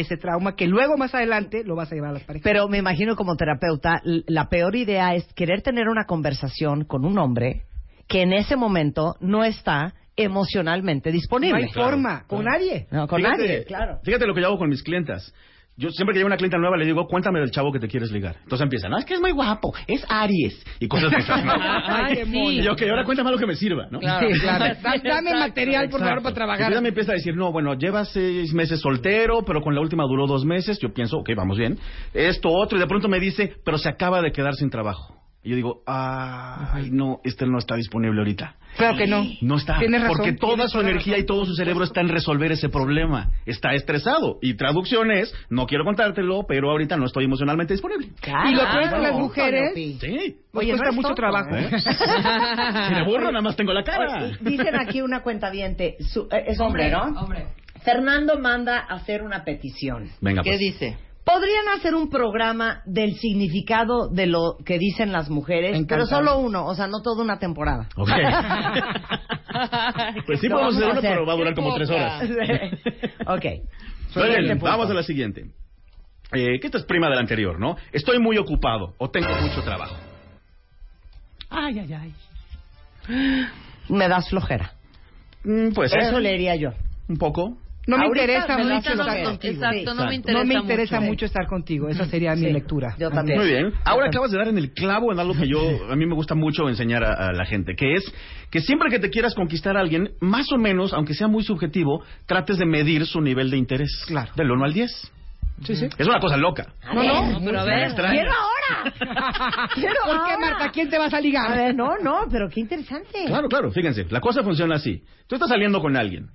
ese trauma que luego más adelante lo vas a llevar a las parejas. Pero me imagino como terapeuta, la peor idea es querer tener una conversación con un hombre que en ese momento no está emocionalmente disponible. No hay forma, con nadie. No, con Fíjate- nadie, claro. Fíjate lo que yo hago con mis clientas. Yo siempre que llego una clienta nueva le digo, cuéntame del chavo que te quieres ligar. Entonces empiezan, no, es que es muy guapo, es Aries. Y cosas de esas. ¿no? Ay, qué. Y yo, ok, ahora cuéntame lo que me sirva, ¿no? Claro. Sí, claro. Da- dame material, por favor, para trabajar. Entonces ella me empieza a decir, no, bueno, llevas seis meses soltero, pero con la última duró dos meses. Yo pienso, ok, vamos bien. Esto, otro, y de pronto me dice, pero se acaba de quedar sin trabajo. Y yo digo, ay, no, este no está disponible ahorita. Claro que no. No está. Tienes razón, porque toda tienes su energía razón, y todo su cerebro está en resolver ese problema. Está estresado. Y traducción es, no quiero contártelo, pero ahorita no estoy emocionalmente disponible. y lo peor es que las mujeres Sí. nos Oye, cuesta mucho tonto, trabajo. ¿Eh? Si me burro, nada más tengo la cara. Oye, Dicen aquí una cuentaviente, su- eh, es hombre, ¿no? Hombre. Fernando manda a hacer una petición. Venga, pues. dice? ¿Podrían hacer un programa del significado de lo que dicen las mujeres? Pero solo uno, o sea, no toda una temporada. Ok. Pues sí Lo podemos hacer uno, hacer. pero va a durar como tres horas. ok. Siguiente punto. vamos a la siguiente. Eh, que esta es prima del anterior, ¿no? Estoy muy ocupado o tengo mucho trabajo. Ay, ay, ay. Me das flojera. Mm, pues Eso le diría yo. Un poco. No me Ahorita interesa me mucho da estar contigo. Exacto, no me No interesa me interesa mucho. mucho estar contigo. Esa sería mi lectura. Yo también. Muy bien. Ahora acabas de dar en el clavo en algo que yo a mí me gusta mucho enseñar a, a la gente, que es que siempre que te quieras conquistar a alguien, más o menos, aunque sea muy subjetivo, trates de medir su nivel de interés. Claro. Del 1 al 10. Sí, sí. Es una cosa loca. No, no, pero a ver. ¡Quiero ahora! ¡Quiero ¿Por qué! Marta? ¿Quién te vas a ligar? A ver, no, no, pero qué interesante. Claro, claro, fíjense, la cosa funciona así. Tú estás saliendo con alguien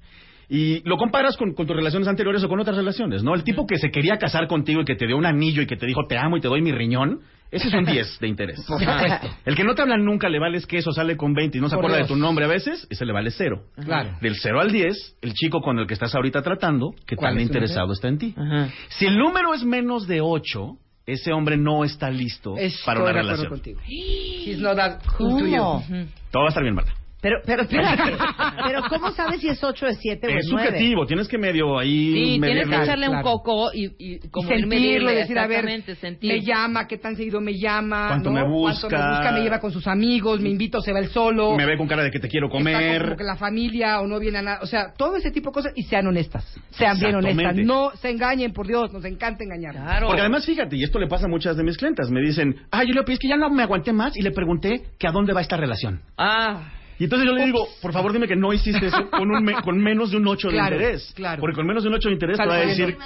y lo comparas con, con tus relaciones anteriores o con otras relaciones, ¿no? El tipo que se quería casar contigo y que te dio un anillo y que te dijo te amo y te doy mi riñón, ese es un 10 de interés. El que no te habla nunca le vales queso, sale con 20 y no se Por acuerda de tu nombre a veces, ese le vale cero. Claro. Del 0 al 10, el chico con el que estás ahorita tratando, que ¿Cuál tan es interesado está en ti. Si el número es menos de 8, ese hombre no está listo Estoy para una de acuerdo relación. contigo. He's not that cool to you. Todo va a estar bien, Marta. Pero, pero, espérate. pero, ¿cómo sabes si es 8, es 7 o Es es 9? subjetivo, tienes que medio ahí... Sí, tienes que echarle un Claro. coco y, y como y ir sentirlo, decir, a ver, sentir. me llama, qué tan seguido me llama, Cuánto ¿no? me busca. cuánto me busca, me lleva con sus amigos, me invita o se va él solo, Me ve con cara de que te quiero comer. como que la familia o no viene a nada, o sea, todo ese tipo de cosas y sean honestas, sean bien honestas, no se engañen, por Dios, nos encanta engañar. Claro. Porque además, fíjate, y esto le pasa a muchas de mis clientas, me dicen, ah, yo le es que ya no me aguanté más y le pregunté que a dónde va esta relación. Ah, Y entonces yo le digo, por favor dime que no hiciste eso con, un me- con menos de un 8 Claro, de interés. claro. Porque con menos de un 8 de interés te va a decir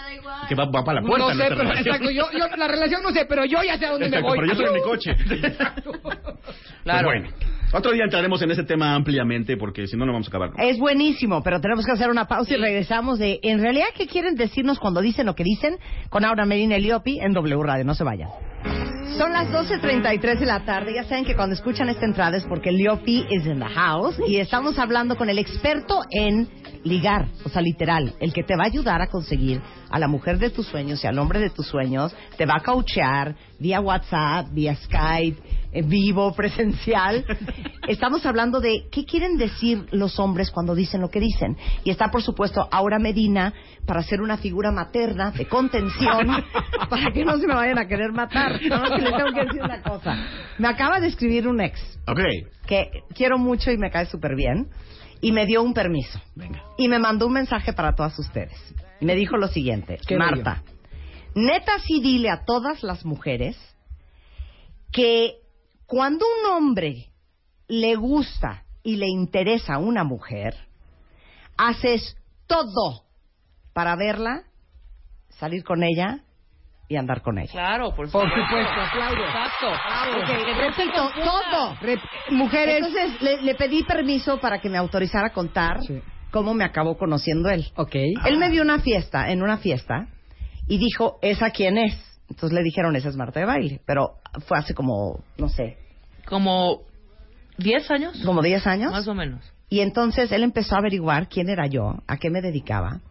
que va, va para la puerta no sé, nuestra pero, relación. exacto, yo, yo la relación no sé, pero yo ya sé a dónde Exacto, me voy. pero yo estoy en mi coche. Exacto. Pues bueno, otro día entraremos en ese tema ampliamente porque si no, no vamos a acabar. Es buenísimo, pero tenemos que hacer una pausa y regresamos de, en realidad, ¿qué quieren decirnos cuando dicen lo que dicen? Con Aura Medina y Liopi en W Radio, no se vayan. Son las 12.33 de la tarde, ya saben que cuando escuchan esta entrada es porque Liopi is in the house y estamos hablando con el experto en ligar, o sea, literal, el que te va a ayudar a conseguir a la mujer de tus sueños y al hombre de tus sueños, te va a coachear vía WhatsApp, vía Skype, vivo, presencial. Estamos hablando de qué quieren decir los hombres cuando dicen lo que dicen. Y está, por supuesto, Aura Medina para ser una figura materna de contención para que no se me vayan a querer matar. Que les tengo que decir una cosa. Me acaba de escribir un ex que quiero mucho y me cae súper bien, y me dio un permiso. Y me mandó un mensaje para todas ustedes. Me dijo lo siguiente, Marta, neta sí dile a todas las mujeres que cuando un hombre le gusta y le interesa a una mujer, haces todo para verla, salir con ella y andar con ella. claro, por Por supuesto. aplaudo. Exacto. Repito, todo. Rep- mujeres, Entonces le, le pedí permiso para que me autorizara a contar Sí. cómo me acabó conociendo él. ok, Él me vio una fiesta, en una fiesta, y dijo, ¿esa quién es? Entonces le dijeron, esa es Marta de baile. Pero fue hace como, no sé, Como 10 años. como 10 años. Más o menos. Y entonces él empezó a averiguar quién era yo, a qué me dedicaba.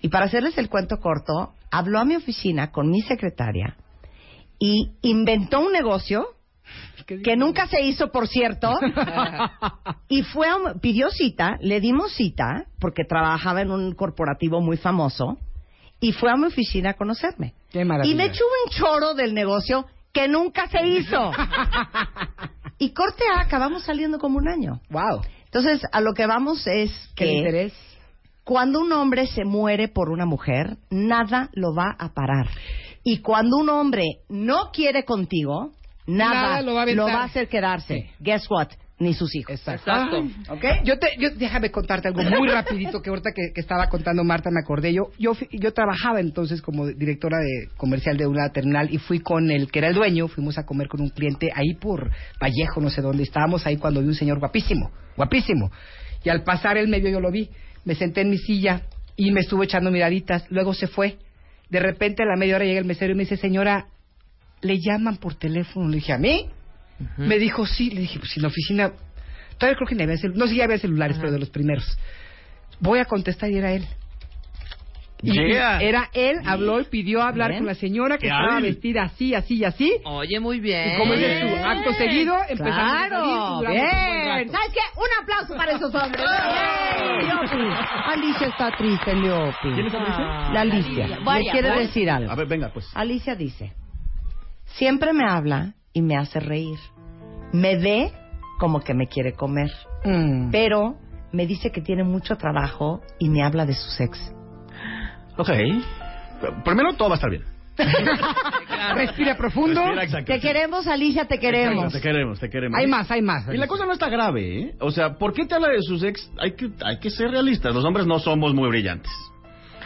Y para hacerles el cuento corto, habló a mi oficina con mi secretaria y inventó un negocio que nunca se hizo, por cierto. y fue a un- pidió cita, le dimos cita porque trabajaba en un corporativo muy famoso y fue a mi oficina a conocerme. Qué maravilla. Y me echó un choro del negocio que nunca se hizo. y corte A, acabamos saliendo como un año. Wow. Entonces, a lo que vamos es ¿Qué que interés? cuando un hombre se muere por una mujer, nada lo va a parar. Y cuando un hombre no quiere contigo, nada, Nada lo va a hacer quedarse. Guess what? Ni sus hijos. Exacto. Yo te, yo, déjame contarte algo muy rapidito que ahorita que, que estaba contando Marta me acordé. Yo, yo, fui- yo trabajaba entonces como directora de comercial de una terminal y fui con el que era el dueño, fuimos a comer con un cliente ahí por Vallejo, no sé dónde. Estábamos ahí cuando vi un señor guapísimo, guapísimo. Y al pasar el medio yo lo vi. Me senté en mi silla y me estuvo echando miraditas. Luego se fue. De repente a la media hora llega el mesero y me dice, señora, le llaman por teléfono. Le dije, ¿a mí? Me dijo, sí. Le dije, pues en la oficina... Todavía creo que ni había cel- No sé si había celulares, pero de los primeros. Voy a contestar y era él. Y- Yeah. Era él, habló y pidió hablar Bien. con la señora que estaba vestida así, así y así. Oye, muy bien. Y como dices tú, acto seguido, empezamos a salir y Claro, duramos un buen bien. rato. ¿Sabes qué? Un aplauso para esos hombres. Alicia está triste, Leopi. ¿Quién está triste? La Alicia. Vaya, quiere vaya. decir algo. A ver, venga, pues. Alicia dice, siempre me habla y me hace reír. Me ve como que me quiere comer. Mm. Pero me dice que tiene mucho trabajo y me habla de su sex. Ok. Primero, todo va a estar bien. Respira profundo. Respira, exacto. Te queremos, Alicia, te queremos. Exacto, te queremos, te queremos. Hay más, hay más. Y la cosa no está grave, ¿eh? O sea, ¿por qué te habla de sus ex? Hay que, hay que ser realistas. Los hombres no somos muy brillantes.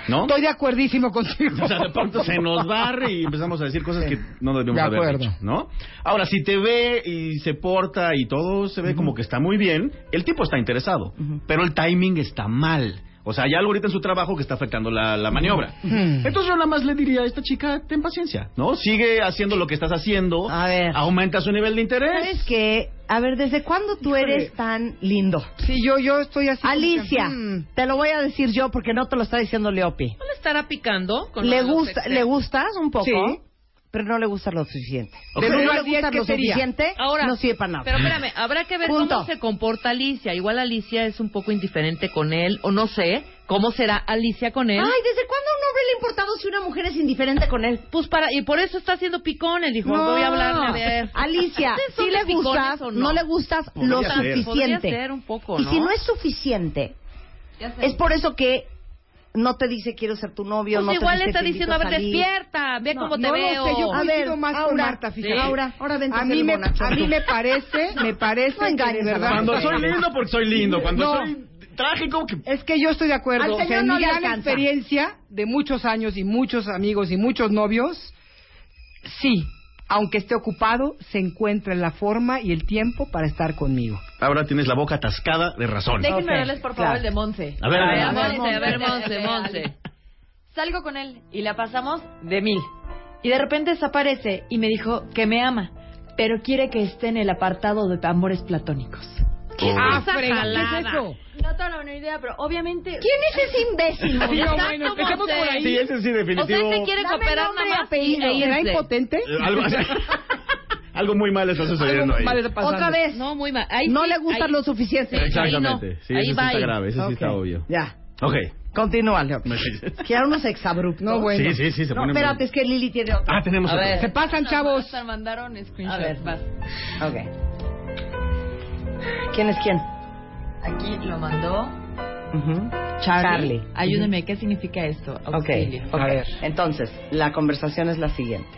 ¿No? Estoy de acuerdísimo contigo. O sea, de pronto se nos barre y empezamos a decir cosas que no debemos De haber acuerdo. ¿no? Ahora, si te ve y se porta y todo se ve como que está muy bien, el tipo está interesado, pero el timing está mal. O sea, hay algo ahorita en su trabajo que está afectando la, la maniobra. Entonces yo nada más le diría a esta chica, ten paciencia, ¿no? Sigue haciendo lo que estás haciendo, A ver. aumenta su nivel de interés. ¿Sabes qué? A ver, ¿desde cuándo tú Híjole. eres tan lindo? Sí, yo, yo estoy así. que, Alicia, mm. te lo voy a decir yo porque no te lo está diciendo Leopi. ¿No le estará picando? Con Le gusta, le gustas un poco, Sí. Pero no le gusta lo suficiente. Del no le gusta ¿qué lo sería? suficiente, Ahora, no sirve para nada. Pero espérame, habrá que ver Punto. cómo se comporta Alicia. Igual Alicia es un poco indiferente con él, o no sé, ¿cómo será Alicia con él? Ay, ¿desde cuándo a un hombre le ha importado si una mujer es indiferente con él? Pues para, y por eso está haciendo picón, él dijo, No. voy a hablarle a ver. Alicia, ¿Ustedes son si le gustas, o no? no? le gustas Podría lo ser. suficiente. Podría ser un poco, Y si no es suficiente, es por eso que no te dice quiero ser tu novio, Pues no te igual dice le está te diciendo, a ver, salir. despierta, ve No, cómo te no lo veo. sé, yo A ver, más con Marta, fíjate. Ahora vente a a mí me, a mí me parece, me parece No que de verdad. Cuando soy lindo, porque soy lindo. Cuando No. soy trágico, que... Es que yo estoy de acuerdo. Al O sea, señor en no mi le gran alcanza. experiencia de muchos años y muchos amigos y muchos novios, sí, aunque esté ocupado, se encuentra la forma y el tiempo para estar conmigo. Ahora tienes la boca atascada de razón. Déjenme verles, por favor, claro. el de Monse. A ver, A ver, adelante. Monse, a ver, Monse, Monse. Salgo con él y la pasamos de mil. Y de repente desaparece y me dijo que me ama, pero quiere que esté en el apartado de amores platónicos. ¿Qué es Ah, esa frega, ¿qué es eso? No tengo la menor idea, pero obviamente... ¿Quién es ese imbécil? Sí, no, bueno, empecemos por ahí. Sí, ese sí, O definitivo. sea, este quiere Dame cooperar nombre nada más apellido. y- e ¿Será irse. impotente? Eh, algo, algo muy mal está sucediendo ahí. mal está. Otra vez. No, muy mal. Ahí no sí, le gusta ahí- lo suficiente. Sí, Exactamente. ahí no. Sí, Ahí sí va está ahí. grave, ese sí Ok, está obvio. Ya. Ok. Continúa, Leo. Quiero unos exabruptos. No, bueno. Sí, sí, sí, se No, pone muy- espérate, es que Lili tiene otro. Ah, tenemos A otro. ver. Se pasan, chavos. Mandaron screenshot. A ver. Vas. Ok. ¿Quién es quién? Aquí lo mandó Ujú. Charlie. Ayúdeme, ¿qué significa esto? Ok, Auxilio. ok. Entonces, la conversación es la siguiente.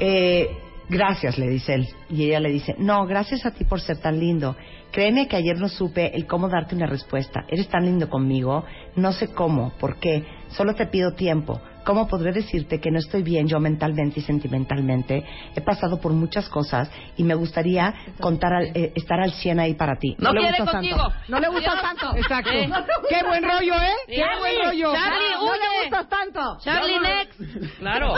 Eh, gracias, le dice él. Y ella le dice, no, gracias a ti por ser tan lindo. Créeme que ayer no supe el cómo darte una respuesta. Eres tan lindo conmigo. No sé cómo, por qué. Solo te pido tiempo. ¿Cómo podré decirte que no estoy bien yo mentalmente y sentimentalmente? He pasado por muchas cosas y me gustaría contar al- eh, estar al 100 ahí para ti. No le quiere gustas contigo. tanto. No le gustas Adiós. tanto. Exacto. Sí. Qué buen rollo, ¿eh? Sí. Qué buen rollo. Charlie, No le huye. gustas tanto. Charlie next. Claro.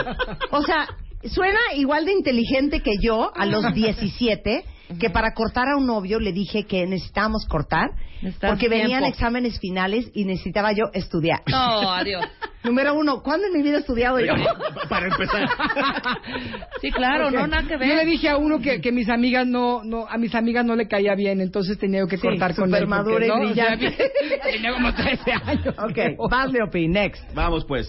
O sea, suena igual de inteligente que yo a los 17, que para cortar a un novio le dije que necesitábamos cortar, Necesitas porque venían exámenes finales y necesitaba yo estudiar. No, adiós. Número uno, ¿cuándo en mi vida he estudiado yo? Para empezar. Sí, claro, no, nada que ver. Yo le dije a uno que, que mis amigas no, no, a mis amigas no le caía bien, entonces tenía que Sí, cortar con él. porque, y ¿no? brillante. O sea, tenía como 13 años. Ok, vas Leopi, next. Vamos pues.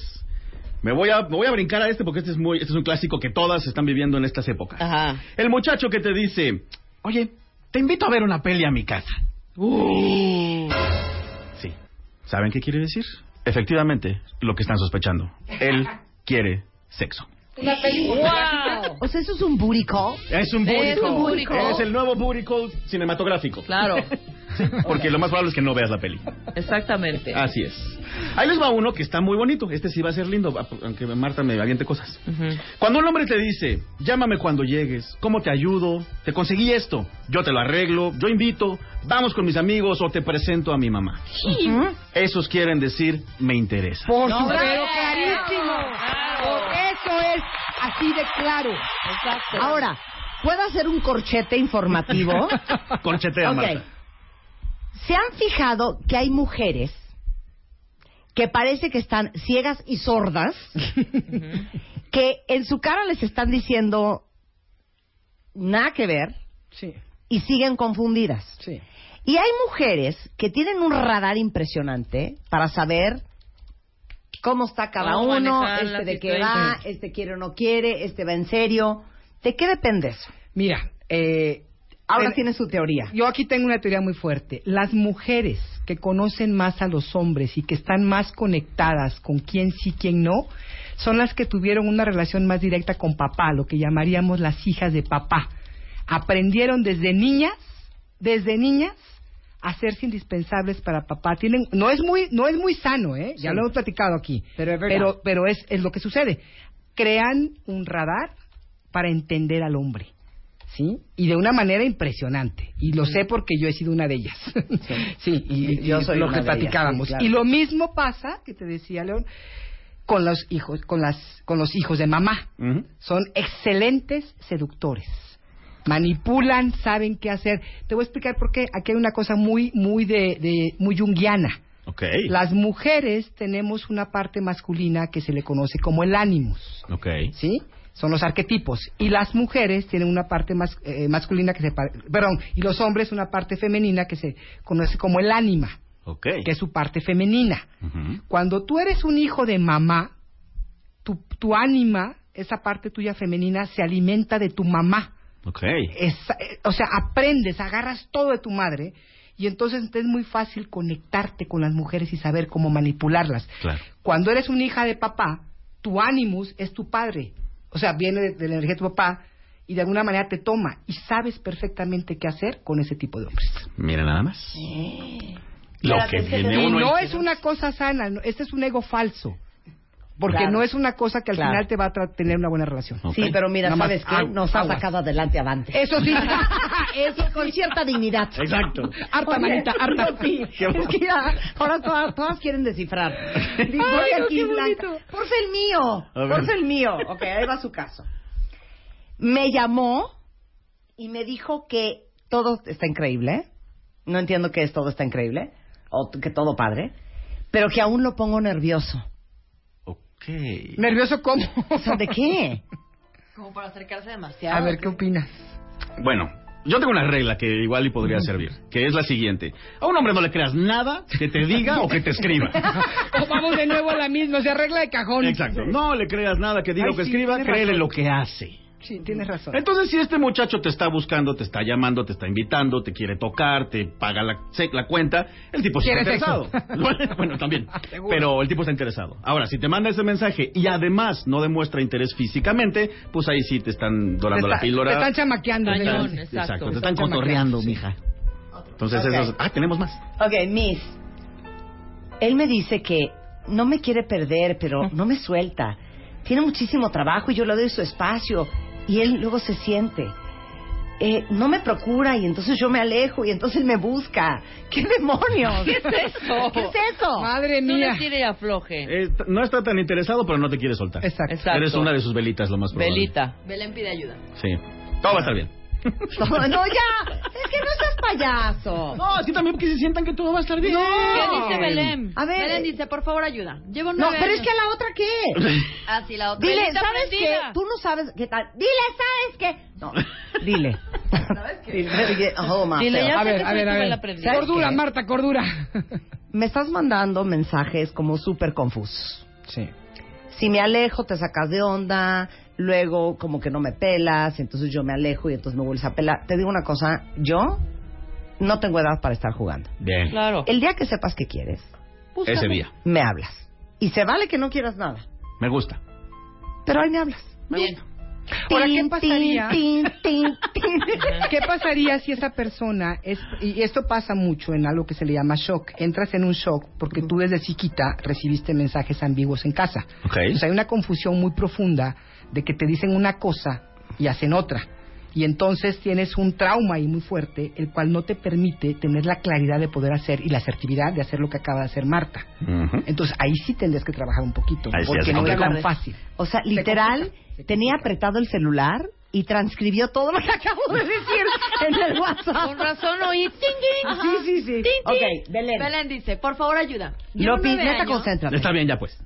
Me voy a me voy a brincar a este porque este es muy este es un clásico que todas están viviendo en estas épocas. Ajá. El muchacho que te dice, "Oye, te invito a ver una peli a mi casa." Uh. Sí. ¿Saben qué quiere decir? Efectivamente, lo que están sospechando. Él quiere sexo. Una película. Wow. O sea, eso es un booty call. Es un booty Es un call. Es el nuevo booty call cinematográfico. Claro. Porque lo más probable es que no veas la peli. Exactamente. Así es. Ahí les va uno que está muy bonito. Este sí va a ser lindo, aunque Marta me aviente cosas. Cuando un hombre te dice, llámame cuando llegues, ¿cómo te ayudo? Te conseguí esto, yo te lo arreglo, yo invito, vamos con mis amigos o te presento a mi mamá. Esos quieren decir, me interesa. Por No, supuesto, pero clarísimo. Eso es así de claro. Exacto. Ahora, ¿puedo hacer un corchete informativo? Corchetea, Ok. Marta. ¿Se han fijado que hay mujeres que parece que están ciegas y sordas, que en su cara les están diciendo nada que ver Sí, y siguen confundidas? sí. Y hay mujeres que tienen un radar impresionante para saber cómo está cada uno, este de qué va, este quiere o no quiere, este va en serio. ¿De qué depende eso? Mira, eh, Ahora en- tiene su teoría. Yo aquí tengo una teoría muy fuerte. Las mujeres que conocen más a los hombres y que están más conectadas con quién sí, quién no, son las que tuvieron una relación más directa con papá, lo que llamaríamos las hijas de papá. Aprendieron desde niñas, desde niñas, a hacerse indispensables para papá. Tienen, no es muy, no es muy sano, ¿eh? Ya Sí. lo hemos platicado aquí. Pero es verdad. Pero, pero es, es lo que sucede. Crean un radar para entender al hombre. ¿Sí? Y de una manera impresionante. Y lo sé porque yo he sido una de ellas. Sí, y, Yo soy lo que ellas, platicábamos. sí, claro. Y lo mismo pasa, que te decía León, con los hijos, con las, con los hijos de mamá. Son excelentes seductores. Manipulan, saben qué hacer. Te voy a explicar por qué. Aquí hay una cosa muy, muy de, de muy junguiana. Ok. Las mujeres tenemos una parte masculina que se le conoce como el ánimos. Ok. ¿sí? Son los arquetipos. Y las mujeres tienen una parte mas- eh, masculina que se... Perdón, y los hombres una parte femenina que se conoce como el ánima, Ok. que es su parte femenina. Cuando tú eres un hijo de mamá, tu, tu ánima, esa parte tuya femenina, se alimenta de tu mamá. Ok. Esa- eh, o sea, aprendes, agarras todo de tu madre y entonces es muy fácil conectarte con las mujeres y saber cómo manipularlas. Claro. Cuando eres una hija de papá, tu ánimos es tu padre. O sea, viene de, de la energía de tu papá y de alguna manera te toma y sabes perfectamente qué hacer con ese tipo de hombres. Mira nada más. Lo que viene uno no es una cosa sana, no- este es un ego falso. Porque Claro. no es una cosa que al Claro. final te va a tener una buena relación. Sí, pero mira, Nada más ¿sabes qué? agu- Nos ha sacado adelante avante. Eso sí. Eso con cierta dignidad. Exacto. Harta, Oye, manita, harta. no, sí. Es que ya, ahora todas, todas quieren descifrar. Digo, Ay, no, aquí, qué Blanca, bonito. Porfa el mío. Porfa el mío. Ok, ahí va su caso. Me llamó y me dijo que todo está increíble. No entiendo que es todo está increíble. O que todo padre. Pero que aún lo pongo nervioso. ¿Nervioso cómo? O sea, ¿de qué? Como para acercarse demasiado. A ver, ¿qué opinas? Bueno, yo tengo una regla que igual y podría servir, que es la siguiente. A un hombre no le creas nada que te diga o que te escriba. O vamos de nuevo a la misma, se arregla de cajón. Exacto. No le creas nada que diga Ay, o que sí, escriba, créele razón. lo que hace. Sí, tienes razón. Entonces, si este muchacho te está buscando, te está llamando, te está invitando, te quiere tocar, te paga la, la cuenta, el tipo sí está interesado. Bueno, también. Seguro. Pero el tipo está interesado. Ahora, si te manda ese mensaje y además no demuestra interés físicamente, pues ahí sí te están dorando Te la píldora. Te están chamaqueando. Exacto. te Te están están cotorreando, mija. Entonces, Ok. eso es- Ah, tenemos más. Ok, Miss. Él me dice que no me quiere perder, pero no me suelta. Tiene muchísimo trabajo y yo le doy su espacio. Y él luego se siente. Eh, no me procura y entonces yo me alejo y entonces él me busca. ¿Qué demonios? ¿Qué es eso? ¿Qué es eso? Madre No mía. le tire y afloje. Eh, no está tan interesado, pero no te quiere soltar. Exacto. Exacto. Eres una de sus velitas, lo más probable. Velita. Belén pide ayuda. Sí. Todo va a estar bien. No, no, ya. Es que no seas payaso. No, es que también que se sientan que todo va a estar bien. ¿Qué dice Belén? A ver. Belén dice, por favor, ayuda. Llevo No, nueve pero es que a la otra qué. Ah, sí, la otra. Dile, ¿sabes qué? Tú no sabes qué tal. Dile, ¿sabes qué? No, dile. Dile, oh, ma, Dile, feo. ya A ver, a ver, a ver. Cordura, qué? Marta, cordura. Me estás mandando mensajes como súper confusos. Sí. Si me alejo, te sacas de onda. Luego, como que no me pelas. Entonces yo me alejo y entonces me vuelves a pelar. Te digo una cosa. Yo no tengo edad para estar jugando. Bien. Claro. El día que sepas que quieres, Ese día. me hablas. Y se vale que no quieras nada. Me gusta. Pero ahí me hablas. Bien. Ahora, ¿qué pasaría? tin, tin, tin, tin. ¿Qué pasaría si esa persona es y esto pasa mucho en algo que se le llama shock? Entras en un shock porque tú desde chiquita recibiste mensajes ambiguos en casa. Ok. Entonces hay una confusión muy profunda de que te dicen una cosa y hacen otra. Y entonces tienes un trauma ahí muy fuerte, el cual no te permite tener la claridad de poder hacer y la asertividad de hacer lo que acaba de hacer Marta. Entonces ahí sí tendrías que trabajar un poquito, Ahí sí porque no es tan fácil. O sea, Se literal, complica, se tenía apretado el celular y transcribió todo lo que acabo de decir en el WhatsApp. Con razón oí. ting, ting. Sí, sí, sí. Ting, ting. Ok, Belén. Belén dice, por favor, ayuda. Nueve neta, concéntrate. Está bien, ya pues.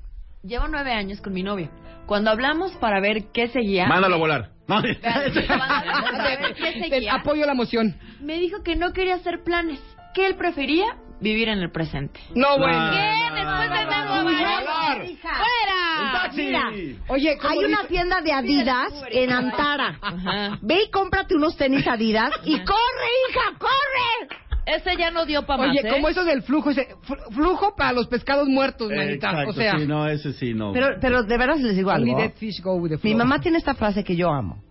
Llevo nueve años con mi novio. Cuando hablamos para ver qué seguía... Mándalo a volar. No. Qué seguía, apoyo la moción. me dijo que no quería hacer planes, que él prefería vivir en el presente. No, bueno. ¿Qué? Después de tanto volar. Hija. ¡Fuera! Mira, Oye, ¿cómo hay una tienda de Adidas en Antara. Ajá. Ve y cómprate unos tenis Adidas y corre, hija, corre. Ese ya no dio para más, Oye, ¿eh? como eso del flujo, ese flujo para los pescados muertos, manita. Exacto, o sea, sí, no, ese sí, no. Pero, pero de veras les digo algo. dead fish go with the Mi mamá tiene esta frase que yo amo.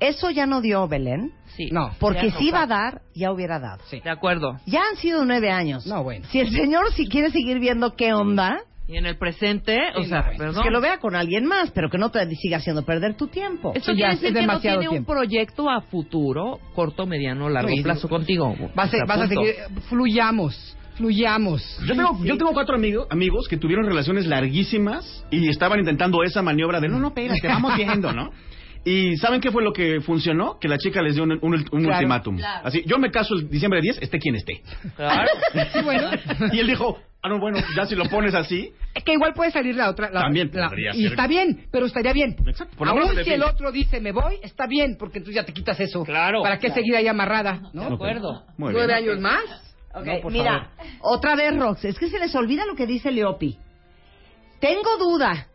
Eso ya no dio Belén, Sí. No. porque si iba a dar, ya hubiera dado. Sí. De acuerdo. Ya han sido nueve años. No, bueno. Si el señor si quiere seguir viendo qué onda, Y en el presente, o Sí, sea, no, perdón. pues que lo vea con alguien más, pero que no te siga haciendo perder tu tiempo. Quiere ya, decir es que no demasiado tiene tiempo. un proyecto a futuro, corto, mediano, largo Sí, plazo sí. contigo. Vas a, vas a seguir, fluyamos, fluyamos. Yo tengo, yo tengo cuatro amigos, amigos que tuvieron relaciones larguísimas y estaban intentando esa maniobra de no, no, espérate, vamos viendo, ¿no? Y ¿saben qué fue lo que funcionó? Que la chica les dio un, un- un Claro. ultimátum. Claro. Así, yo me caso el diciembre 10, esté quien esté. Claro. Sí, bueno. Y él dijo, ah, no, bueno, ya si lo pones así, Que igual puede salir la otra. la- También la- podría Y ser. está bien, pero estaría bien. Exacto, por Aún si el otro dice me voy, está bien, porque tú ya te quitas eso. Claro. ¿Para qué seguir ahí amarrada? ¿no? De acuerdo. muy ¿Nueve bien. años más? Ok, No, mira, favor. otra vez, Rox, es que se les olvida lo que dice Leopi. Tengo duda.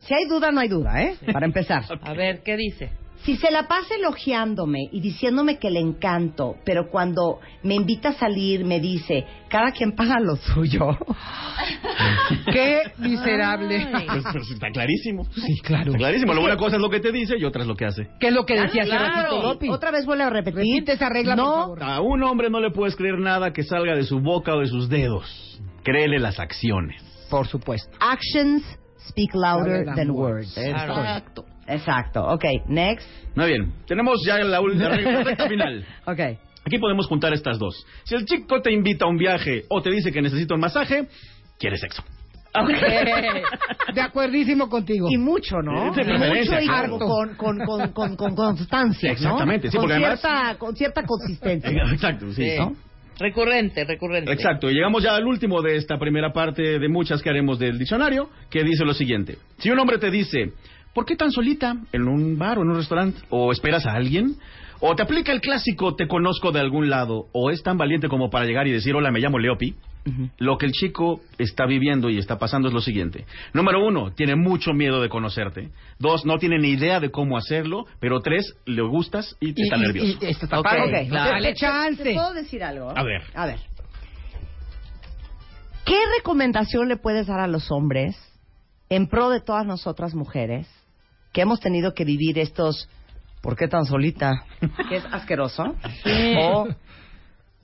Si hay duda, no hay duda, ¿eh? Para empezar. A ver, ¿qué dice? Si se la pasa elogiándome y diciéndome que le encanto, pero cuando me invita a salir me dice, cada quien paga lo suyo. Qué miserable. Pues, pues, está clarísimo. Sí, claro. Está clarísimo. La buena cosa es lo que te dice y otra es lo que hace. ¿Qué es lo que decía hace claro. ratito, Lopi? Otra vez vuelve a repetir. Repite esa regla, no, por favor. A un hombre no le puedes creer nada que salga de su boca o de sus dedos. Créele las acciones. Por supuesto. Actions speak louder than than words. words. Exacto. Exacto. Ok, next. Muy bien. Tenemos ya la última la recta final. Ok. Aquí podemos juntar estas dos. Si el chico te invita a un viaje o te dice que necesita un masaje, quiere sexo. De acuerdísimo contigo. Y mucho, ¿no? De Y preferencia, mucho y claro. con, con, con, con, con constancia, ¿no? Exactamente, sí, con porque además- cierta, con cierta consistencia. Exacto, sí. Sí. ¿no? Recurrente, recurrente. Exacto, y llegamos ya al último de esta primera parte de muchas que haremos del diccionario, que dice lo siguiente. Si un hombre te dice, ¿por qué tan solita en un bar o en un restaurante? ¿O esperas a alguien? ¿O te aplica el clásico, te conozco de algún lado? ¿O es tan valiente como para llegar y decir, hola, me llamo Leopi? Lo que el chico está viviendo y está pasando es lo siguiente. Número uno, tiene mucho miedo de conocerte. Dos, no tiene ni idea de cómo hacerlo. Pero tres, le gustas y, Y- está y- nervioso. y esto está Ok, padre. ok. Dale ¿Te- chance. ¿Te puedo decir algo? A ver. A ver. ¿Qué recomendación le puedes dar a los hombres en pro de todas nosotras mujeres que hemos tenido que vivir estos ¿por qué tan solita? que es asqueroso. Sí. O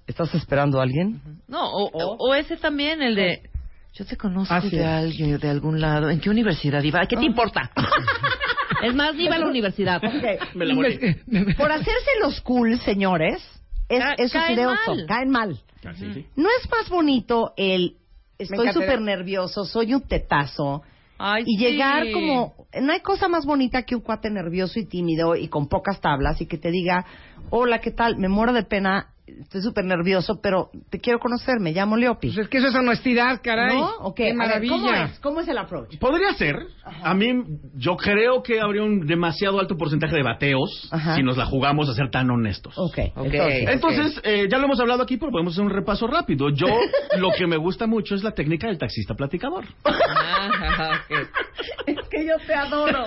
¿estás esperando a alguien? No, o, o- o ese también, el de... Yo te conozco Ah, sí. de alguien, de algún lado. ¿En qué universidad iba? ¿Qué te importa? es más, iba a la universidad. Me la morí. Por hacerse los cool, señores, es, Ca- eso es caen de oso, mal. caen mal. Ah, sí, sí. ¿No es más bonito el estoy súper nervioso, soy un tetazo, Ay, y sí. llegar como no hay cosa más bonita que un cuate nervioso y tímido y con pocas tablas y que te diga hola qué tal me muero de pena estoy súper nervioso pero te quiero conocer me llamo Leopi Pues es que eso es honestidad, caray. ¿No? ¿O qué? Ver, maravilla. ¿cómo es? ¿Cómo es el approach? Podría ser. A mí, yo creo que habría un demasiado alto porcentaje de bateos Ajá. si nos la jugamos a ser tan honestos. Ok, Entonces, entonces, eh, ya lo hemos hablado aquí, pero podemos hacer un repaso rápido. Yo, lo que me gusta mucho es la técnica del taxista platicador. es que yo te adoro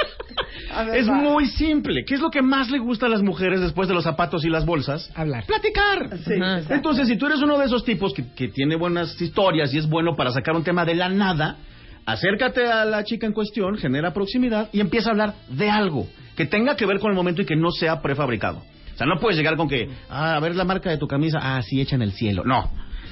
A ver, Es va. muy simple. ¿Qué es lo que más le gusta a las mujeres después de los zapatos y las bolsas? Hablar. Platicar. Sí, exacto. Entonces, si tú eres uno de esos tipos que, que tiene buenas historias y es bueno para sacar un tema de la nada, acércate a la chica en cuestión, genera proximidad y empieza a hablar de algo que tenga que ver con el momento y que no sea prefabricado. O sea, no puedes llegar con que, ah, a ver la marca de tu camisa, ah, sí, hecha en el cielo. No.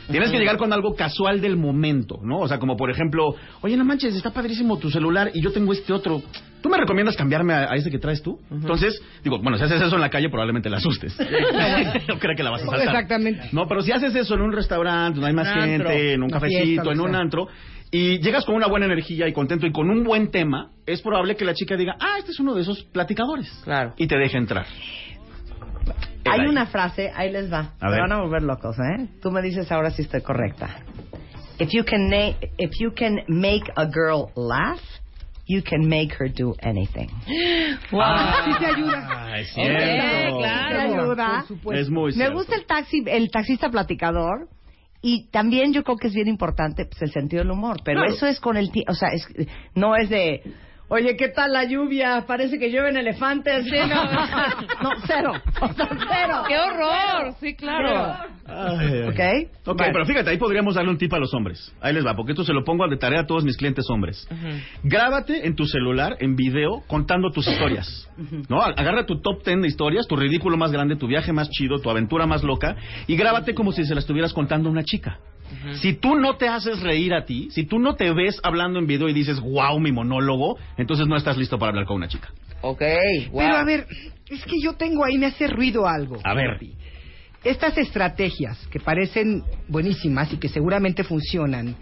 Tienes que llegar con algo casual del momento, ¿no? O sea, como por ejemplo, oye, no manches, está padrísimo tu celular y yo tengo este otro. ¿Tú me recomiendas cambiarme a, a ese que traes tú? Entonces, digo, bueno, si haces eso en la calle probablemente la asustes. no creo que la vas a saltar. Exactamente. No, pero si haces eso en un restaurante, donde hay más antro, gente, en un cafecito, fiesta, en un sea. antro, y llegas con una buena energía y contento y con un buen tema, es probable que la chica diga, ah, este es uno de esos platicadores. Claro. Y te deje entrar. Hay ahí. una frase ahí les va A me ver. van a volver locos ¿eh? tú me dices ahora si estoy correcta if you can na- if you can make a girl laugh you can make her do anything Ah, Sí te ayuda. Ah, es cierto. claro. Te ayuda. Por supuesto. Es muy Me cierto. gusta el taxi, el taxista platicador. Y también yo creo que es bien importante pues, el sentido del humor. Pero Claro. eso es con el tiempo. O sea, es, no es de. Oye, ¿qué tal la lluvia? Parece que llueven elefantes. Sí, no, no, cero. O sea, cero. ¡Qué horror! Sí, claro. Ay, ay. ¿Ok? Pero fíjate, ahí podríamos darle un tip a los hombres. Ahí les va, porque esto se lo pongo de tarea a todos mis clientes hombres. Grábate en tu celular, en video, contando tus historias. ¿No? Agarra tu top 10 de historias, tu ridículo más grande, tu viaje más chido, tu aventura más loca, y grábate como si se la estuvieras contando a una chica. Si tú no te haces reír a ti, si tú no te ves hablando en video y dices, wow, mi monólogo, entonces no estás listo para hablar con una chica. Ok, Pero a ver, es que yo tengo ahí, me hace ruido algo. A ver. Estas estrategias que parecen buenísimas y que seguramente funcionan,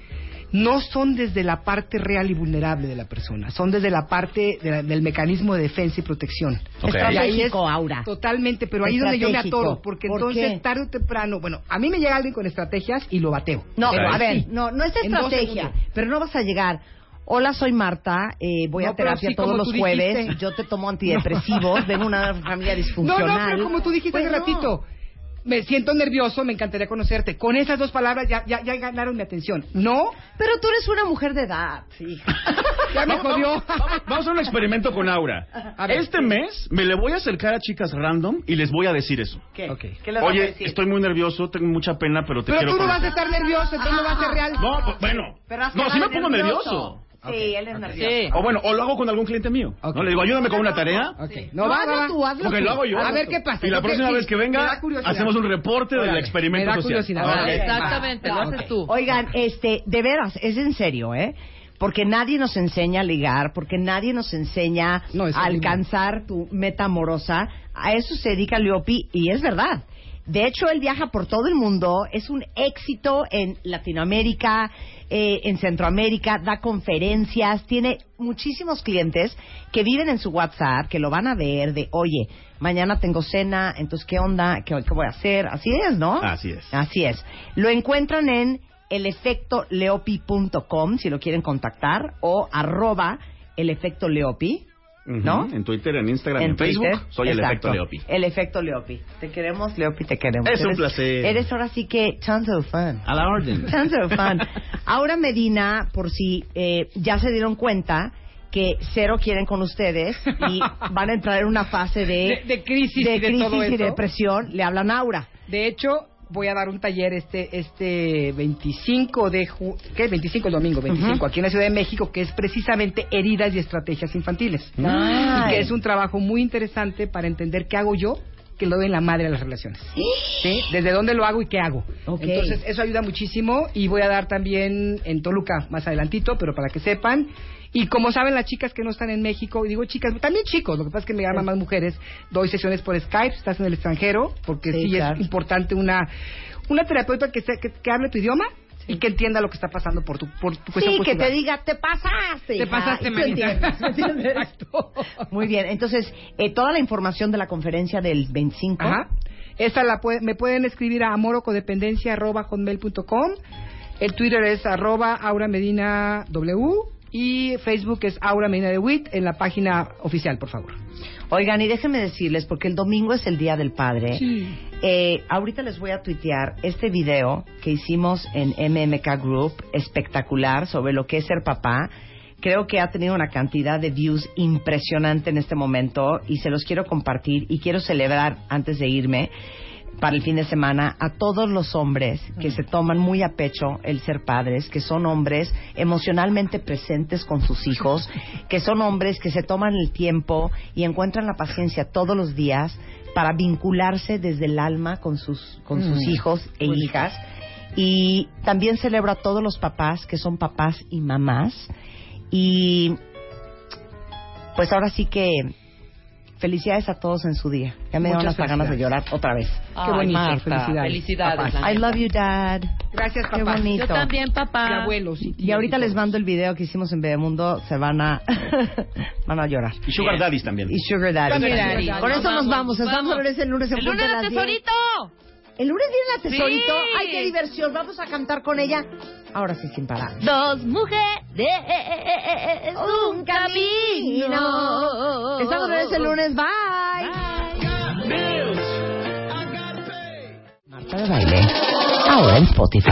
no son desde la parte real y vulnerable de la persona, son desde la parte de la- del mecanismo de defensa y protección. Ok. Y ahí es Estratégico, Aura. Totalmente, pero ahí es donde yo me atoro, porque ¿Por entonces qué? tarde o temprano, bueno, a mí me llega alguien con estrategias y lo bateo. No, Pero a ver, no, no es estrategia, pero no vas a llegar. Hola, soy Marta, eh, voy No, a pero terapia sí, todos los jueves, dijiste. yo te tomo antidepresivos, vengo de una familia No, disfuncional. no, pero como tú dijiste Pues hace no. ratito, me siento nervioso, me encantaría conocerte. Con esas dos palabras ya, ya, ya ganaron mi atención. No, Pero tú eres una mujer de edad, sí. ya me jodió. vamos, a hacer un experimento con Aura. A ver. Este mes me le voy a acercar a chicas random y les voy a decir eso. ¿Qué? Ok. ¿Qué les vas a Oye, decir? estoy muy nervioso, tengo mucha pena, pero te Pero quiero tú no vas a conocer. estar nervioso, entonces no va a ser real. No, pues, bueno. Pero No, sí me pongo nervioso. Sí, él es nervioso. Sí. O bueno, o lo hago con algún cliente mío. Ok. ¿no? Le digo, ayúdame con una tarea. Ok, No, no, va, hazlo tú, hazlo Ok, tú. lo hago yo. A ver qué pasa. Y la próxima que- vez que venga, hacemos un reporte del Órale, experimento me da social. curiosidad. Ah, Órale. ok. Exactamente, lo haces tú. Oigan, este, de veras, es en serio, ¿eh? Porque nadie nos enseña a ligar, porque nadie nos enseña No, a alcanzar tu meta amorosa. A eso se dedica Leopi y es verdad. De hecho, él viaja por todo el mundo, es un éxito en Latinoamérica, eh, en Centroamérica, da conferencias, tiene muchísimos clientes que viven en su WhatsApp, que lo van a ver de, oye, mañana tengo cena, entonces, ¿qué onda? ¿Qué, qué voy a hacer? Así es, ¿no? Así es. Así es. Lo encuentran en elefectoleopi.com si lo quieren contactar o arroba elefectoleopi, ¿no? En Twitter, en Instagram, en, Twitter. Facebook, soy el efecto Leopi. El efecto Leopi. Te queremos, Leopi, te queremos. Es un Eres- placer. Eres ahora sí que tons of fun. A la orden. Tons of fun. Ahora Medina, por si eh, ya se dieron cuenta que cero quieren con ustedes y van a entrar en una fase de, De- de crisis de y de crisis todo y eso. depresión, le hablan a Aura. De hecho, voy a dar un taller este este 25 de ju ¿qué? 25 el domingo, 25 Ujú. aquí en la Ciudad de México, que es precisamente heridas y estrategias infantiles. Y que es un trabajo muy interesante para entender qué hago yo que lo doy en la madre de las relaciones. ¿Sí? Desde dónde lo hago y qué hago. Entonces, eso ayuda muchísimo y voy a dar también en Toluca más adelantito, pero para que sepan. Y como saben las chicas que no están en México, y digo chicas, también chicos, lo que pasa es que me llaman más mujeres, doy sesiones por Skype, estás en el extranjero, porque Sí, sí, claro. es importante una una terapeuta que, se- que, que hable tu idioma y que entienda lo que está pasando por tu, por tu Sí, cuestión que te diga, te pasaste. Te hija". pasaste, Y tú manita. entiendes, ¿me entiendes? Muy bien, entonces, eh, toda la información de la conferencia del 25. Ajá. Esta la puede- me pueden escribir a amorocodependencia.com. El Twitter es arroba Aura Medina W y Facebook es Aura Medina de Wit en la página oficial, por favor. Oigan, y déjenme decirles, porque el domingo es el Día del Padre. Sí. Eh, ahorita les voy a tuitear este video que hicimos en MMK Group, espectacular, sobre lo que es ser papá. Creo que ha tenido una cantidad de views impresionante en este momento y se los quiero compartir y quiero celebrar antes de irme para el fin de semana a todos los hombres que se toman muy a pecho el ser padres, que son hombres emocionalmente presentes con sus hijos, que son hombres que se toman el tiempo y encuentran la paciencia todos los días para vincularse desde el alma con sus, con sus Mm. hijos e hijas. Y también celebro a todos los papás que son papás y mamás. Y pues ahora sí que felicidades a todos en su día. Ya me dieron hasta ganas de llorar otra vez. Ay, Qué bonito, Marta, felicidades. I love you, Dad. Gracias, Qué papá. bonito. Yo también, papá. Y abuelos y Y ahorita les mando el video que hicimos en Bebemundo. Se van a van a llorar. Y Sugar Daddies también. Y Sugar Daddy. También, Daddy. Con eso nos Vamos. Nos vamos a ver el lunes en ¡El lunes de de las 10. tesorito! El lunes viene la tesorito. Sí. ¡Ay, qué diversión! Vamos a cantar con ella. Ahora sí, sin parar. Dos mujeres, un camino. Estamos en ese lunes. Bye. Marta de Baile, ahora en Spotify.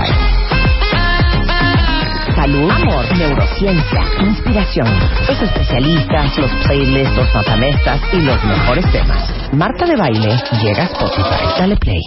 Salud, amor, neurociencia, inspiración, los especialistas, los playlists, los matamestas y los mejores temas. Marta de Baile llega a Spotify. Dale play.